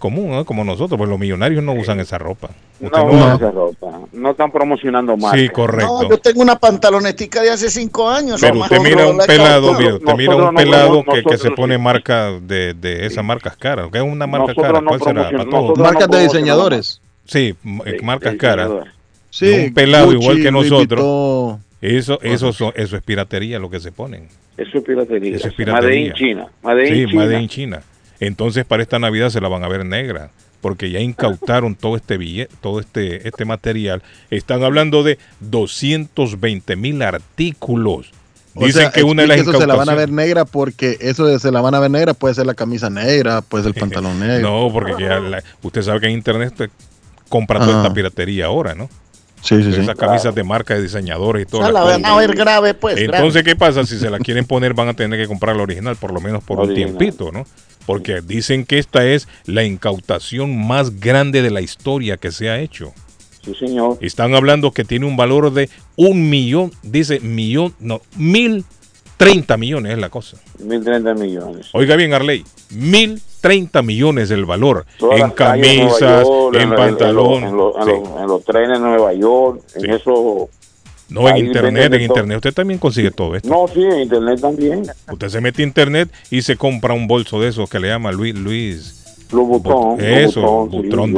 común, ¿no? como nosotros, pues los millonarios no usan esa ropa. Usted No, no- no, esa ropa. No están promocionando más. Sí, correcto. No, yo tengo una pantalonetica de hace cinco años. Pero usted mira un La pelado, mire, usted mira un no pelado que, que se pone marca de, de esas marcas caras. ¿Qué es una marca Nosotros cara? no ¿Cuál será? Para todos. Marcas de diseñadores. Sí, eh, marcas caras. Sí, un pelado Gucci, igual que nosotros. Eso, eso, es piratería lo que se ponen. Eso es piratería. Eso es Made piratería. in China. Made in sí, China. Made in China. Entonces para esta Navidad se la van a ver negra, porque ya incautaron todo este billete, todo este, este material. Están hablando de 220 mil artículos. O Dicen sea, que una de las eso se la van a ver negra porque eso de se la van a ver negra puede ser la camisa negra, puede ser el pantalón negro. No, porque ya la- usted sabe que en internet compra toda esta piratería ahora, ¿no? Sí, sí, sí. Esas camisas de marca de diseñadores y todo. O sea, la van a ver grave, pues. Entonces, ¿qué pasa? Si se la quieren poner, van a tener que comprar la original, por lo menos por un tiempito, ¿no? Porque dicen que esta es la incautación más grande de la historia que se ha hecho. Sí, señor. Están hablando que tiene un valor de un millón, dice millón, no, mil treinta millones es la cosa. 1030 millones. Oiga bien, Arley, mil treinta millones el valor Todas en camisas, York, en los- pantalón. En, los- en sí. los- en los trenes de Nueva York, en eso. No, en internet, en internet usted también consigue todo esto. No, sí, en internet también. Usted se mete a internet y se compra un bolso de esos que le llama Luis Luis. Louis Vuitton. Eso, sí. Vuitton.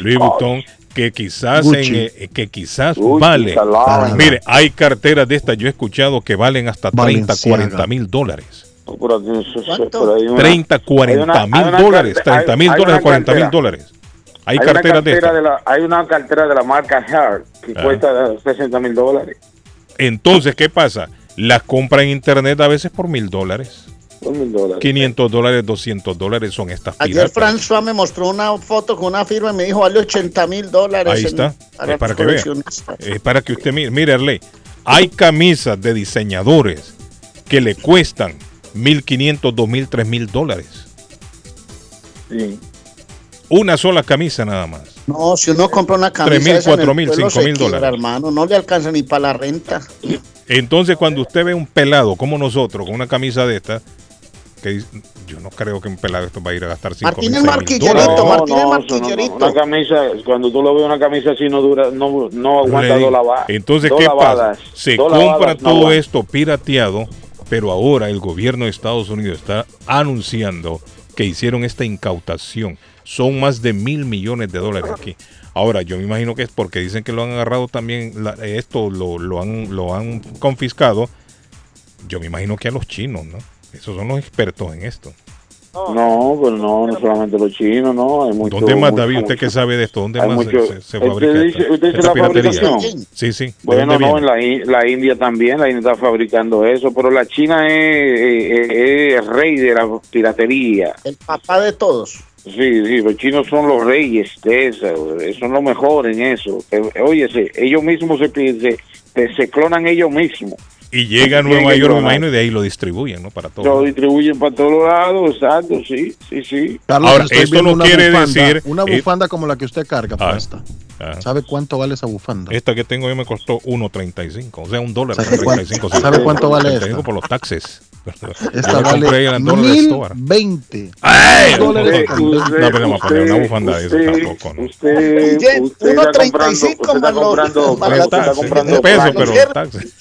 Louis Vuitton, que quizás en, eh, que quizás Gucci, vale. Salada. Mire, hay carteras de estas, yo he escuchado que valen hasta 30, Balenciaga. 40 mil dólares. Pero aquí eso- eso- pero hay una- 30, hay 40 una- hay mil una dólares, carte- 30 mil dólares, una 40 mil dólares. Hay, carteras de cartera estas. de la- hay una cartera de la marca Hard que Ah. cuesta 60 mil dólares. Entonces, ¿qué pasa? Las compra en internet a veces por mil dólares. Dos mil dólares. 500 dólares, 200 dólares son estas Ayer piratas. François me mostró una foto con una firma y me dijo vale 80 mil dólares. Ahí está, para es para que vea. Es para que usted mire, mire, Arley, hay camisas de diseñadores que le cuestan 1.500, 2.000, 3.000 dólares. Sí. Una sola camisa nada más. No, si uno compra una camisa. Tres mil, esa en el cuatro mil, pueblo cinco se mil quiebra, dólares. hermano, no le alcanza ni para la renta. Entonces, cuando usted ve un pelado como nosotros con una camisa de esta, que dice- yo no creo que un pelado esto va a ir a gastar 5 mil, Martínez seis mil Marquillerito, dólares. Martínez no, Marquillerito. Una camisa, cuando tú lo ves una camisa así no dura, no, no aguanta dos lavadas. Entonces, Dos ¿qué lavadas. pasa? Se compra todo esto pirateado, pero ahora el gobierno de Estados Unidos está anunciando que hicieron esta incautación. Son más de mil millones de dólares aquí. Ahora, yo me imagino que es porque dicen que lo han agarrado también, esto lo, lo han, lo han confiscado. Yo me imagino que a los chinos, ¿no? Esos son los expertos en esto. No, pero no, no solamente los chinos, no. Hay mucho, ¿Dónde más, mucho, David, usted que sabe de esto? ¿Dónde más se- mucho- se, se ¿Usted fabrica dice- usted dice la piratería? fabricación? Sí, sí. ¿De Bueno, no, viene? en la, la India también, la India está fabricando eso, pero la China es, es- es el rey de la piratería. El papá de todos. Sí, sí, los chinos son los reyes de eso, eh, son los mejores en eso. Eh, Óyese, ellos mismos se, se- se clonan ellos mismos. Y llega a Nueva York, me imagino, y de ahí lo distribuyen, ¿no? Para Lo todo. distribuyen para todos lados, exacto, sí, sí, sí. Carlos, Ahora, esto no una quiere bufanda, decir- Una eh, bufanda como la que usted carga, Ah, puesta. ah. ¿Sabe cuánto vale esa bufanda? Esta que tengo yo me costó 1.35, o sea, un dólar. ¿Sabe cuánto- 35 sabe cuánto vale 35 esta? por los taxes. Esta vale en el dollar store. 1020. ¡Ay! dólares No, pero no, poner una bufanda de eso usted- tampoco. ¿no? Usted, Bien, usted está comprando, 1.35 usted está más los- comprando, más usted los está taxes, comprando peso, pero los taxes.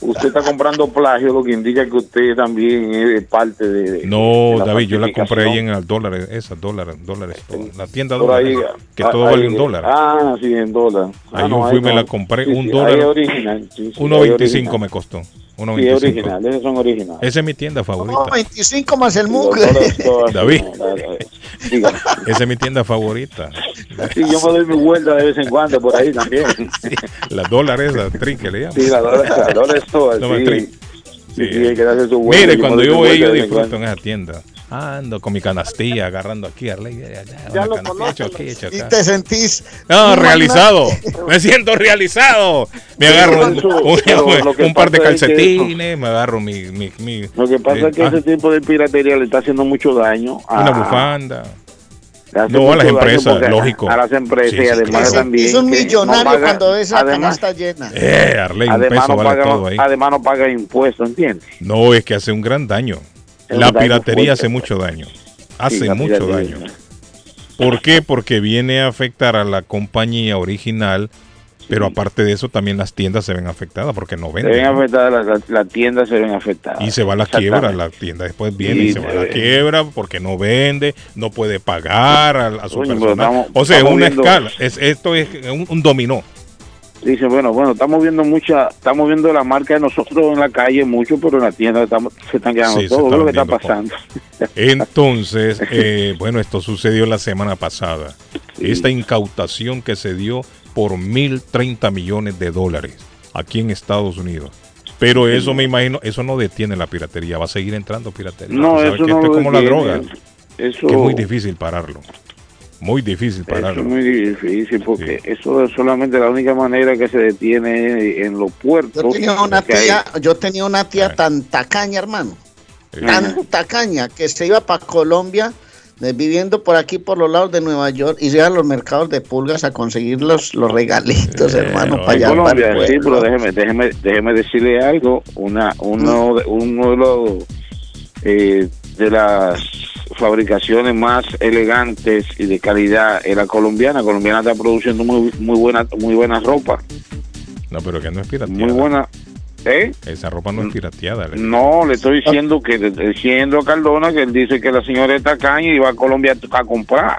Usted está comprando plagio, lo que indica que usted también es parte de. No, de la David, yo la compré ahí en el dólar, esas dólares, dólares, todo. la tienda dólar, ahí, que ah, todo ahí, vale un dólar. Ah, sí, en dólar. Ah, Ahí no, yo fui, ahí me no. la compré, Sí, un sí, dólar. ahí es original. sí, sí, ahí 1.25 original. me costó. Sí, es 1.25. original, esos son originales. Esa es mi tienda favorita. No, 25 más el dólares todas, David. Esa es mi tienda favorita. Sí, yo me doy mi vuelta de vez en cuando por ahí también. Las dólares, la tri que le llaman. Sí, la dólar, la dólar es toda, No, sí. Sí, sí. Mire, cuando yo voy, yo disfruto en esa tienda. Ando con mi canastilla, agarrando aquí, Arley, ya, ya, Ya una lo conozco. hecho aquí, hecho Y te sentís. No, realizado. Me siento realizado. Me Sí, agarro un, un- un par de pasa es que calcetines, me agarro mi. mi, mi- Lo que pasa eh, es que ah, ese tipo de piratería le está haciendo mucho daño a, una bufanda. No, a las empresas, lógico. A las empresas Sí, y además sí. también. Es un millonario no paga- cuando ves esa además, canasta llena. Eh, Arley, un además, peso no vale paga, todo ahí. además no paga impuestos, ¿entiendes? No, es que hace un gran daño. La piratería fuerte. hace mucho daño. Hace Sí, mucho daño. ¿Por qué? Porque viene a afectar a la compañía original, pero aparte de eso también las tiendas se ven afectadas porque no Se venden. ven ¿no? afectadas, las tiendas se ven afectadas. Y se va a la quiebra, la tienda después viene Sí, y se va a la quiebra porque no vende, no puede pagar a, a su personal. estamos- o sea, es una viendo- escala, es, esto es un, un dominó. Dice, bueno, bueno, estamos viendo mucha, estamos viendo la marca de nosotros en la calle mucho, pero en la tienda estamos, se están quedando Sí, todo lo que está pasando. Entonces, eh, bueno, esto sucedió la semana pasada. Esta incautación que se dio por 1.030 millones de dólares aquí en Estados Unidos. Pero eso me imagino, eso no detiene la piratería, va a seguir entrando piratería. No, eso que no esto es como la droga, Eso, que es muy difícil pararlo. Muy difícil eso es pararlo. muy difícil porque eso es solamente la única manera que se detiene en los puertos. Yo tenía una hay- tía, yo tenía una tía tan tacaña, hermano. Tan tacaña que se iba para Colombia, eh, viviendo por aquí, por los lados de Nueva York, y se iba a los mercados de pulgas a conseguir los, los regalitos, hermano, para allá. para sí, pero déjeme, déjeme, déjeme decirle algo. Una, uno, de- uno de los eh, de las fabricaciones más elegantes y de calidad es la colombiana. Colombiana está produciendo muy, muy buena, muy buena ropa, No, pero que no es pirateada. muy buena. ¿Eh? Esa ropa no es pirateada. le- No, le estoy diciendo que le estoy diciendo a Cardona que él dice que la señora es tacaña y va a Colombia a comprar.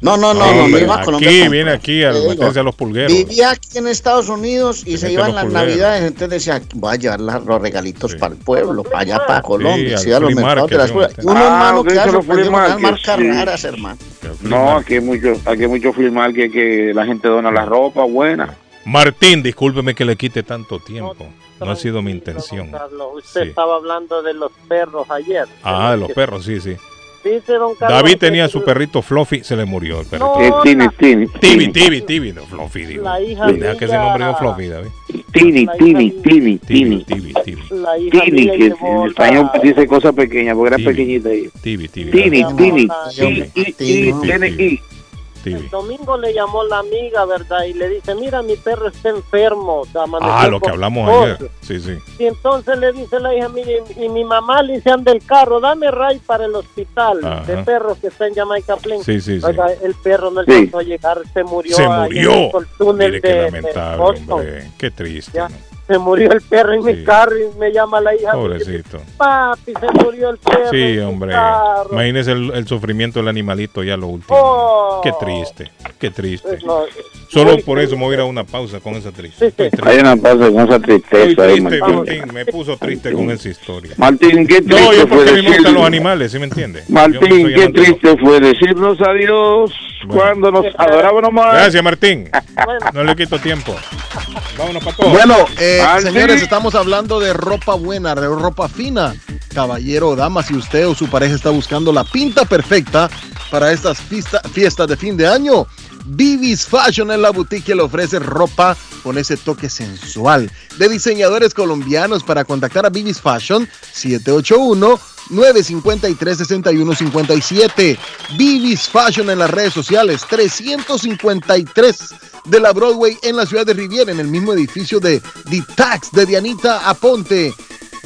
No, no, no, no, no iba a Colombia. aquí, viene aquí a meterse a los pulgueros. Vivía aquí en Estados Unidos y se iban las pulgueros. navidades, entonces decía, voy a llevar la- los regalitos para el pueblo, para allá, para Colombia, iba a los mercados de las sí, sí. Ah, hermanos ok, que flea unas marcas sí. raras, hermano. No, aquí hay mucho, aquí hay mucho filmar que, que la gente dona la ropa buena. Martín, discúlpeme que le quite tanto tiempo. No ha sido mi intención. Carlos, usted Sí. estaba hablando de los perros ayer. Ah, de los perros, sí, sí. Dice don Carlos. David tenía su perrito Fluffy, se le murió el perrito. No, Tini, la- Tini. Tibi, Tibi, Tibi, no, Fluffy, digo. La hija Deja que mía- nombre no Fluffy, David. Tini, Tini, Tini, Tibi, Tini. Tibi, Tibi. La hija Tini, mía que en español la- dice cosa pequeña, porque era pequeñita ella. Tibi, Tibi. Tini, David. Tini. Tibi. El domingo le llamó la amiga, ¿verdad? Y le dice, mira, mi perro está enfermo. amaneció Ah, lo que hablamos tos". ayer. Sí, sí. Y entonces le dice la hija, mire, y mi mamá le dice, anda el carro, dame ray para el hospital Ajá. de perros que está en Jamaica Plain. Sí, sí, sí. Oiga, el perro no Sí. alcanzó a llegar, se murió. Se en murió. el túnel Mire qué de- de lamentable, Boston. hombre. Qué triste. Ya, ¿no? Se murió el perro en mi carro y me llama la hija. Pobrecito. Papi, se murió el perro. Sí, en mi hombre. carro". Imagínese el, el sufrimiento del animalito ya lo último. Oh. Qué triste, qué triste. Pues no, Solo por eso me voy a ir a una pausa con esa triste. Hay una pausa con esa tristeza ahí, triste, Martín. Martín. Me puso triste con esa historia. Martín, qué triste No, yo fue porque me gustan los animales, ¿sí me entiende? Martín, qué triste fue decirnos adiós cuando nos adorábamos más. Gracias, Martín. No le quito tiempo. Vámonos para todos. Bueno, eh, Señores, estamos hablando de ropa buena, de ropa fina. Caballero o dama, si usted o su pareja está buscando la pinta perfecta para estas fiesta- fiestas de fin de año, Vivis Fashion es la boutique que le ofrece ropa con ese toque sensual. De diseñadores colombianos para contactar a Vivis Fashion, 781 953-6157. Vivis Fashion en las redes sociales, 353 de la Broadway en la ciudad de Riviera, en el mismo edificio de The Tax de Dianita Aponte.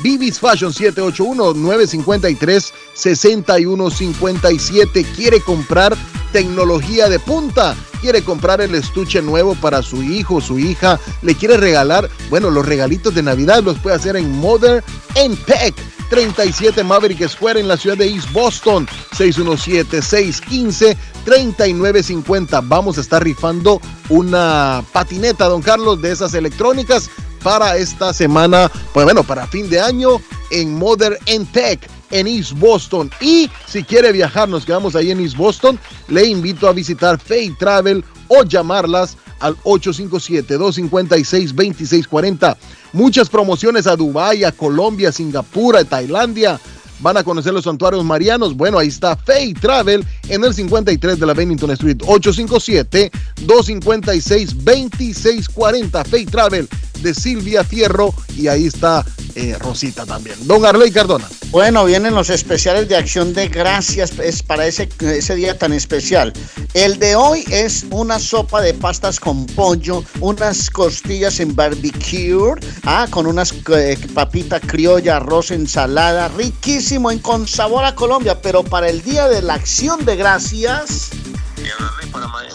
Vivis Fashion 781-953-6157. Quiere comprar tecnología de punta. Quiere comprar el estuche nuevo para su hijo, su hija. Le quiere regalar, bueno, los regalitos de Navidad los puede hacer en Modern and Tech. 37 Maverick Square en la ciudad de East Boston. 617-615-3950. Vamos a estar rifando una patineta, don Carlos, de esas electrónicas para esta semana, pues bueno, para fin de año en Modern and Tech en East Boston. Y si quiere viajar, nos quedamos ahí en East Boston, le invito a visitar Fay Travel o llamarlas al 857-256-2640. Muchas promociones a Dubái, a Colombia, Singapur, a Tailandia. Van a conocer los santuarios marianos. Bueno, ahí está Fay Travel en el 53 de la Bennington Street. 857-256-2640. Fay Travel de Silvia Fierro. Y ahí está eh, Rosita también. Don Arley Cardona. Bueno, vienen los especiales de acción de gracias es para ese, ese día tan especial. El de hoy es una sopa de pastas con pollo, unas costillas en barbecue, ah, con unas eh, papita criolla, arroz, ensalada, riquísimo en con sabor a Colombia, pero para el día de la acción de gracias.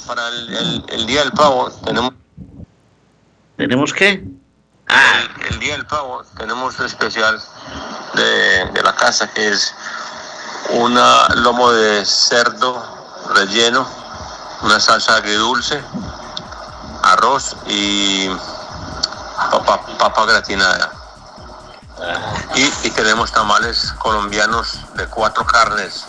Para el, el- el Día del Pavo tenemos... ¿Tenemos qué? El, el Día del Pavo tenemos un especial de, de la casa que es una lomo de cerdo relleno, una salsa agridulce, arroz y papa, papa gratinada. Y, tenemos tamales colombianos de cuatro carnes.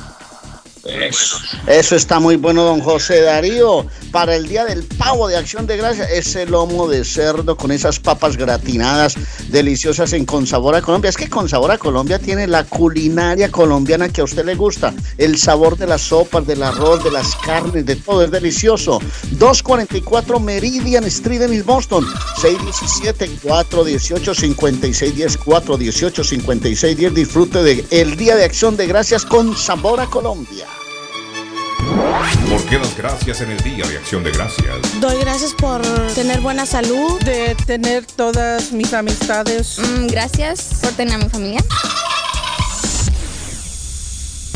Eso está muy bueno, don José Darío. Para el día del pavo de acción de gracia, ese lomo de cerdo con esas papas gratinadas deliciosas en Con Sabor a Colombia. Es que Con Sabor a Colombia tiene la culinaria colombiana que a usted le gusta. El sabor de las sopas, del arroz, de las carnes, de todo es delicioso. 244 Meridian Street en East Boston. 617-418-5610. 418-5610. Disfrute de el día de acción de gracias con Sabor a Colombia. ¿Por qué las gracias en el Día de Acción de Gracias? Doy gracias por tener buena salud. De tener todas mis amistades. gracias por tener a mi familia.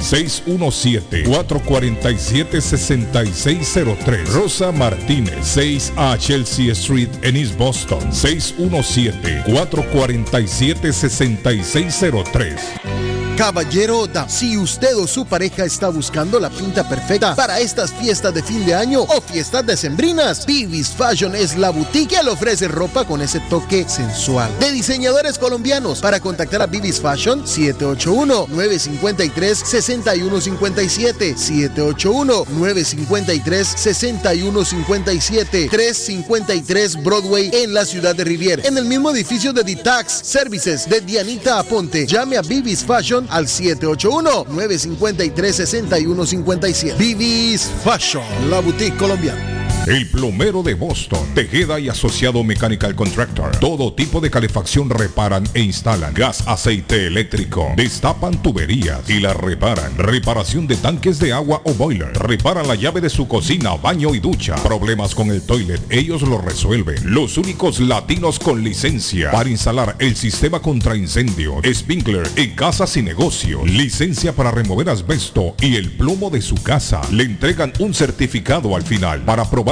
617-447-6603. Rosa Martínez, 6 a Chelsea Street en East Boston, 617-447-6603. Caballero Dam. Si usted o su pareja está buscando la pinta perfecta para estas fiestas de fin de año o fiestas decembrinas, Vivis Fashion es la boutique que le ofrece ropa con ese toque sensual. De diseñadores colombianos. Para contactar a Vivis Fashion, 781-953-6157. 781-953-6157. 353 Broadway en la ciudad de Rivier. En el mismo edificio de Ditax Services de Dianita Aponte. Llame a Vivis Fashion al 781-953-6157. Vivis Fashion, la boutique colombiana. El plomero de Boston, Tejeda y Asociado Mechanical Contractor. Todo tipo de calefacción reparan e instalan. Gas, aceite eléctrico. Destapan tuberías y las reparan. Reparación de tanques de agua o boiler. Reparan la llave de su cocina, baño y ducha. Problemas con el toilet, ellos lo resuelven. Los únicos latinos con licencia para instalar el sistema contra incendio, sprinkler en casas y negocio. Licencia para remover asbesto y el plomo de su casa. Le entregan un certificado al final para probar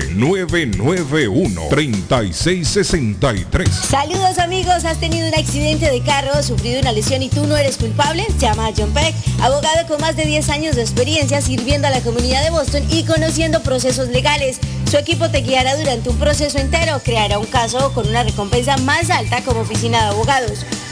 857-991-3663. Saludos amigos, ¿has tenido un accidente de carro, sufrido una lesión y tú no eres culpable? Llama a John Peck, abogado con más de 10 años de experiencia sirviendo a la comunidad de Boston y conociendo procesos legales. Su equipo te guiará durante un proceso entero, creará un caso con una recompensa más alta como oficina de abogados.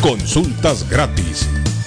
Consultas gratis.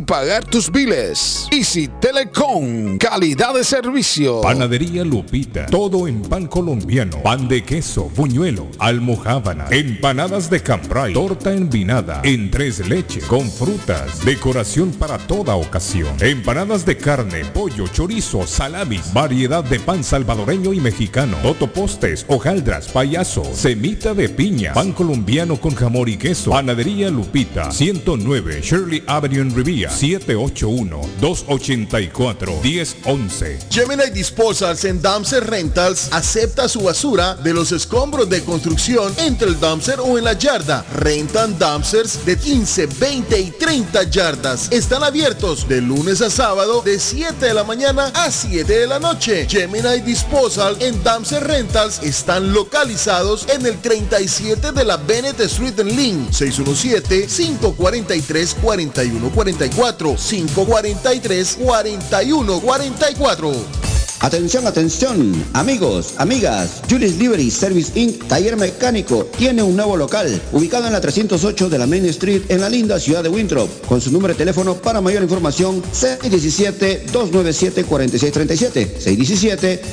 pagar tus biles. Easy Telecom, calidad de servicio. Panadería Lupita, todo en pan colombiano, pan de queso, buñuelo, almojábana, empanadas de cambray, torta envinada, en tres leches, con frutas, decoración para toda ocasión, empanadas de carne, pollo, chorizo, salamis, variedad de pan salvadoreño y mexicano, totopostes, hojaldras, payaso, semita de piña, pan colombiano con jamón y queso, panadería Lupita, 109 Shirley Avenue en Rivia, 781-284-1011. Gemini Disposals en Dumpster Rentals acepta su basura de los escombros de construcción entre el dumpster o en la yarda. Rentan dumpsters de 15, 20 y 30 yardas. Están abiertos de lunes a sábado de 7 de la mañana a 7 de la noche. Gemini Disposal en Dumpster Rentals están localizados en el 37 de la Bennett Street en Lynn. 617-543-4144. 543-4144. Atención, atención, amigos, amigas. Julius Livery Service Inc., taller mecánico, tiene un nuevo local ubicado en la 308 de la Main Street en la linda ciudad de Winthrop. Con su número de teléfono para mayor información, 617-297-4637.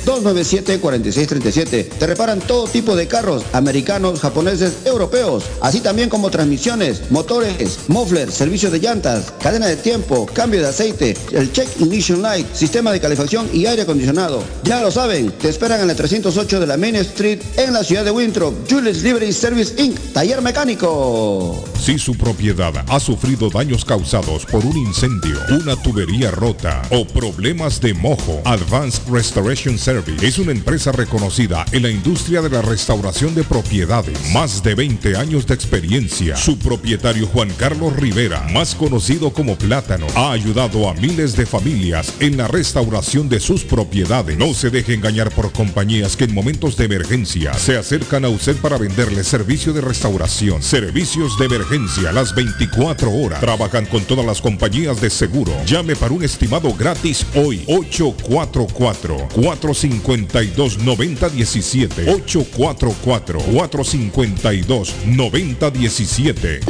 617-297-4637. Te reparan todo tipo de carros, americanos, japoneses, europeos, así también como transmisiones, motores, muffler, servicio de llantas, cadena de tiempo, cambio de aceite, el check ignition light, sistema de calefacción y aire acondicionado. Ya lo saben, te esperan en la 308 de la Main Street en la ciudad de Winthrop. Julius Livery Service Inc. Taller mecánico. Si su propiedad ha sufrido daños causados por un incendio, una tubería rota o problemas de mojo, Advanced Restoration Service es una empresa reconocida en la industria de la restauración de propiedades. Más de 20 años de experiencia. Su propietario Juan Carlos Rivera, más conocido como Plátano, ha ayudado a miles de familias en la restauración de sus propiedades. No se deje engañar por compañías que en momentos de emergencia se acercan a usted para venderle servicio de restauración, servicios de emergencia las 24 horas. Trabajan con todas las compañías de seguro. Llame para un estimado gratis hoy. 844-452-9017. 844-452-9017.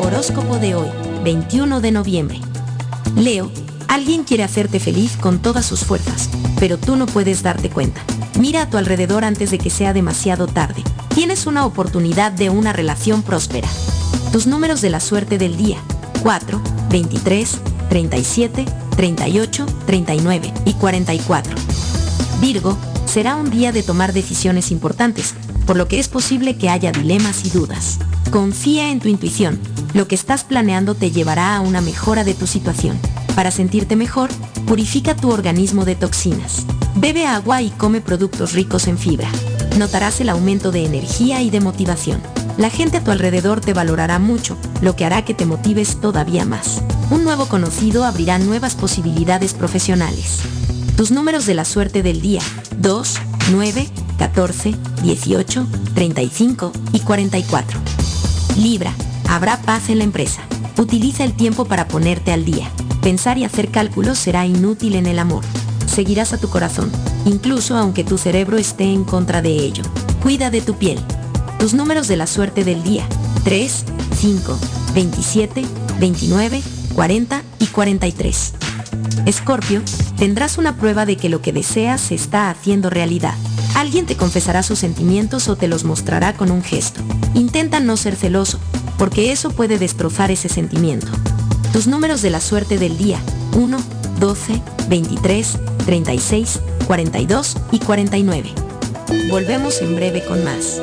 Horóscopo de hoy, 21 de noviembre. Leo, alguien quiere hacerte feliz con todas sus fuerzas, pero tú no puedes darte cuenta. Mira a tu alrededor antes de que sea demasiado tarde. Tienes una oportunidad de una relación próspera. Tus números de la suerte del día. 4, 23, 37, 38, 39 y 44. Virgo, será un día de tomar decisiones importantes, por lo que es posible que haya dilemas y dudas. Confía en tu intuición. Lo que estás planeando te llevará a una mejora de tu situación. Para sentirte mejor, purifica tu organismo de toxinas. Bebe agua y come productos ricos en fibra. Notarás el aumento de energía y de motivación. La gente a tu alrededor te valorará mucho, lo que hará que te motives todavía más. Un nuevo conocido abrirá nuevas posibilidades profesionales. Tus números de la suerte del día. 2, 9, 14, 18, 35 y 44. Libra, habrá paz en la empresa. Utiliza el tiempo para ponerte al día. Pensar y hacer cálculos será inútil en el amor. Seguirás a tu corazón, incluso aunque tu cerebro esté en contra de ello. Cuida de tu piel. Tus números de la suerte del día. 3, 5, 27, 29, 40 y 43. Escorpio, tendrás una prueba de que lo que deseas se está haciendo realidad. Alguien te confesará sus sentimientos o te los mostrará con un gesto. Intenta no ser celoso, porque eso puede destrozar ese sentimiento. Tus números de la suerte del día. 1, 12, 23, 36, 42 y 49. Volvemos en breve con más.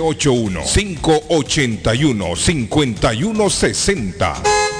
781-581-5160.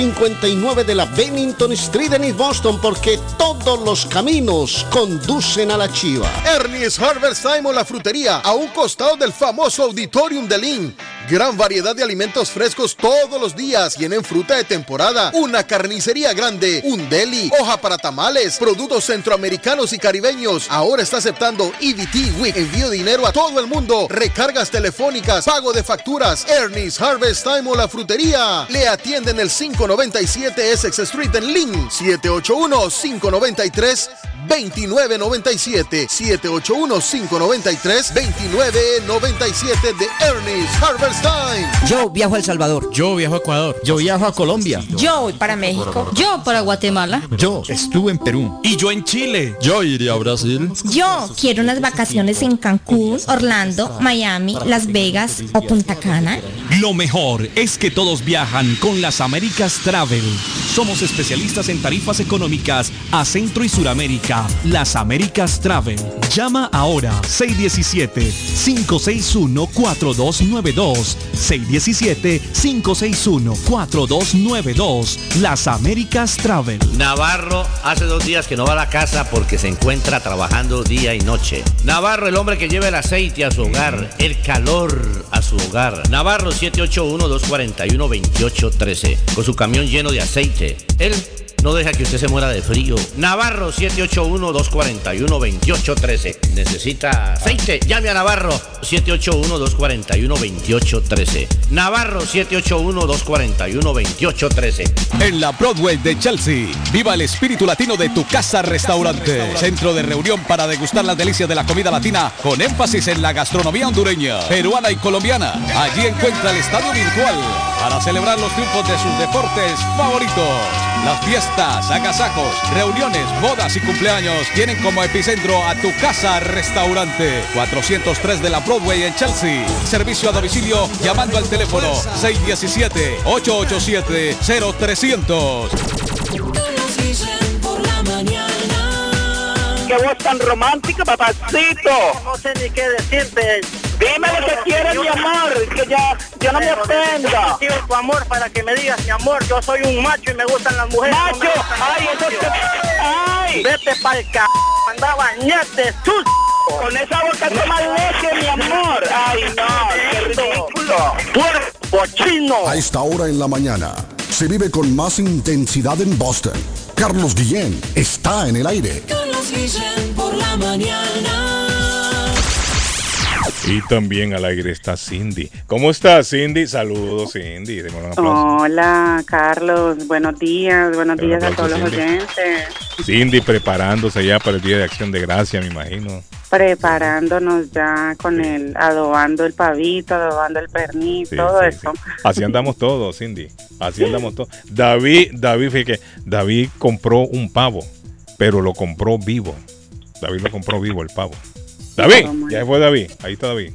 de la Bennington Street en East Boston porque todos los caminos conducen a la chiva. Ernie's Harvest Time o la frutería, a un costado del famoso Auditorium de Lynn. Gran variedad de alimentos frescos todos los días. Tienen fruta de temporada, una carnicería grande, un deli, hoja para tamales, productos centroamericanos y caribeños. Ahora está aceptando EBT Week. Envío dinero a todo el mundo. Recargas telefónicas, pago de facturas. Ernie's Harvest Time o la frutería. Le atienden el 597 Essex Street en Lynn. 781 593 2997 781-593-2997 de Ernest Harvest Time. Yo viajo a El Salvador. Yo viajo a Ecuador. Yo viajo a Colombia. Yo voy para México. Yo para Guatemala. Yo estuve en Perú. Y yo en Chile. Yo iría a Brasil. Yo quiero unas vacaciones en Cancún, Orlando, Miami, Las Vegas o Punta Cana. Lo mejor es que todos viajan con las Américas Travel. Somos especialistas en tarifas económicas a Centro y Suramérica. Las Américas Travel. Llama ahora 617-561-4292. 617-561-4292. Las Américas Travel. Navarro hace dos días que no va a la casa porque se encuentra trabajando día y noche. Navarro, el hombre que lleva el aceite a su hogar, el calor a su hogar. Navarro 781-241-2813. Con su camión lleno de aceite. Él no deja que usted se muera de frío. Navarro 781-241-2813. Necesita aceite. Llame a Navarro 781-241-2813. Navarro 781-241-2813. En la Broadway de Chelsea, viva el espíritu latino de tu casa restaurante. Centro de reunión para degustar las delicias de la comida latina con énfasis en la gastronomía hondureña, peruana y colombiana. Allí encuentra el estadio virtual para celebrar los triunfos de sus deportes favoritos. Las fiestas, agasajos, reuniones, bodas y cumpleaños tienen como epicentro a tu casa restaurante 403 de la Broadway en Chelsea. Servicio a domicilio llamando al teléfono 617-887-0300. Qué voz tan romántica, papacito. No sé ni qué decirte. Dime lo que quieres, mi amor, que ya, yo no me ofenda. Yo tu amor para que me digas, mi amor, yo soy un macho y me gustan las mujeres. Macho, ay, te... Ay. Vete pa'l c... Anda a bañarte, sus... Con esa boca toma leche, mi amor. Ay, no, qué ridículo. Puerco chino. A esta hora en la mañana se vive con más intensidad en Boston. Carlos Guillén está en el aire. Carlos Guillén por la mañana. Y también al aire está Cindy. ¿Cómo estás, Cindy? Saludos, Cindy. Deme un aplauso. Hola, Carlos. Buenos días. Buenos días a todos los oyentes. Cindy preparándose ya para el Día de Acción de Gracia, me imagino. Preparándonos ya con el adobando el pavito, adobando el pernil, Sí, todo sí, eso. Así andamos todos, Cindy. Así andamos todos. David, David, fíjate David compró un pavo, pero lo compró vivo. David lo compró vivo el pavo. David, ya fue David. Ahí está David.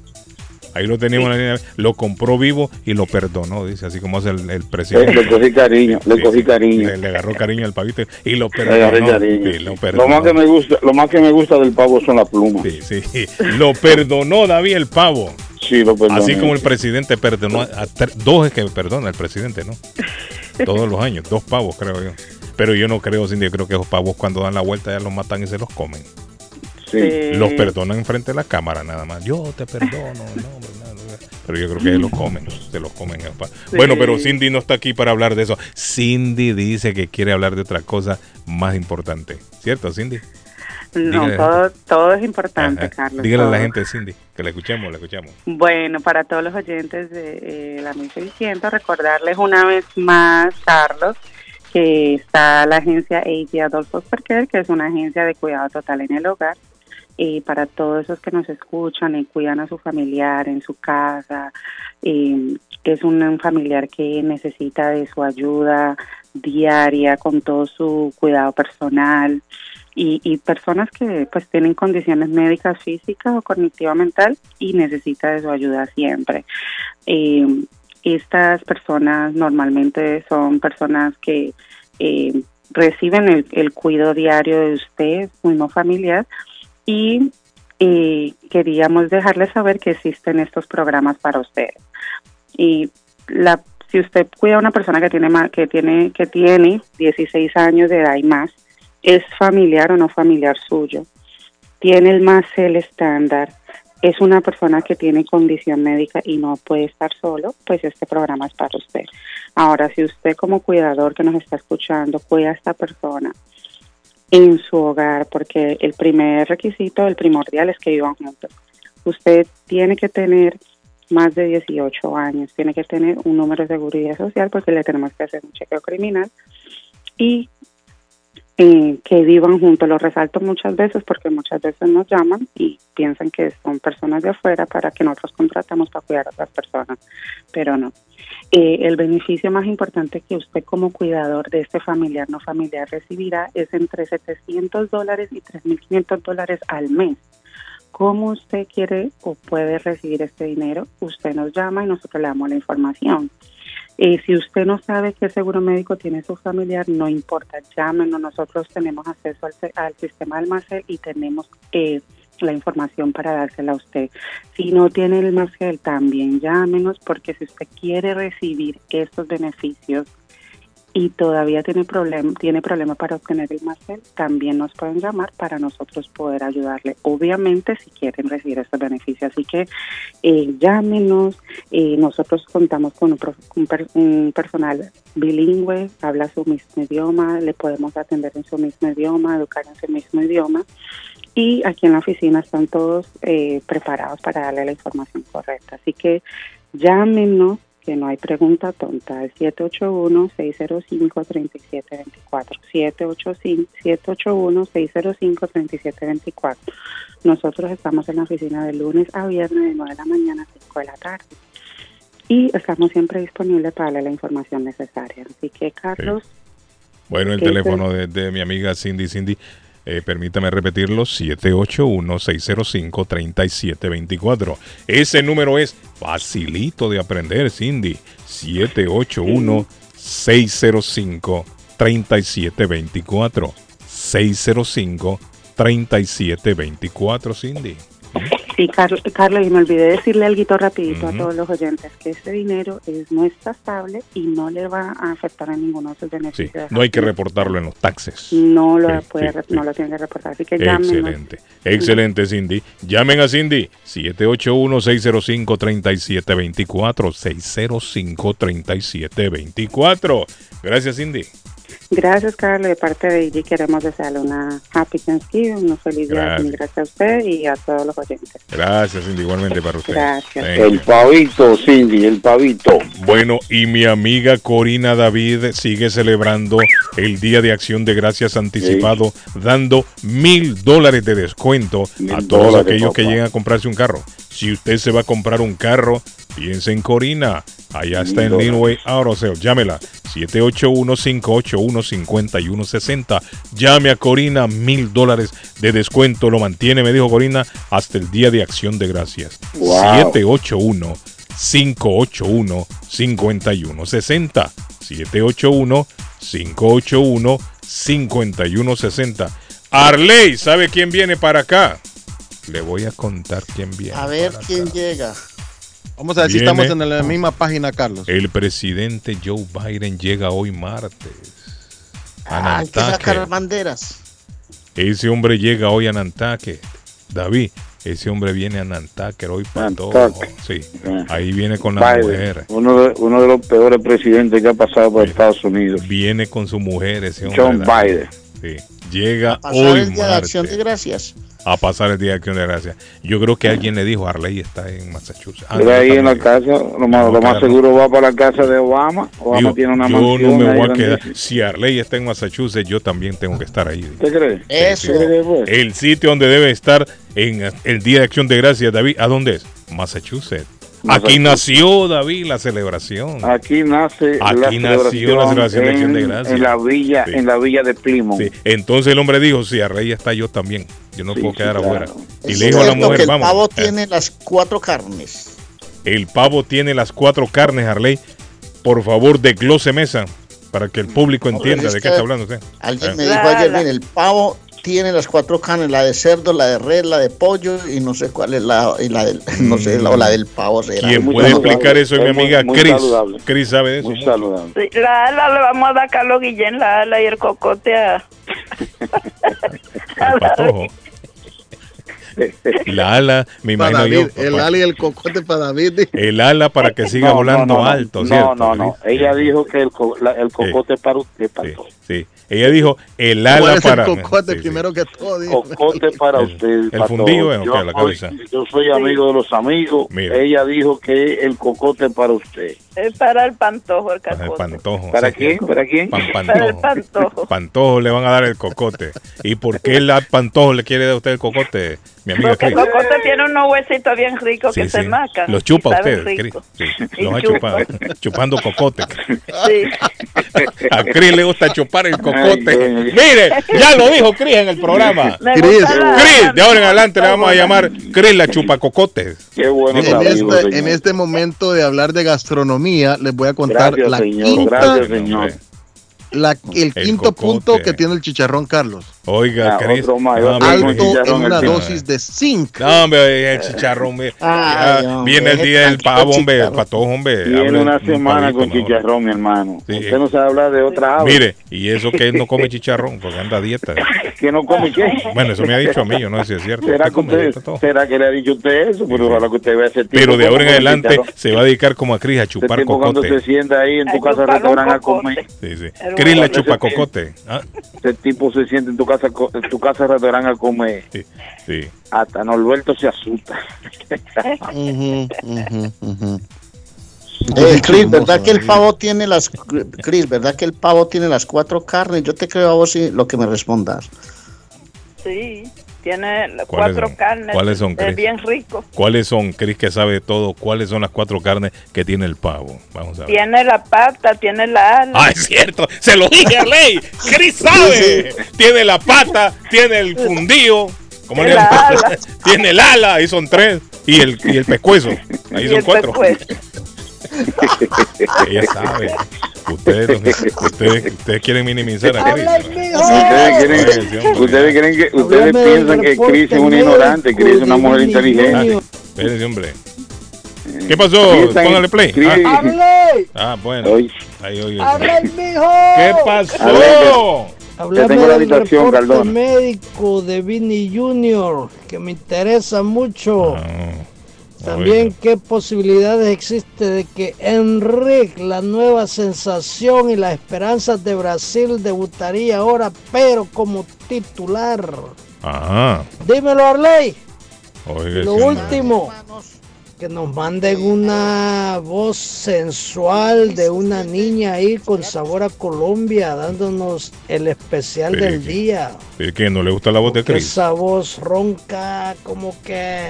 Ahí lo teníamos en la línea. Lo compró vivo y lo perdonó, dice, así como hace el, el presidente. Le cogí cariño, le cogí cariño. Le, le agarró cariño al pavito y lo Le agarré perdonó. cariño. Sí, lo Lo perdonó. más que me gusta, lo más que me gusta del pavo son las plumas. Sí, sí. Lo perdonó David el pavo. Sí, lo perdoné. Así como el presidente perdonó a dos es que perdona el presidente, ¿no? Todos los años, dos pavos creo yo. Pero yo no creo, Cindy, yo creo que esos pavos cuando dan la vuelta ya los matan y se los comen. Sí. Los perdonan enfrente de la cámara nada más. Yo te perdono, no, hombre, no, no. pero yo creo que los comen, se los comen. Sí. Bueno, pero Cindy no está aquí para hablar de eso. Cindy dice que quiere hablar de otra cosa más importante. ¿Cierto, Cindy? No, todo, todo es importante, Ajá. Carlos. Dígale a la gente, Cindy, que la escuchemos, la escuchamos. Bueno, para todos los oyentes de eh, la 1600, recordarles una vez más, Carlos, que está la agencia AG Adolfo Perker, que es una agencia de cuidado total en el hogar. Y para todos esos que nos escuchan y cuidan a su familiar en su casa, eh, es un, familiar que necesita de su ayuda diaria con todo su cuidado personal y, y personas que pues tienen condiciones médicas físicas o cognitiva mental y necesita de su ayuda siempre. Eh, estas personas normalmente son personas que eh, reciben el, el cuidado diario de usted, mismo familiar, y queríamos dejarles saber que existen estos programas para ustedes. Y la, si usted cuida a una persona que tiene, que tiene, que tiene 16 años de edad y más, es familiar o no familiar suyo, tiene el más el estándar, es una persona que tiene condición médica y no puede estar solo, pues este programa es para usted. Ahora, si usted como cuidador que nos está escuchando cuida a esta persona en su hogar, porque el primer requisito, el primordial es que vivan juntos. Usted tiene que tener más de 18 años, tiene que tener un número de seguridad social porque le tenemos que hacer un chequeo criminal y eh, que vivan juntos. Lo resalto muchas veces porque muchas veces nos llaman y piensan que son personas de afuera para que nosotros contratamos para cuidar a otras personas, pero no. Eh, el beneficio más importante que usted como cuidador de este familiar no familiar recibirá es entre 700 dólares y 3.500 dólares al mes. ¿Cómo usted quiere o puede recibir este dinero? Usted nos llama y nosotros le damos la información. Eh, si usted no sabe qué seguro médico tiene su familiar, no importa, llámenos. Nosotros tenemos acceso al, al sistema del MACEL y tenemos eh, la información para dársela a usted. Si no tiene el MACEL, también llámenos porque si usted quiere recibir estos beneficios y todavía tiene problema tiene problema para obtener el MACEL, también nos pueden llamar para nosotros poder ayudarle. Obviamente, si quieren recibir estos beneficios. Así que eh, llámenos. eh, nosotros contamos con un, un un personal bilingüe, habla su mismo idioma, le podemos atender en su mismo idioma, educar en su mismo idioma. Y aquí en la oficina están todos eh, preparados para darle la información correcta. Así que llámenos, que no hay pregunta tonta, al 781-605-3724. 781-605-3724. Nosotros estamos en la oficina de lunes a viernes de 9 de la mañana a 5 de la tarde. Y estamos siempre disponibles para darle la información necesaria. Así que, Carlos, Bueno, el ¿Qué teléfono de, de mi amiga Cindy Cindy, eh, permítame repetirlo, 781-605-3724. Ese número es facilito de aprender, Cindy. 781-605-3724. 605-3724, Cindy. Sí, Carlos, Carlos, y me olvidé decirle algo rapidito a todos los oyentes, que ese dinero es, no estable y no le va a afectar a ninguno de sus Sí, beneficios. no hay que reportarlo en los taxes. No lo, Sí, puede, sí. no lo tiene que reportar, así que llámenos. Excelente, excelente Cindy. Llamen a Cindy 781-605-3724, 605-3724. Gracias Cindy. Gracias, Carlos. De parte de IG queremos desearle una happy Thanksgiving, un feliz día. Gracias. Gracias a usted y a todos los oyentes. Gracias Cindy, igualmente para usted. Gracias. El pavito, Cindy, el pavito. Bueno, y mi amiga Corina David sigue celebrando el Día de Acción de Gracias anticipado, dando mil dólares de descuento a todos dólares, aquellos que lleguen a comprarse un carro. Si usted se va a comprar un carro, piense en Corina. Allá está en Linway Auto Sale. Llámela. 781-581-5160. Llame a Corina, mil dólares de descuento. Lo mantiene, me dijo Corina, hasta el Día de Acción de Gracias. Wow. 781 581 5160 781 581 5160 Arley, ¿sabe quién viene para acá? Le voy a contar quién viene. A ver quién acá. llega. Vamos a ver si estamos en la misma página, Carlos. El presidente Joe Biden llega hoy martes. A Ah, hay que Nantucket. sacar banderas. Ese hombre llega hoy a Nantucket. David, ese hombre viene a Nantucket hoy para todo. Nantucket. Sí, ahí viene con la Biden, mujer. uno de, uno de los peores presidentes que ha pasado por Estados Unidos. Viene con su mujer ese hombre. John. Biden. Sí, llega Pasar hoy el día de martes acción de gracias. A pasar el día de acción de gracias. Yo creo que alguien le dijo, Arley está en Massachusetts. Ah, ahí en la bien. casa, lo más, lo más seguro va para la casa de Obama. Obama Digo, tiene una yo mansión. no me voy a quedar. Si Arley está en Massachusetts, yo también tengo que estar ahí. ¿Usted cree? Eso. ¿Usted cree, pues? El sitio donde debe estar en el Día de Acción de Gracias, David, ¿a dónde es? Massachusetts. Aquí nació, David, la celebración. Aquí nace Aquí la nació la celebración de Acción de en, Gracias. en la villa, Sí. en la villa de Plymouth. Sí. Entonces el hombre dijo, si Arley está yo también. Yo no Sí, puedo sí, quedar claro. afuera. Y Es le dijo a la mujer, el vamos. pavo eh, tiene las cuatro carnes. El pavo tiene las cuatro carnes, Arley. Por favor, desglose mesa para que el público entienda de qué está hablando usted. Alguien Eh. me dijo ayer, mire, el pavo tiene las cuatro carnes, la de cerdo, la de red, la de pollo y no sé cuál es la, y la del, no sé, la, o la del pavo será. ¿Quién muy puede explicar eso? Es mi Es muy- amiga muy Chris. saludable. Chris sabe de eso. Muy saludable. Sí, la ala le vamos a dar a Carlos Guillén, la ala y el cocote a... Al patojo. La ala, me imagino David, yo. el pa- ali y el cocote para David. el ala para que siga No, no, volando no, no. alto, No, ¿cierto? no, no. David? Ella dijo que el, co- la- el cocote es para usted, para Sí, sí. Ella dijo el ¿Cuál ala es para. el cocote sí, sí. primero que todo? dijo? Cocote para El- usted. el para fundido, todos. eh, yo, la soy, cabeza. yo soy amigo de los amigos. Mira. Ella dijo que el cocote para usted. Es para el pantojo, el Para el pantojo. ¿Para Sí, quién? ¿Para quién? Pan, Para el pantojo. pantojo. Pantojo le van a dar el cocote. ¿Y por qué el pantojo le quiere dar a usted el cocote, mi amiga Porque el cocote tiene unos huesitos bien ricos Sí, que se macan. Los chupa usted, los ha chupa. chupado. Chupando cocote. Sí. A Cris le gusta chupar el cocote. Ay. Mire, ya lo dijo Cris en el programa. Cris, de ahora en adelante le vamos a llamar Cris la chupa cocotes. Qué bueno En este, en este momento de hablar de gastronomía, les voy a contar Gracias, la señor. quinta, Gracias, señor. la- el El quinto cocote. punto que tiene el chicharrón, Carlos. Oiga, Ah, Cris. Alto en una dosis de zinc. No, hombre, el chicharrón. Ay, Ya hombre, viene el día del pavo, hombre, para todos, hombre. Hable una un semana con chicharrón, mi hermano. Sí. Usted no sabe hablar de otra ave. Mire, y eso que él no come chicharrón, porque anda a dieta. ¿Que no come qué? Bueno, eso me ha dicho a mí, yo no sé si es cierto. ¿Será Usted que, come usted, dieta todo. ¿Será que le ha dicho usted eso? Pero ojalá que usted vea ese tipo. Pero de ahora en adelante se va a dedicar como a Cris a chupar tipo cuando se cocote. sienta ahí en tu casa restaurante a cocote. comer. Sí, sí. Cris la chupa cocote. Ah, Ese tipo se sienta en tu casa en tu casa restaurante a comer. sí, sí. Hasta Norberto se asusta. Eh, Chris, ¿verdad que el pavo tiene las Chris, ¿verdad que el pavo tiene las cuatro carnes? Yo te creo a vos y lo que me respondas. Sí, tiene las ¿Cuáles cuatro son? carnes. ¿Cuáles son, Es Cris? bien rico. ¿Cuáles son, Cris que sabe todo, cuáles son las cuatro carnes que tiene el pavo? Vamos a ver. Tiene la pata, tiene la ala. Ah, es cierto, se lo dije a Ley. Cris sabe. Tiene la pata, tiene el fundido. ¿Cómo le ala. Tiene el ala, ahí son tres. Y el, y el pescuezo, ahí Y son el cuatro. pescuezo. Ella sabe. Ustedes, ustedes, ustedes quieren minimizar a Cris. Ustedes hombre. ustedes creen que ustedes piensan que Chris es una ignorante, Chris es una mujer inteligente. Espérense, hombre. ¿Qué pasó? Póngale play. Ah, ¡Hable! ah, bueno. Ahí, oye. ¡Habla el mijo! ¿Qué pasó? ver, Háblame tengo la del habitación, reporte Cardona. médico de Vini Junior, que me interesa mucho. Ah, También oiga. qué posibilidades existe de que Enrique, la nueva sensación y las esperanzas de Brasil, debutaría ahora, pero como titular. Ajá. Dímelo, Arley. Oiga, Lo hombre. Que nos manden una voz sensual de una niña ahí con sabor a Colombia, dándonos el especial Sí, del que- día. ¿Es que no le gusta la voz de Que Chris? esa voz ronca, como que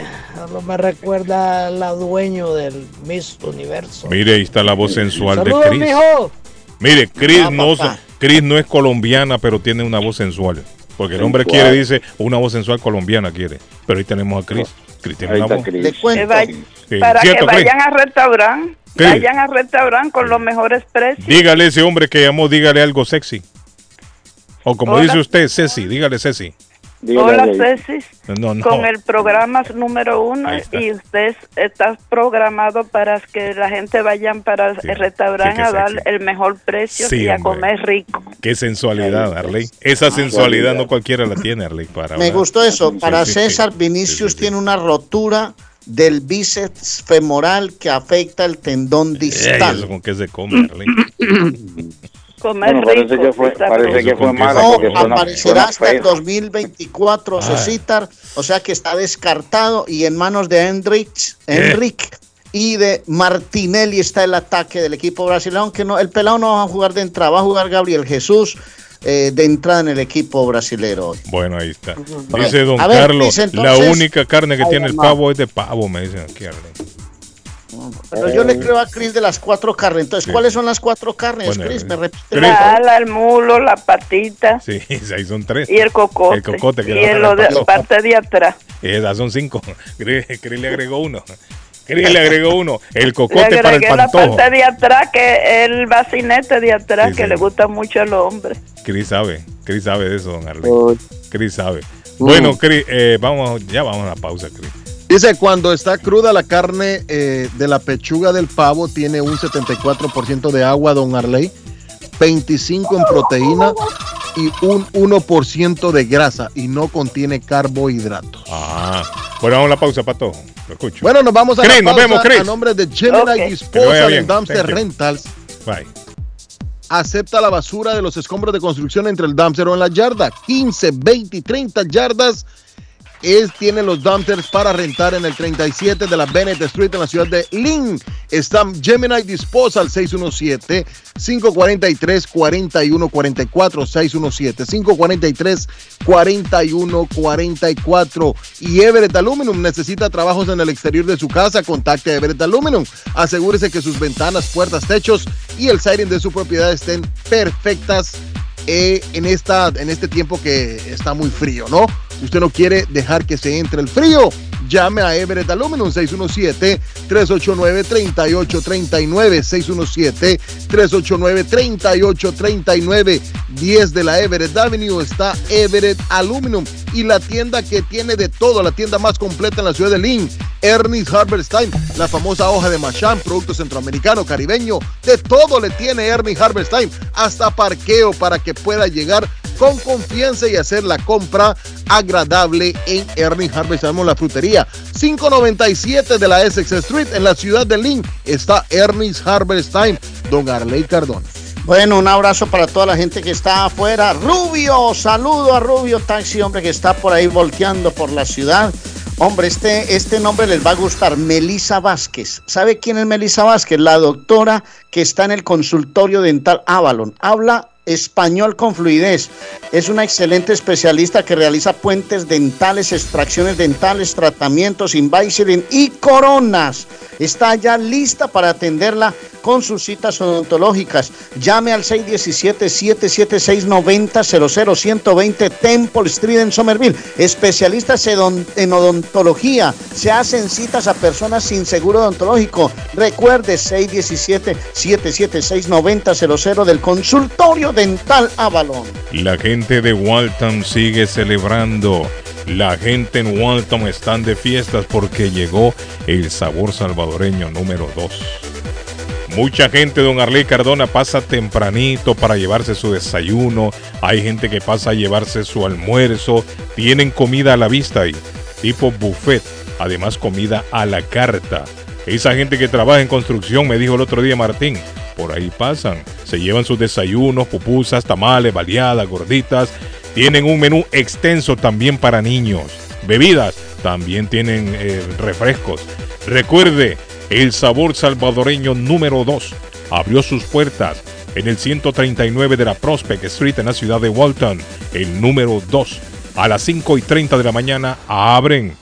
no me recuerda a la dueño del Miss Universo. Mire, ahí está la voz sensual de mijo. Mire, Chris Ah, no. Chris no es colombiana, pero tiene una voz sensual. Porque el hombre quiere, dice, una voz sensual colombiana quiere. Pero ahí tenemos a Chris. Chris Le cuento. Sí, para que ¿cierto, Chris? vayan al restaurante. Chris. Vayan al restaurante con los mejores precios. Dígale a ese hombre que llamó, dígale algo sexy. O como Hola. dice usted, Ceci, dígale Ceci. Hola. Ceci. No, no. Con el programa número uno y usted está programado para que la gente vayan para Sí, el restaurante sí, a dar el mejor precio Sí, y a hombre. comer rico. Qué sensualidad, Arley. Esa sensualidad no cualquiera la tiene, Arley. Para Me hablar. gustó eso. Para sí, César, sí. Vinicius Sí, sí, sí. tiene una rotura del bíceps femoral que afecta el tendón distal. eso con qué se come, Arley. Comer Bueno, parece rico. que fue, parece que fue mala. No, aparecerá suena hasta el feo. 2024, Ay. Cecitar, o sea que está descartado y en manos de Hendrix, Enric y de Martinelli está el ataque del equipo brasileño, aunque no, el pelado no va a jugar de entrada, va a jugar Gabriel Jesús eh, de entrada en el equipo brasilero. Bueno, ahí está. Dice don ver, Carlos, dice, la única carne que tiene el pavo es de pavo, me dicen aquí, Arley. Pero yo le creo a Cris de las cuatro carnes. Entonces, Sí. ¿cuáles son las cuatro carnes, Bueno, Cris? eh, Me repite. Chris. La ala, el mulo, la patita Sí, ahí son tres. y el cocote. El cocote que y dar lo de pato. parte de atrás. Esas son cinco. Cris le agregó uno. Cris le agregó uno. El Le cocote para el agregué la pantojo. parte de atrás, que el bacinete de atrás, Sí, que sí. le gusta mucho a los hombres. Cris sabe. Cris sabe de eso, don Arley. Cris sabe. Bueno, Cris, eh, vamos, ya vamos a la pausa, Cris. Dice, cuando está cruda la carne eh, de la pechuga del pavo tiene un 74% de agua, don Arley, 25 en proteína y un 1% de grasa y no contiene carbohidratos. Ah, bueno, vamos a la pausa, Pato. Lo escucho. Bueno, nos vamos a Chris, la nos vemos, Chris. a nombre de Gemini Ok. Que le vaya Disposal en Dumpster. Rentals. Bye. Acepta la basura de los escombros de construcción entre el dumpster o en la yarda. 15, 20 y 30 yardas es, tiene los dumpsters para rentar en el 37 de la Bennett Street en la ciudad de Lynn. Está Gemini Disposal 617-543-4144, 617-543-4144. Y Everett Aluminum necesita trabajos en el exterior de su casa, contacte a Everett Aluminum. Asegúrese que sus ventanas, puertas, techos y el siding de su propiedad estén perfectas eh, en, esta, en este tiempo que está muy frío, ¿no? Usted no quiere dejar que se entre el frío, llame a Everett Aluminum 617-389-3839. 617-389-3839. 10 de la Everett Avenue está Everett Aluminum y la tienda que tiene de todo, la tienda más completa en la ciudad de Lynn. Ernest Harberstein, la famosa hoja de Machan, producto centroamericano, caribeño, de todo le tiene Ernest Harberstein, hasta parqueo para que pueda llegar con confianza y hacer la compra agradable en Ernest Harvest. Sabemos la frutería 597 de la Essex Street en la ciudad de Lynn está Ernest Harvest Time. Don Arley Cardona. Bueno, un abrazo para toda la gente que está afuera. Rubio, saludo a Rubio Taxi, hombre, que está por ahí volteando por la ciudad. Hombre, este, este nombre les va a gustar. Melisa Vázquez. ¿Sabe quién es Melisa Vázquez? La doctora que está en el consultorio dental Avalon. Habla español con fluidez. Es una excelente especialista que realiza puentes dentales, extracciones dentales, tratamientos, Invisalign y coronas. Está ya lista para atenderla con sus citas odontológicas. Llame al 617-776-9000-120 Temple Street en Somerville. Especialistas en odontología. Se hacen citas a personas sin seguro odontológico. Recuerde 617-776-9000 del consultorio dental Avalon. La gente de Waltham sigue celebrando. La gente en Waltham están de fiestas porque llegó el sabor salvadoreño número 2. Mucha gente, don Arley Cardona, pasa tempranito para llevarse su desayuno. Hay gente que pasa a llevarse su almuerzo. Tienen comida a la vista ahí, tipo buffet. Además, comida a la carta. Esa gente que trabaja en construcción, me dijo el otro día Martín, por ahí pasan. Se llevan sus desayunos, pupusas, tamales, baleadas, gorditas. Tienen un menú extenso también para niños. Bebidas, también tienen eh, refrescos. Recuerde, el sabor salvadoreño número 2 abrió sus puertas en el 139 de la Prospect Street en la ciudad de Walton. El número 2 a las 5 y 30 de la mañana abren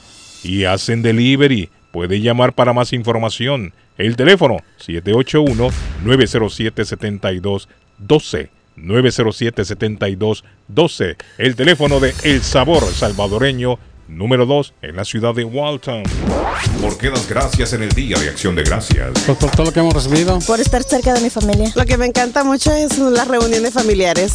y hacen delivery. Puede llamar para más información. El teléfono 781-907-7212. 907-7212. El teléfono de El Sabor Salvadoreño número 2 en la ciudad de Walton. ¿Por qué das gracias en el Día de Acción de Gracias? Pues por todo lo que hemos recibido. Por estar cerca de mi familia. Lo que me encanta mucho es las reuniones familiares.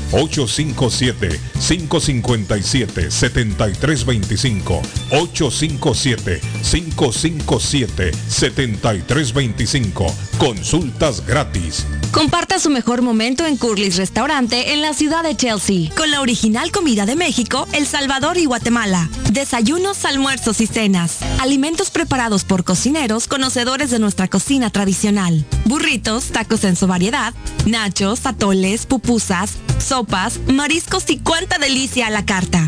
857-557-7325. 857-557-7325. Consultas gratis. Comparta su mejor momento en Curly's Restaurante en la ciudad de Chelsea, con la original comida de México, El Salvador y Guatemala. Desayunos, almuerzos y cenas. Alimentos preparados por cocineros conocedores de nuestra cocina tradicional. Burritos, tacos en su variedad, nachos, atoles, pupusas, sopas, mariscos y cuánta delicia a la carta.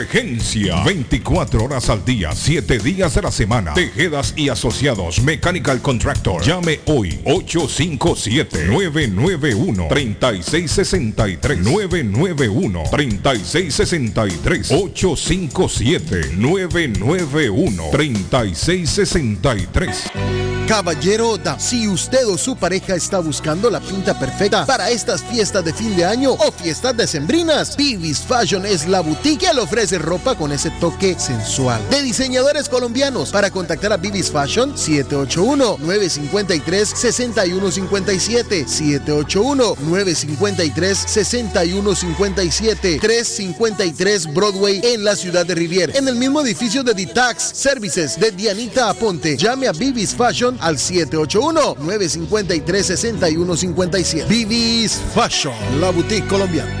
Emergencia. 24 horas al día, 7 días de la semana. Tejedas y asociados. Mechanical Contractor. Llame hoy. 857-991-3663. 991-3663. 857-991-3663. Caballero da, si usted o su pareja está buscando la pinta perfecta para estas fiestas de fin de año o fiestas decembrinas, Vivis Fashion es la boutique que le ofrece ropa con ese toque sensual. De diseñadores colombianos, para contactar a Vivis Fashion, 781-953-6157, 781-953-6157, 353 Broadway en la ciudad de Rivier, en el mismo edificio de Ditax Services de Dianita Aponte. Llame a Vivis Fashion al 781-953-6157. Vivis Fashion, la boutique colombiana.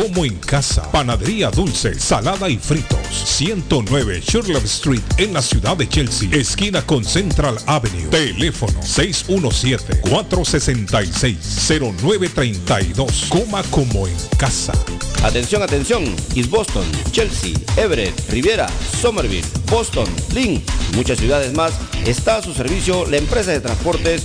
como en casa. Panadería dulce, salada y fritos. 109 Sherlock Street en la ciudad de Chelsea, esquina con Central Avenue. Teléfono 617-466-0932. Coma como en casa. Atención, atención. East Boston, Chelsea, Everett, Riviera, Somerville, Boston, Lynn muchas ciudades más está a su servicio la empresa de transportes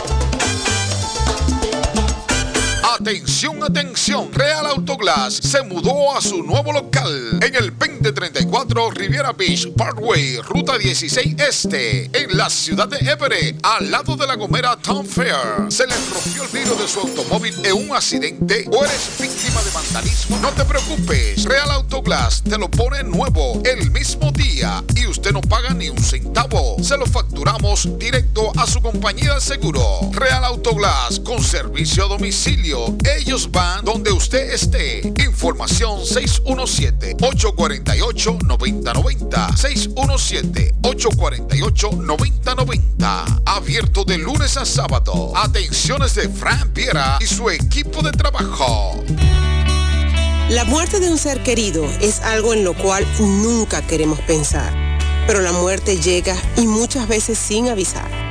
Atención, atención. Real Autoglass se mudó a su nuevo local en el 2034 Riviera Beach Parkway, Ruta 16 Este, en la ciudad de Everett, al lado de la Gomera Town Fair. ¿Se le rompió el vidrio de su automóvil en un accidente o eres víctima de vandalismo. No te preocupes, Real Autoglass te lo pone nuevo el mismo día y usted no paga ni un centavo. Se lo facturamos directo a su compañía de seguro. Real Autoglass con servicio a domicilio. Ellos van donde usted esté. Información 617-848-9090. 617-848-9090. Abierto de lunes a sábado. Atenciones de Fran Piera y su equipo de trabajo. La muerte de un ser querido es algo en lo cual nunca queremos pensar, pero la muerte llega y muchas veces sin avisar.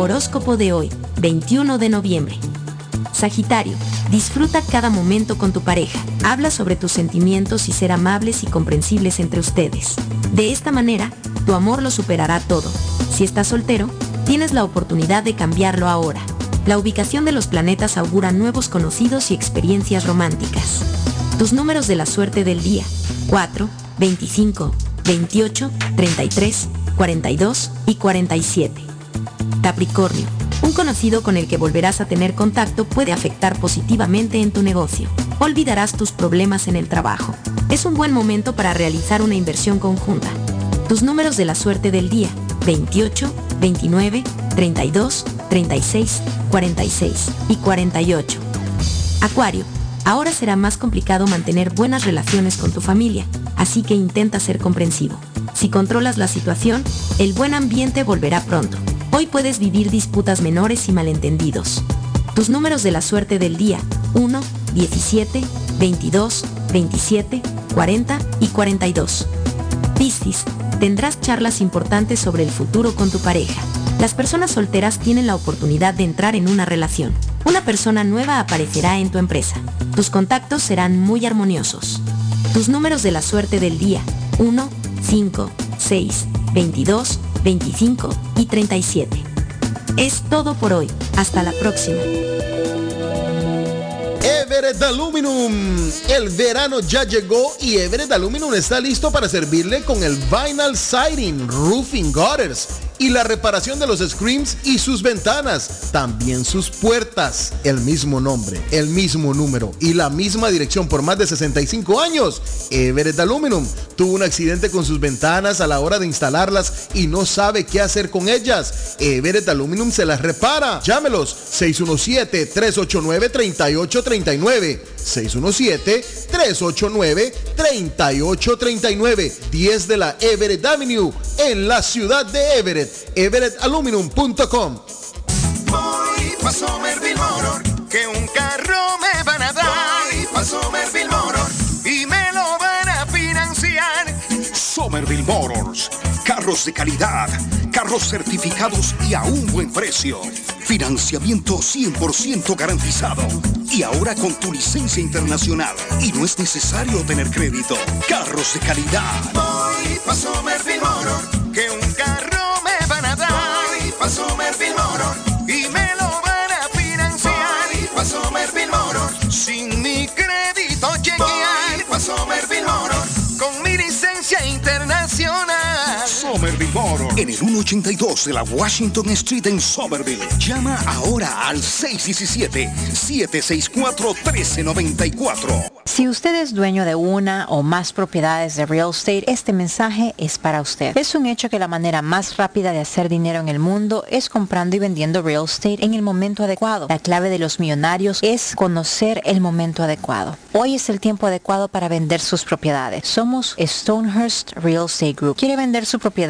Horóscopo de hoy, 21 de noviembre. Sagitario, disfruta cada momento con tu pareja. Habla sobre tus sentimientos y ser amables y comprensibles entre ustedes. De esta manera, tu amor lo superará todo. Si estás soltero, tienes la oportunidad de cambiarlo ahora. La ubicación de los planetas augura nuevos conocidos y experiencias románticas. Tus números de la suerte del día. 4, 25, 28, 33, 42 y 47. Capricornio, un conocido con el que volverás a tener contacto puede afectar positivamente en tu negocio. Olvidarás tus problemas en el trabajo. Es un buen momento para realizar una inversión conjunta. Tus números de la suerte del día. 28, 29, 32, 36, 46 y 48. Acuario, ahora será más complicado mantener buenas relaciones con tu familia, así que intenta ser comprensivo. Si controlas la situación, el buen ambiente volverá pronto. Hoy puedes vivir disputas menores y malentendidos. Tus números de la suerte del día. 1, 17, 22, 27, 40 y 42. Piscis, tendrás charlas importantes sobre el futuro con tu pareja. Las personas solteras tienen la oportunidad de entrar en una relación. Una persona nueva aparecerá en tu empresa. Tus contactos serán muy armoniosos. Tus números de la suerte del día. 1, 5, 6, 22, 25 y 37. Es todo por hoy. Hasta la próxima. Everett Aluminum. El verano ya llegó y Everett Aluminum está listo para servirle con el Vinyl Siding, Roofing Gutters y la reparación de los screens y sus ventanas, también sus puertas. El mismo nombre, el mismo número y la misma dirección por más de 65 años. Everett Aluminum tuvo un accidente con sus ventanas a la hora de instalarlas y no sabe qué hacer con ellas. Everett Aluminum se las repara. Llámelos 617-389-3839. 617-389-3839. 10 de la Everett Avenue en la ciudad de Everett. EverettAluminum.com. Voy pa' Somerville Motor, que un carro me van a dar. Voy pa' Somerville Motor y me lo van a financiar. Somerville Motors. Carros de calidad, carros certificados y a un buen precio. Financiamiento 100% garantizado. Y ahora con tu licencia internacional. Y no es necesario tener crédito. Carros de calidad. Voy pa' Somerville Motor, que un carro me van a dar. Voy Somerville Motors. En el 182 de la Washington Street en Somerville. Llama ahora al 617-764-1394. Si usted es dueño de una o más propiedades de real estate, este mensaje es para usted. Es un hecho que la manera más rápida de hacer dinero en el mundo es comprando y vendiendo real estate en el momento adecuado. La clave de los millonarios es conocer el momento adecuado. Hoy es el tiempo adecuado para vender sus propiedades. Somos Stonehurst Real Estate Group. ¿Quiere vender su propiedad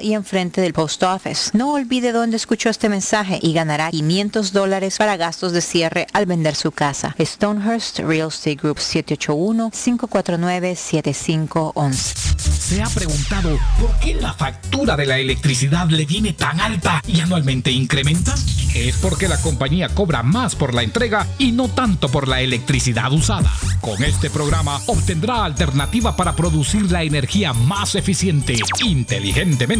y enfrente del Post Office. No olvide dónde escuchó este mensaje y ganará 500 dólares para gastos de cierre al vender su casa. Stonehurst Real Estate Group 781-549-7511. ¿Se ha preguntado por qué la factura de la electricidad le viene tan alta y anualmente incrementa? Es porque la compañía cobra más por la entrega y no tanto por la electricidad usada. Con este programa obtendrá alternativa para producir la energía más eficiente, inteligentemente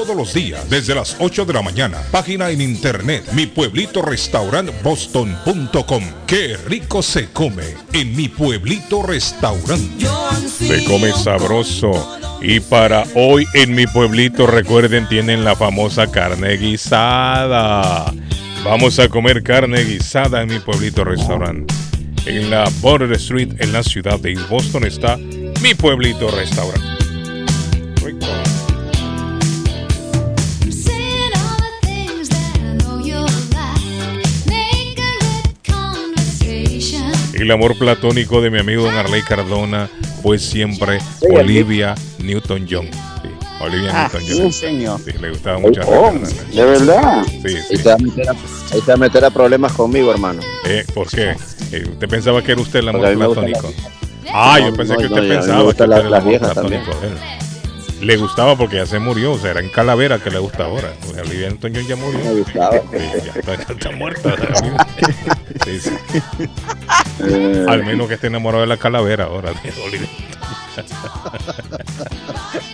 todos los días desde las 8 de la mañana. Página en internet mi pueblito boston.com. Qué rico se come en mi pueblito restaurante. Se come sabroso. Y para hoy en mi pueblito, recuerden, tienen la famosa carne guisada. Vamos a comer carne guisada en mi pueblito restaurante. En la Border Street, en la ciudad de Boston, está mi pueblito restaurante. Rico. El amor platónico de mi amigo Don Arley Cardona fue siempre Olivia Newton-John. Sí, Olivia Ah, Newton-John. sí, señor. Sí, le gustaba mucho Oh. ¿de verdad? Sí, Ahí sí. te va a meter a, ahí te va a, meter a problemas conmigo, hermano. Eh, ¿Por qué? Eh, ¿Usted pensaba que era usted el amor platónico? las- Ah, yo No, pensé no, que no, usted me pensaba que era el amor platónico de él. Le gustaba porque ya se murió, o sea, era en Calavera que le gusta ahora. Olivia Newton-John ya murió. Me gustaba. Sí, ya está, ya está muerta. Sí, sí. Al menos que esté enamorado de la calavera ahora. de Olivia.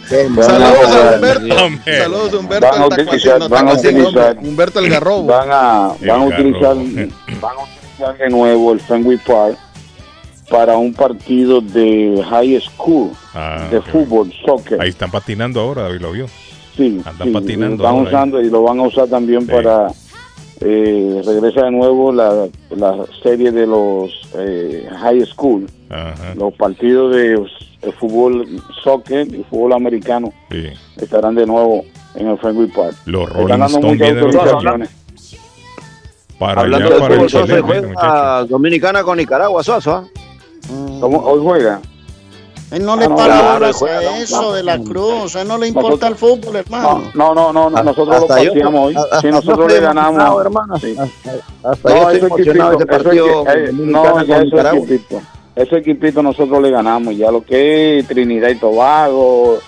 Saludos a Humberto. Saludos a Humberto. Van a utilizar, tacuacín, van a utilizar. Humberto el Garrobo. van a, van a utilizar, van a utilizar de nuevo el Fenway Park para un partido de high school Ah, de fútbol, soccer. Ahí están patinando ahora, David lo vio. Sí, Andan sí, patinando lo están ahora, usando y lo van a usar también para eh, regresa de nuevo la, la serie de los eh, high school, Ajá. los partidos de, fútbol, soccer y fútbol americano Sí. estarán de nuevo en el Fenway Park. Los Están Rolling Stones vienen. Para Hablando allá, de para el Chile, muchachos. Dominicana con Nicaragua, Soso. ¿Ah? ¿Cómo? ¿Hoy juega? Él no le Ah, no, para claro, bolas juega, a eso no. de la cruz. A él no le importa el fútbol, hermano. No, no, no, no, nosotros Hasta lo yo- pateamos hoy. hasta Si nosotros le ganamos. hermano. Sí. Hasta No, yo estoy ese emocionado este partido ese equi- eh, no, ese Nicaragua. equipito, ese equipito nosotros le ganamos. Ya lo que es Trinidad y Tobago,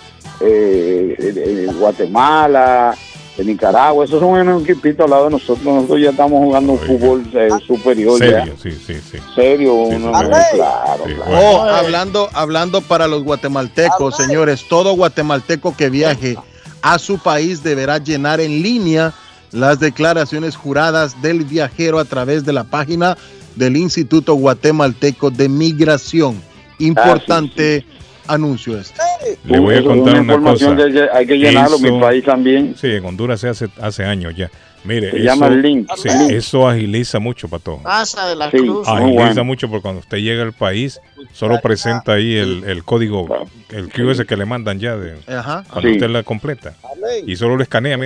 eh, eh, eh, Guatemala, eh, Nicaragua, esos son unos equipitos al lado de nosotros. Nosotros ya estamos jugando un fútbol eh, superior. Serio, ya. sí, sí, sí. Serio, uno, sí. claro, claro. Oh, hablando, hablando para los guatemaltecos, señores, todo guatemalteco que viaje a su país deberá llenar en línea las declaraciones juradas del viajero a través de la página del Instituto Guatemalteco de Migración. Importante anuncio este. Le voy a contar una cosa. que hay que- llenarlo, mi país también. Sí, en Honduras se hace hace años ya. Mire, Se eso, llama el link. sí, Link. eso agiliza mucho, Pato. Pasa de la Sí. Cruz. Agiliza bueno. mucho porque cuando usted llega al país, solo presenta ahí el, el código, el QS que le mandan ya de Ajá. cuando Sí. usted la completa. Y solo lo escanea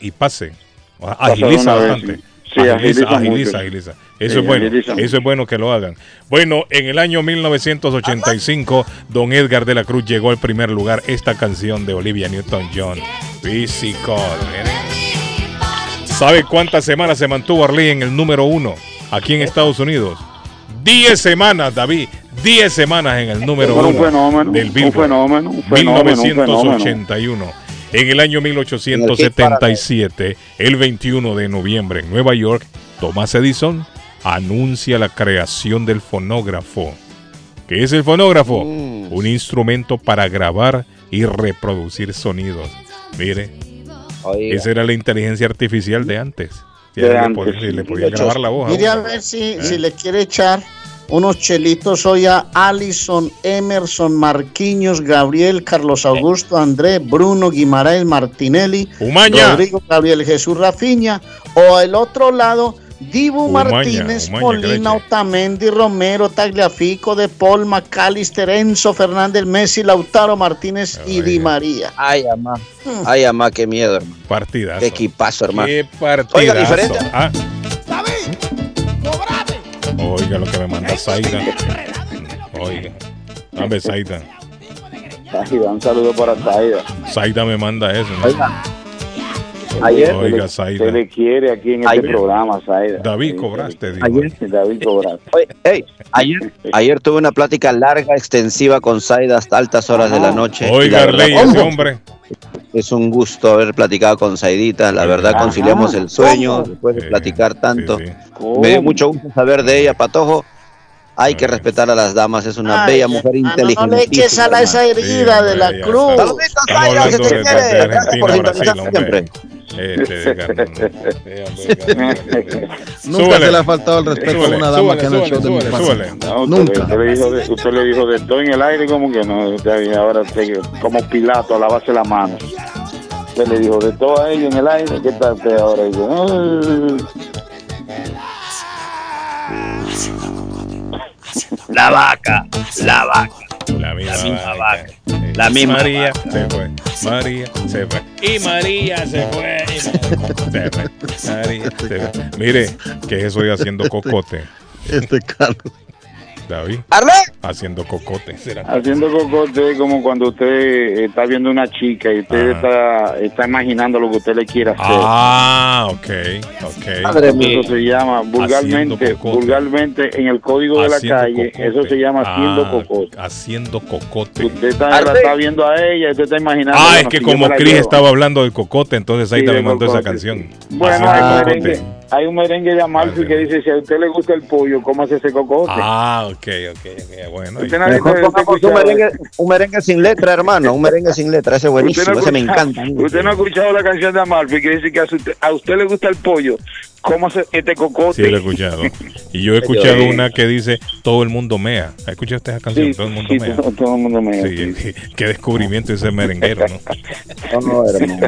y pase. Agiliza de vez, bastante. Sí. Agiliza, agiliza agiliza, agiliza. Sí, Eso es bueno. agiliza Eso es bueno que lo hagan. Bueno, en el año 1985, Don Edgar de la Cruz llegó al primer lugar esta canción de Olivia Newton-John, Physical. ¿Sabe cuántas semanas se mantuvo Arley en el número uno aquí en Estados Unidos? 10 semanas, David. 10 semanas en el número un uno fenómeno, del un Billboard. fenómeno, un fenómeno, un fenómeno. 1981. En el año 1877, el 21 de noviembre en Nueva York, Thomas Edison anuncia la creación del fonógrafo. ¿Qué es el fonógrafo? Un instrumento para grabar y reproducir sonidos. Mire, esa era la inteligencia artificial de antes. De le antes, podía- le grabar la voz. a Mire a uno. ver si, ¿Eh? si le quiere echar unos chelitos hoy a Alison, Emerson, Marquinhos, Gabriel, Carlos Augusto, André, Bruno, Guimaraes, Martinelli, Umaña. Rodrigo, Gabriel, Jesús, Rafiña, o al otro lado, Dibu Umaña, Martínez, Umaña, Molina, Otamendi, Romero, Tagliafico, De Paul, Macalister, Enzo, Fernández, Messi, Lautaro Martínez y Di María. Ay, amá. Ay, amá, qué miedo, hermano. Partidazo. Qué equipazo, hermano. Qué partidazo. Oiga, diferente. Ah. Oiga lo que me manda Zaida. Oiga. Dame Zaida. Zaida, un saludo para Zaida. Zaida me manda eso. ¿no? Ayer Oiga, se, Zaida. le, se le quiere aquí en este programa, Zaida. David, cobraste. digo. Ayer. David cobraste. Oye, hey, ayer, ayer tuve una plática larga, extensiva con Zaida hasta altas horas de la noche. y Oiga, la Arley, ese hombre. Es un gusto haber platicado con Zaidita. La verdad, Ajá. conciliamos el sueño después de platicar tanto. Me dio mucho gusto saber de ella, Patojo. Hay que respetar a las damas, es una Ay, bella mujer inteligente. No le eches a la esa herida de la cruz. Saluditos, Estamos Zaida, hablando que de, te de- de quiere. Gracias por Argentina, Brasil, sintonizar hombre. siempre. Este, Nunca se le ha faltado el respeto Súbele, a una dama súbele, que el show de súbele. No, Nunca. Usted le, dijo de, usted le dijo de todo en el aire, como que no. Usted ahora usted, como Pilato a lavarse la mano. Usted le dijo de todo a ellos en el aire. ¿Qué tal usted ahora? Dice, La vaca, la vaca. La misma, misma vaca. La misma María vaca. se fue. María se fue. Y María se fue. y se fue. María se fue. Mire, que estoy haciendo cocote. Este Carlos. David. ¿Arle? Haciendo cocote. ¿Será? Haciendo cocote es como cuando usted está viendo una chica y usted está, está imaginando lo que usted le quiere hacer. Ah, ok, ok. Madre mía. Eso se llama vulgarmente, vulgarmente en el código de la calle, cocote. eso se llama haciendo Ah, cocote. Haciendo cocote. Usted está, la está viendo a ella, usted está imaginando. Ah, es que como Chris estaba hablando de cocote, entonces ahí Sí, también mandó esa canción. Bueno, Haciendo un, cocote. Hay un merengue de Amalfi que dice, si a usted le gusta el pollo, cómase ese cocote. Ah, ok, ok, ok, bueno. Usted nadie un merengue, un merengue sin letra, hermano. Un merengue sin letra, ese es buenísimo, Usted no ese me encanta. Usted no ha escuchado la canción de Amalfi que dice que a usted, a usted le gusta el pollo, cómase este cocote. Sí, lo he escuchado. Y yo he escuchado una que dice todo el mundo mea. ¿Ha escuchado usted esa canción? Sí, todo el mundo sí, mea. todo, todo el mundo mea. Sí, sí. qué descubrimiento ese merenguero, ¿no? No, no, hermano.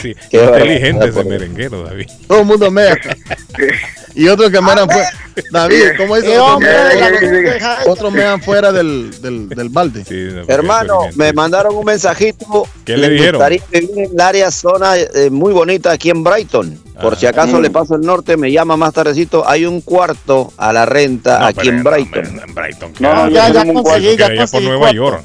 Sí, Qué inteligente ese merenguero, David. Todo el mundo mea. Y otros que mean fuera. David, ¿cómo dice? ¡Qué Otros la mean- fuera del, del, del balde. Hermano, me mandaron un mensajito. ¿Qué le dijeron? vivir en el área zona eh, muy bonita aquí en Brighton. Por si acaso Mm. le paso el norte, me llama más tardecito. Hay un cuarto a la renta No, aquí pero en no, Brighton. hombre, en Brighton. No, ya- ya conseguí, ya allá por conseguí Nueva. York.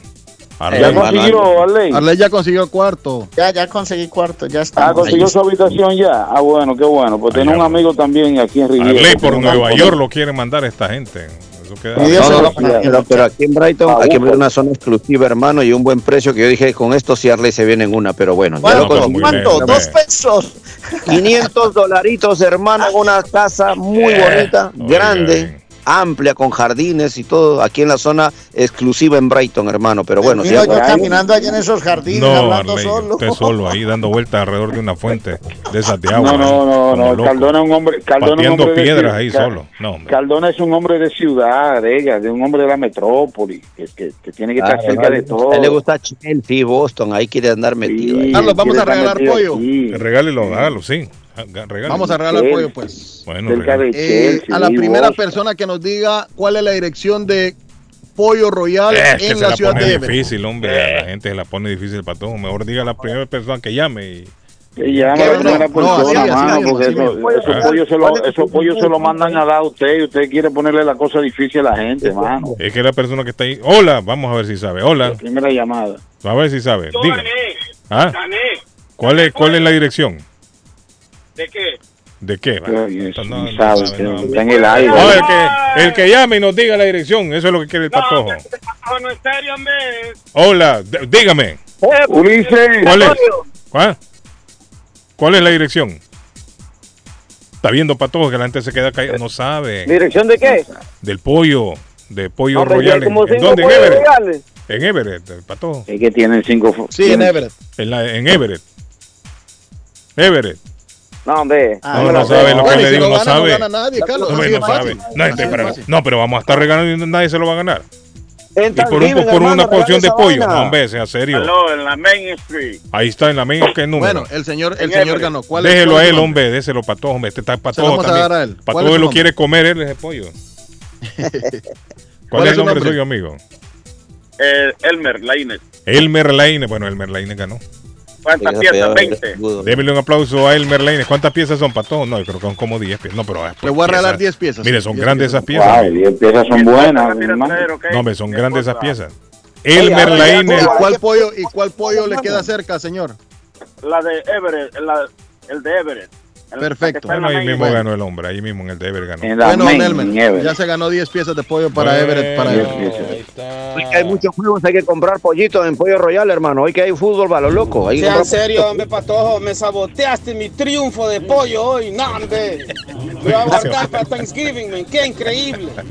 Arley. Ya consiguió, Arley. Arley ya consiguió cuarto. Ya, ya conseguí cuarto, ya está. Ah, consiguió su habitación ya. Ah, bueno, qué bueno. Pues tiene un amigo también aquí en Riviera. Arley que por Nueva York lo quiere mandar esta gente. Eso queda- No, no, no, pero, aquí en Brighton, Ah, aquí en bueno. una zona exclusiva, hermano, y un buen precio que yo dije, con esto sí Arley se viene en una, pero bueno. ya ¿Cuánto? lo conseguí. ¿Cuánto? Dos pesos. 500 dolaritos, hermano, una casa muy bonita, grande, amplia con jardines y todo, aquí en la zona exclusiva en Brighton, hermano. Pero bueno, si yo caminando allá en esos jardines, No, hablando Arley, solo. usted solo ahí dando vueltas alrededor de una fuente de esas de agua. No, no, ahí, no, no. loco. Cardona es un hombre. Cardona es un hombre de piedras ciudad. ahí Car- solo. No, hombre. Cardona es un hombre de ciudad, de ella, de un hombre de la metrópoli, que, que- que tiene que estar Claro, cerca ¿no? de todo. A él le gusta Chelsea, Boston, ahí quiere andar metido. ahí. Carlos, vamos a regalar pollo. Regálelo, hágalo, sí. Vamos a regalar pollo, pues. Bueno, Eh, a la primera persona que nos diga cuál es la dirección de Pollo Royal Es que en se la la ciudad pone de difícil, hombre. A la gente se la pone difícil para todo. Mejor diga la primera persona que llame. Y... Que llame a la primera No, no, persona, así, así mano, porque eso- mismo. esos pollos se lo, esos pollos se lo mandan a dar a usted y usted quiere ponerle la cosa difícil a la gente, mano. Es que la persona que está ahí. Hola, vamos a ver si sabe. Hola. Primera llamada. A ver si sabe. Diga. ¿Ah? ¿Cuál es, ¿Cuál es la dirección? ¿De qué? ¿De qué? Está en el aire. No, el, que, el que llame y nos diga la dirección. Eso es lo que quiere el patojo. No, no es serio, hombre. Hola, dígame. Ulises. ¿Cuál es? ¿Cuál? ¿Cuál es la dirección? Está viendo patojo que la gente se queda callada. No sabe. ¿Dirección de qué? Del pollo. De pollo royal. ¿En, dónde? En Everett. royales. En Everett, el patojo. Es que tienen cinco. Sí, en Everett. En, la- en Everett. Everett. No, hombre. No, no sabe lo que le digo, no no gana, no sabe. gana nadie, Carlos, Hombre, así de no sabe. No, este, pero, no, pero vamos a estar regalando y nadie se lo va a ganar. Y por, un, por hermano, una porción de pollo. vaina. No, hombre, sea serio. En la Main Street. Ahí está en la main, ¿qué número? Bueno, el señor, el señor ganó. ¿Cuál Déjelo cuál a él, hombre, déselo patojo, hombre. Este está patojo vamos a también. dar a él. ¿Cuál es Patojo su lo quiere comer él ese pollo. ¿Cuál, ¿Cuál es el nombre nombre? suyo, amigo? Eh, Elmer, Lainez. Elmer Laine. Bueno, Elmer Laine ganó. ¿Cuántas Ese piezas? pegado 20. escudo. Démele un aplauso a Elmer Laine. ¿Cuántas piezas son patojo? No, yo creo que son como 10 piezas. No, pero. ah, Le voy a regalar piezas. 10 piezas. Mire, son 10 grandes esas piezas. piezas. Wow, hombre. diez piezas son buenas, traer, ¿ok? No, hombre, son grandes esas piezas. Elmer ahora ya Laine. tú- ¿Y cuál pollo, y cuál pollo le queda cerca, señor? La de Everett, la- el de Everett. Perfecto. Bueno, ahí mismo ganó el hombre. Ahí mismo en el Deber ganó. En la Bueno, main, en Everett. ya se ganó 10 piezas de pollo para Everett. Para Everett. ahí está. Hoy que hay muchos juegos, hay que comprar pollitos en Pollo Royal, hermano. Hoy que hay fútbol, va lo loco. Hay Sea en serio, hombre, patojo, me saboteaste mi triunfo de pollo hoy. No, hombre. Me voy a guardar para Thanksgiving, man. Qué increíble.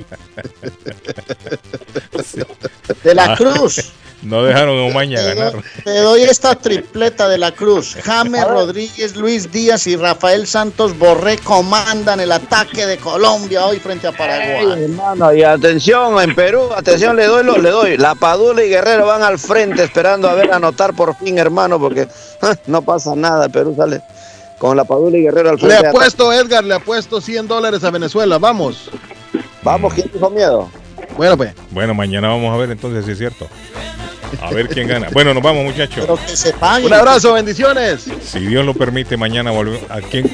De la Ah. Cruz. No dejaron a Omaña ganar. te doy esta tripleta de la Cruz. James Rodríguez, Luis Díaz y Rafael Santos Borré comandan el ataque de Colombia hoy frente a Ey, Paraguay. hermano, y atención, en Perú, atención, le doy, lo- le doy. La Padula y Guerrero van al frente esperando a ver anotar por fin, hermano, porque ah, no pasa nada. Perú sale con la Padula y Guerrero al Le frente. apuesto, Edgar, le apuesto 100 dólares a Venezuela. Vamos. Vamos, ¿quién dijo miedo? Bueno, pues. Bueno, mañana vamos a ver entonces si es cierto. A ver quién gana. Bueno, nos vamos, muchachos. Pero que se. Un abrazo, bendiciones. Si Dios lo permite, mañana volvemos. ¿A quién?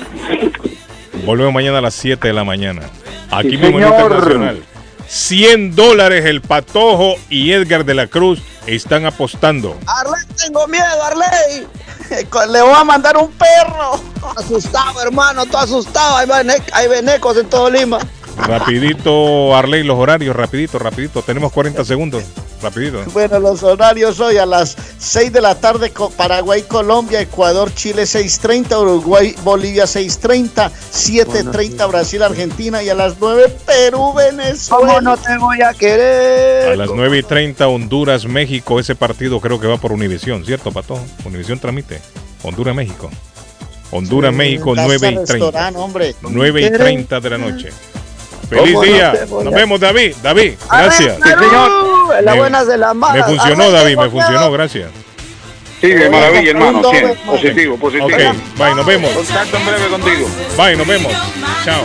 Volvemos mañana a las 7 de la mañana. Aquí Sí, mismo en señor. Internacional. 100 dólares el Patojo y Edgar de la Cruz están apostando. Arley, tengo miedo, Arley. Le voy a mandar un perro. Asustado, hermano, todo asustado. Hay venecos en todo Lima. Rapidito, Arley, los horarios, rapidito, rapidito. Tenemos 40 segundos. Rapidito. Bueno, los horarios hoy a las 6 de la tarde, Paraguay, Colombia, Ecuador, Chile 6.30, Uruguay, Bolivia 6.30, 7.30, Brasil, Argentina y a las 9, Perú, Venezuela. ¿Cómo no te voy a querer? A las 9 y 30, Honduras, México. Ese partido creo que va por Univisión, ¿cierto, Patojo? Univisión transmite. Honduras, México. Honduras, México, Casa 9 y 30. restaurante, hombre. 9 y 30 de la noche. Feliz ¿Cómo no día. Nos vemos, David. David, gracias. En las Me- de funcionó, David, me funcionó, gracias. Sí, de maravilla, hermano. Un doble, 100. hermano. Positivo, positivo. Ok, bye, nos vemos. Contacto en breve contigo. Bye, nos vemos. Chao.